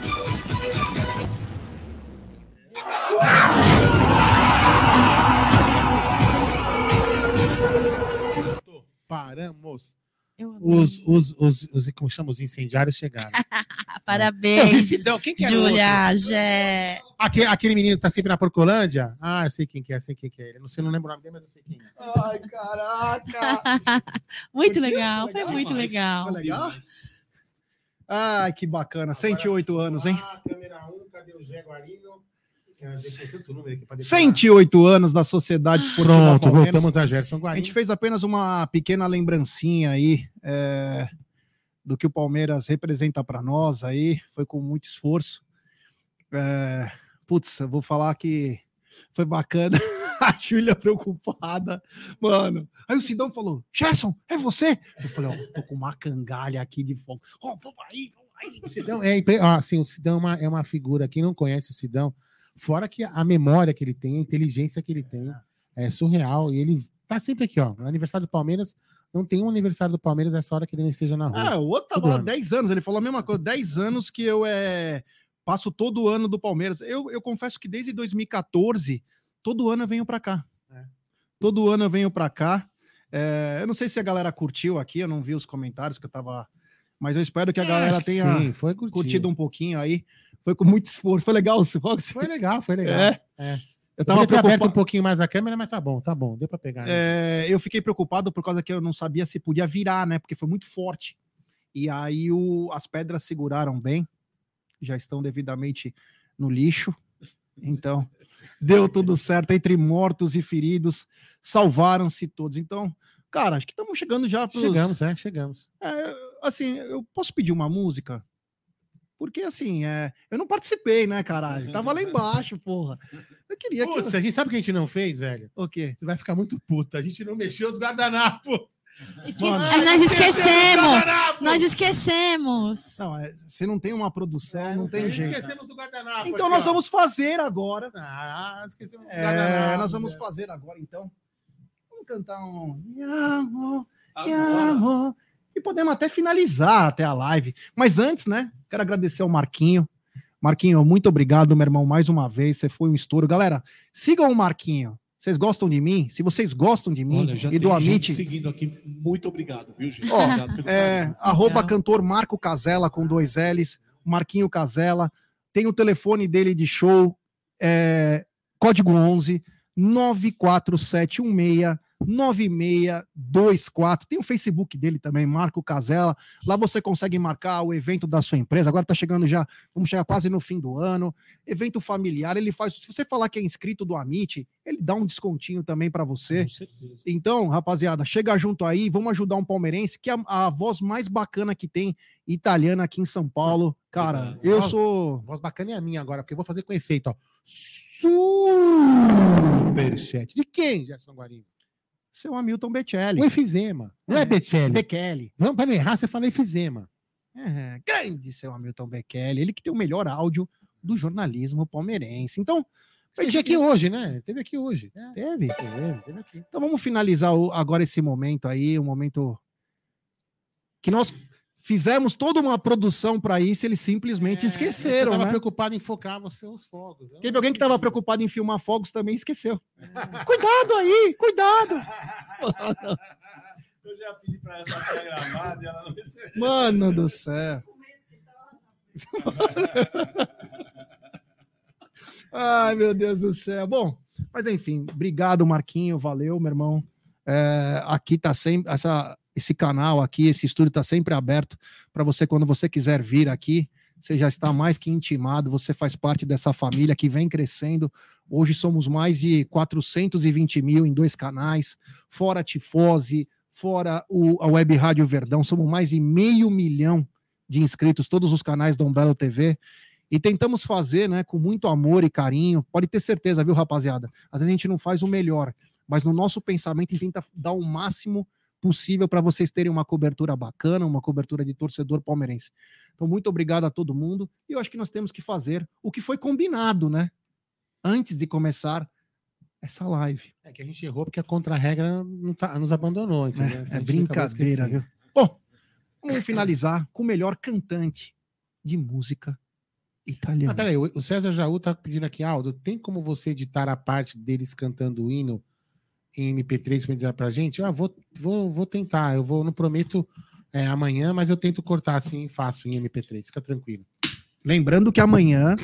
Paramos. Os, os, os, os, como chama, os incendiários chegaram. <laughs> Eu Parabéns. Sidão, quem que é? Júlia, Jé. Aquele, aquele menino que tá sempre na Porcolândia? Ah, eu sei quem que é, sei quem que é. Não sei, não lembro o nome dele, mas eu sei quem é. Ai, caraca. <laughs> Muito legal, Foi foi legal muito legal. Foi legal? Ai, que bacana. 108 anos, hein? Ah, câmera 1, cadê o Jaguarino? 108 anos da Sociedade Esportiva Pronto, Palmeiras. voltamos a Gerson A Guarino. gente fez apenas uma pequena lembrancinha aí é, do que o Palmeiras representa para nós aí. Foi com muito esforço. É, putz, eu vou falar que foi bacana. <laughs> A Júlia preocupada, mano. Aí o Sidão falou: Gerson, é você? Eu falei: Ó, tô com uma cangalha aqui de fogo. Ó, vamos aí, vamos aí. O Sidão é, impre- assim, o Sidão é uma, é uma figura, quem não conhece o Sidão, fora que a memória que ele tem, a inteligência que ele tem, é surreal. E ele tá sempre aqui, ó. No aniversário do Palmeiras, não tem um aniversário do Palmeiras essa hora que ele não esteja na rua. Ah, o outro tava há ano. 10 anos, ele falou a mesma coisa, 10 anos que eu é, passo todo ano do Palmeiras. Eu, eu confesso que desde 2014, todo ano eu venho para cá. É. Todo ano eu venho para cá. É, eu não sei se a galera curtiu aqui, eu não vi os comentários que eu tava. Mas eu espero que a É, galera que tenha sim, curtido um pouquinho aí. Foi com muito esforço. Foi legal, Fox? Foi legal, foi legal. É. É. Eu Eu tava tava ter aberto um preocupado. pouquinho mais a câmera, mas tá bom, tá bom, deu pra pegar. né? É, eu fiquei preocupado por causa que eu não sabia se podia virar, né? Porque foi muito forte. E aí o- as pedras seguraram bem, já estão devidamente no lixo. Então, deu tudo certo entre mortos e feridos, salvaram-se todos. Então, cara, acho que estamos chegando já para Chegamos, é, chegamos. assim, eu posso pedir uma música? Porque assim, é, eu não participei, né, caralho? Tava lá embaixo, porra. Eu queria que Putz, a gente sabe o que a gente não fez, velho? o quê? Você vai ficar muito puto. A gente não mexeu os guardanapos. Esque- Mano. Nós esquecemos! Guardanapo! Nós esquecemos! Não, é, você não tem uma produção, não tem jeito. Esquecemos do guardanapo. Então aqui, nós ó. vamos fazer agora. Ah, esquecemos É, guardanapos, nós vamos fazer agora, então. Vamos cantar um. Me amo, me amo. E podemos até finalizar até a live. Mas antes, né? Quero agradecer ao Marquinho. Marquinho, muito obrigado, meu irmão, mais uma vez. Você foi um estouro. Galera, sigam o Marquinho. Vocês gostam de mim? Se vocês gostam de mim olha, já e do Amit, seguindo aqui. Muito obrigado, viu, gente? Ó, Obrigado pelo é, arroba cantor Marco Casella com dois L's, Marquinho Casella. Tem o telefone dele de show, é, código 11 94716 9624. Tem o Facebook dele também, Marco Casella. Lá você consegue marcar o evento da sua empresa. Agora tá chegando já, vamos chegar quase no fim do ano. Evento familiar, ele faz. Se você falar que é inscrito do Amit, ele dá um descontinho também para você. Com certeza. Então, rapaziada, chega junto aí, vamos ajudar um palmeirense, que é a, a voz mais bacana que tem italiana aqui em São Paulo. Cara, eu sou. Voz bacana é a minha agora, porque eu vou fazer com efeito, ó. Superchat. De quem, Gerson Guarino? Seu Hamilton Becelli. O efizema. Não é, É, Becelli. Bekele. Vamos para não errar, você fala efizema. É, grande seu Hamilton Bekele. Ele que tem o melhor áudio do jornalismo palmeirense. Então, Teve aqui hoje, né? Teve aqui hoje. É, teve. teve, teve aqui. Então vamos finalizar o- agora esse momento aí, um momento que nós Fizemos toda uma produção para isso, eles simplesmente esqueceram, Eu tava né? preocupado em focar você os fogos. Eu Teve alguém que estava preocupado em filmar fogos também esqueceu. cuidado aí, cuidado. <laughs> Eu já pedi pra ela estar gravada e ela não recebeu. Mano do céu. <laughs> Ai, meu Deus do céu. Bom, mas enfim, obrigado, Marquinho. Valeu, meu irmão. É, aqui tá sempre. Essa, esse canal aqui, esse estúdio tá sempre aberto para você, quando você quiser vir aqui. Você já está mais que intimado, você faz parte dessa família que vem crescendo. Hoje somos mais de 420 mil em dois canais, fora a Tifose, fora o, a Web Rádio Verdão, somos mais de meio milhão de inscritos, todos os canais da Umbelo TV. E tentamos fazer né, com muito amor e carinho. Pode ter certeza, viu, rapaziada? Às vezes a gente não faz o melhor, mas no nosso pensamento tenta dar o máximo possível para vocês terem uma cobertura bacana, uma cobertura de torcedor palmeirense. Então, muito obrigado a todo mundo. E eu acho que nós temos que fazer o que foi combinado, né? Antes de começar essa live. É que a gente errou porque a contra-regra tá- nos abandonou, entendeu? Então a É, é brincadeira, viu? Bom, vamos finalizar com o melhor cantante de música Ah, italiana. peraí, o o César Jaú tá pedindo aqui, Aldo, tem como você editar a parte deles cantando o hino em MP3 para dizer pra gente? Ah, vou, vou, vou tentar, eu vou, não prometo é, amanhã, mas eu tento cortar assim e faço em MP3, fica tranquilo. Lembrando que amanhã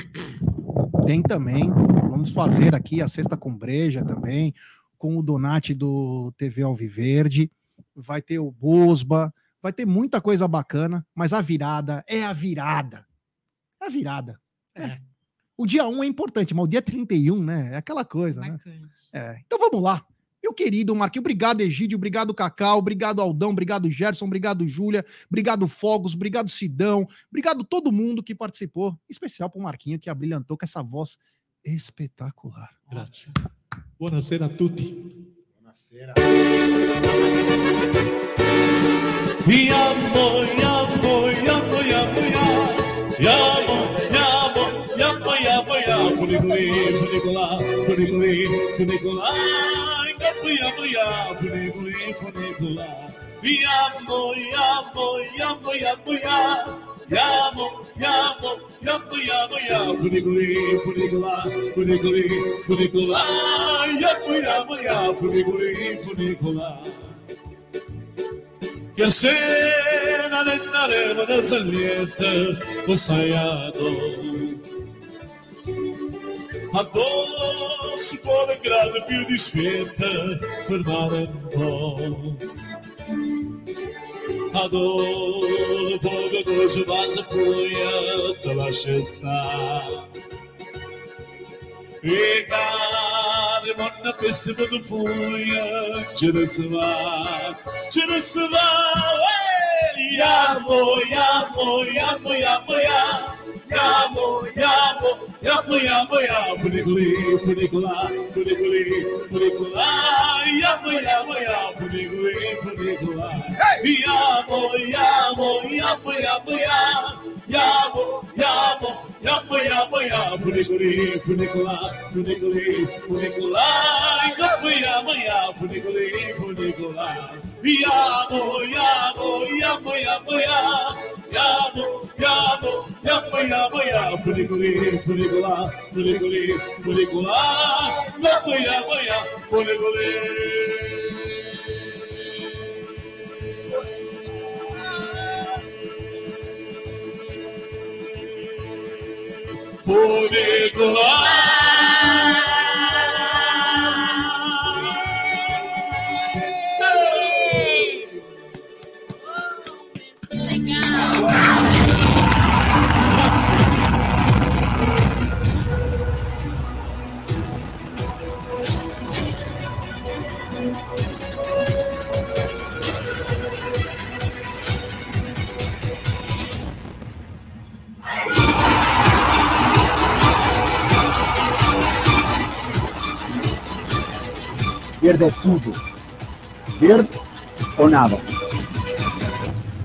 tem também, vamos fazer aqui a Sexta com Breja também, com o Donati do TV Alviverde, vai ter o Bosba, vai ter muita coisa bacana, mas a virada é a virada. É a virada. É. O dia 1 é importante, mas o dia 31, né? É aquela coisa, né? É, então vamos lá. Meu querido Marquinhos, obrigado Egídio, obrigado Cacau, obrigado Aldão, obrigado Gerson, obrigado Júlia, obrigado Fogos, obrigado Sidão, obrigado todo mundo que participou, em especial pro Marquinho que abrilhantou com essa voz espetacular. Grazie. Buonasera a tutti. Yamo, yamo, yamo, yamo, yamo, yamo, yamo, yamo, yamo, yamo, funiculi, funicula, funiculi, funicula, yamo, yamo, yamo, funiculi, funicula, yamo, yamo, yamo, yamo, yamo, yamo, yamo, yamo, yamo, yamo, funiculi, funicula, funiculi, funicula, yamo, yamo, yamo, funiculi, funicula. E a cena nell'arena del salviente a doce cor agrada que desperta fervar a dor. A dor, a voga, a coisa, a punha, toda a cade monna pessima di fuia ce ne si va ce ne si va eh, yamo, yamo, yamo, yamo Yamo, yamo, yamo, yamo, yamo Funiculi, funicula, funiculi, funicula Yamo, yamo, yamo, funiculi, funicula Yamo, yamo, yamo, yamo, yamo Yamo, yamo, yamo, yamo, yamo Funiculi, funicula, funiculi, funicula Yamo, yamo, yamo, funiculi, funicula yamo, yamo, yamo, yamo Yamo, yamo, yamo, yamo, yamo Funiculi, funicula, funiculi, funicula Yamo, yamo, yamo, funiculi comigo lá. pierdes tuyo. ¿Cierto o nada?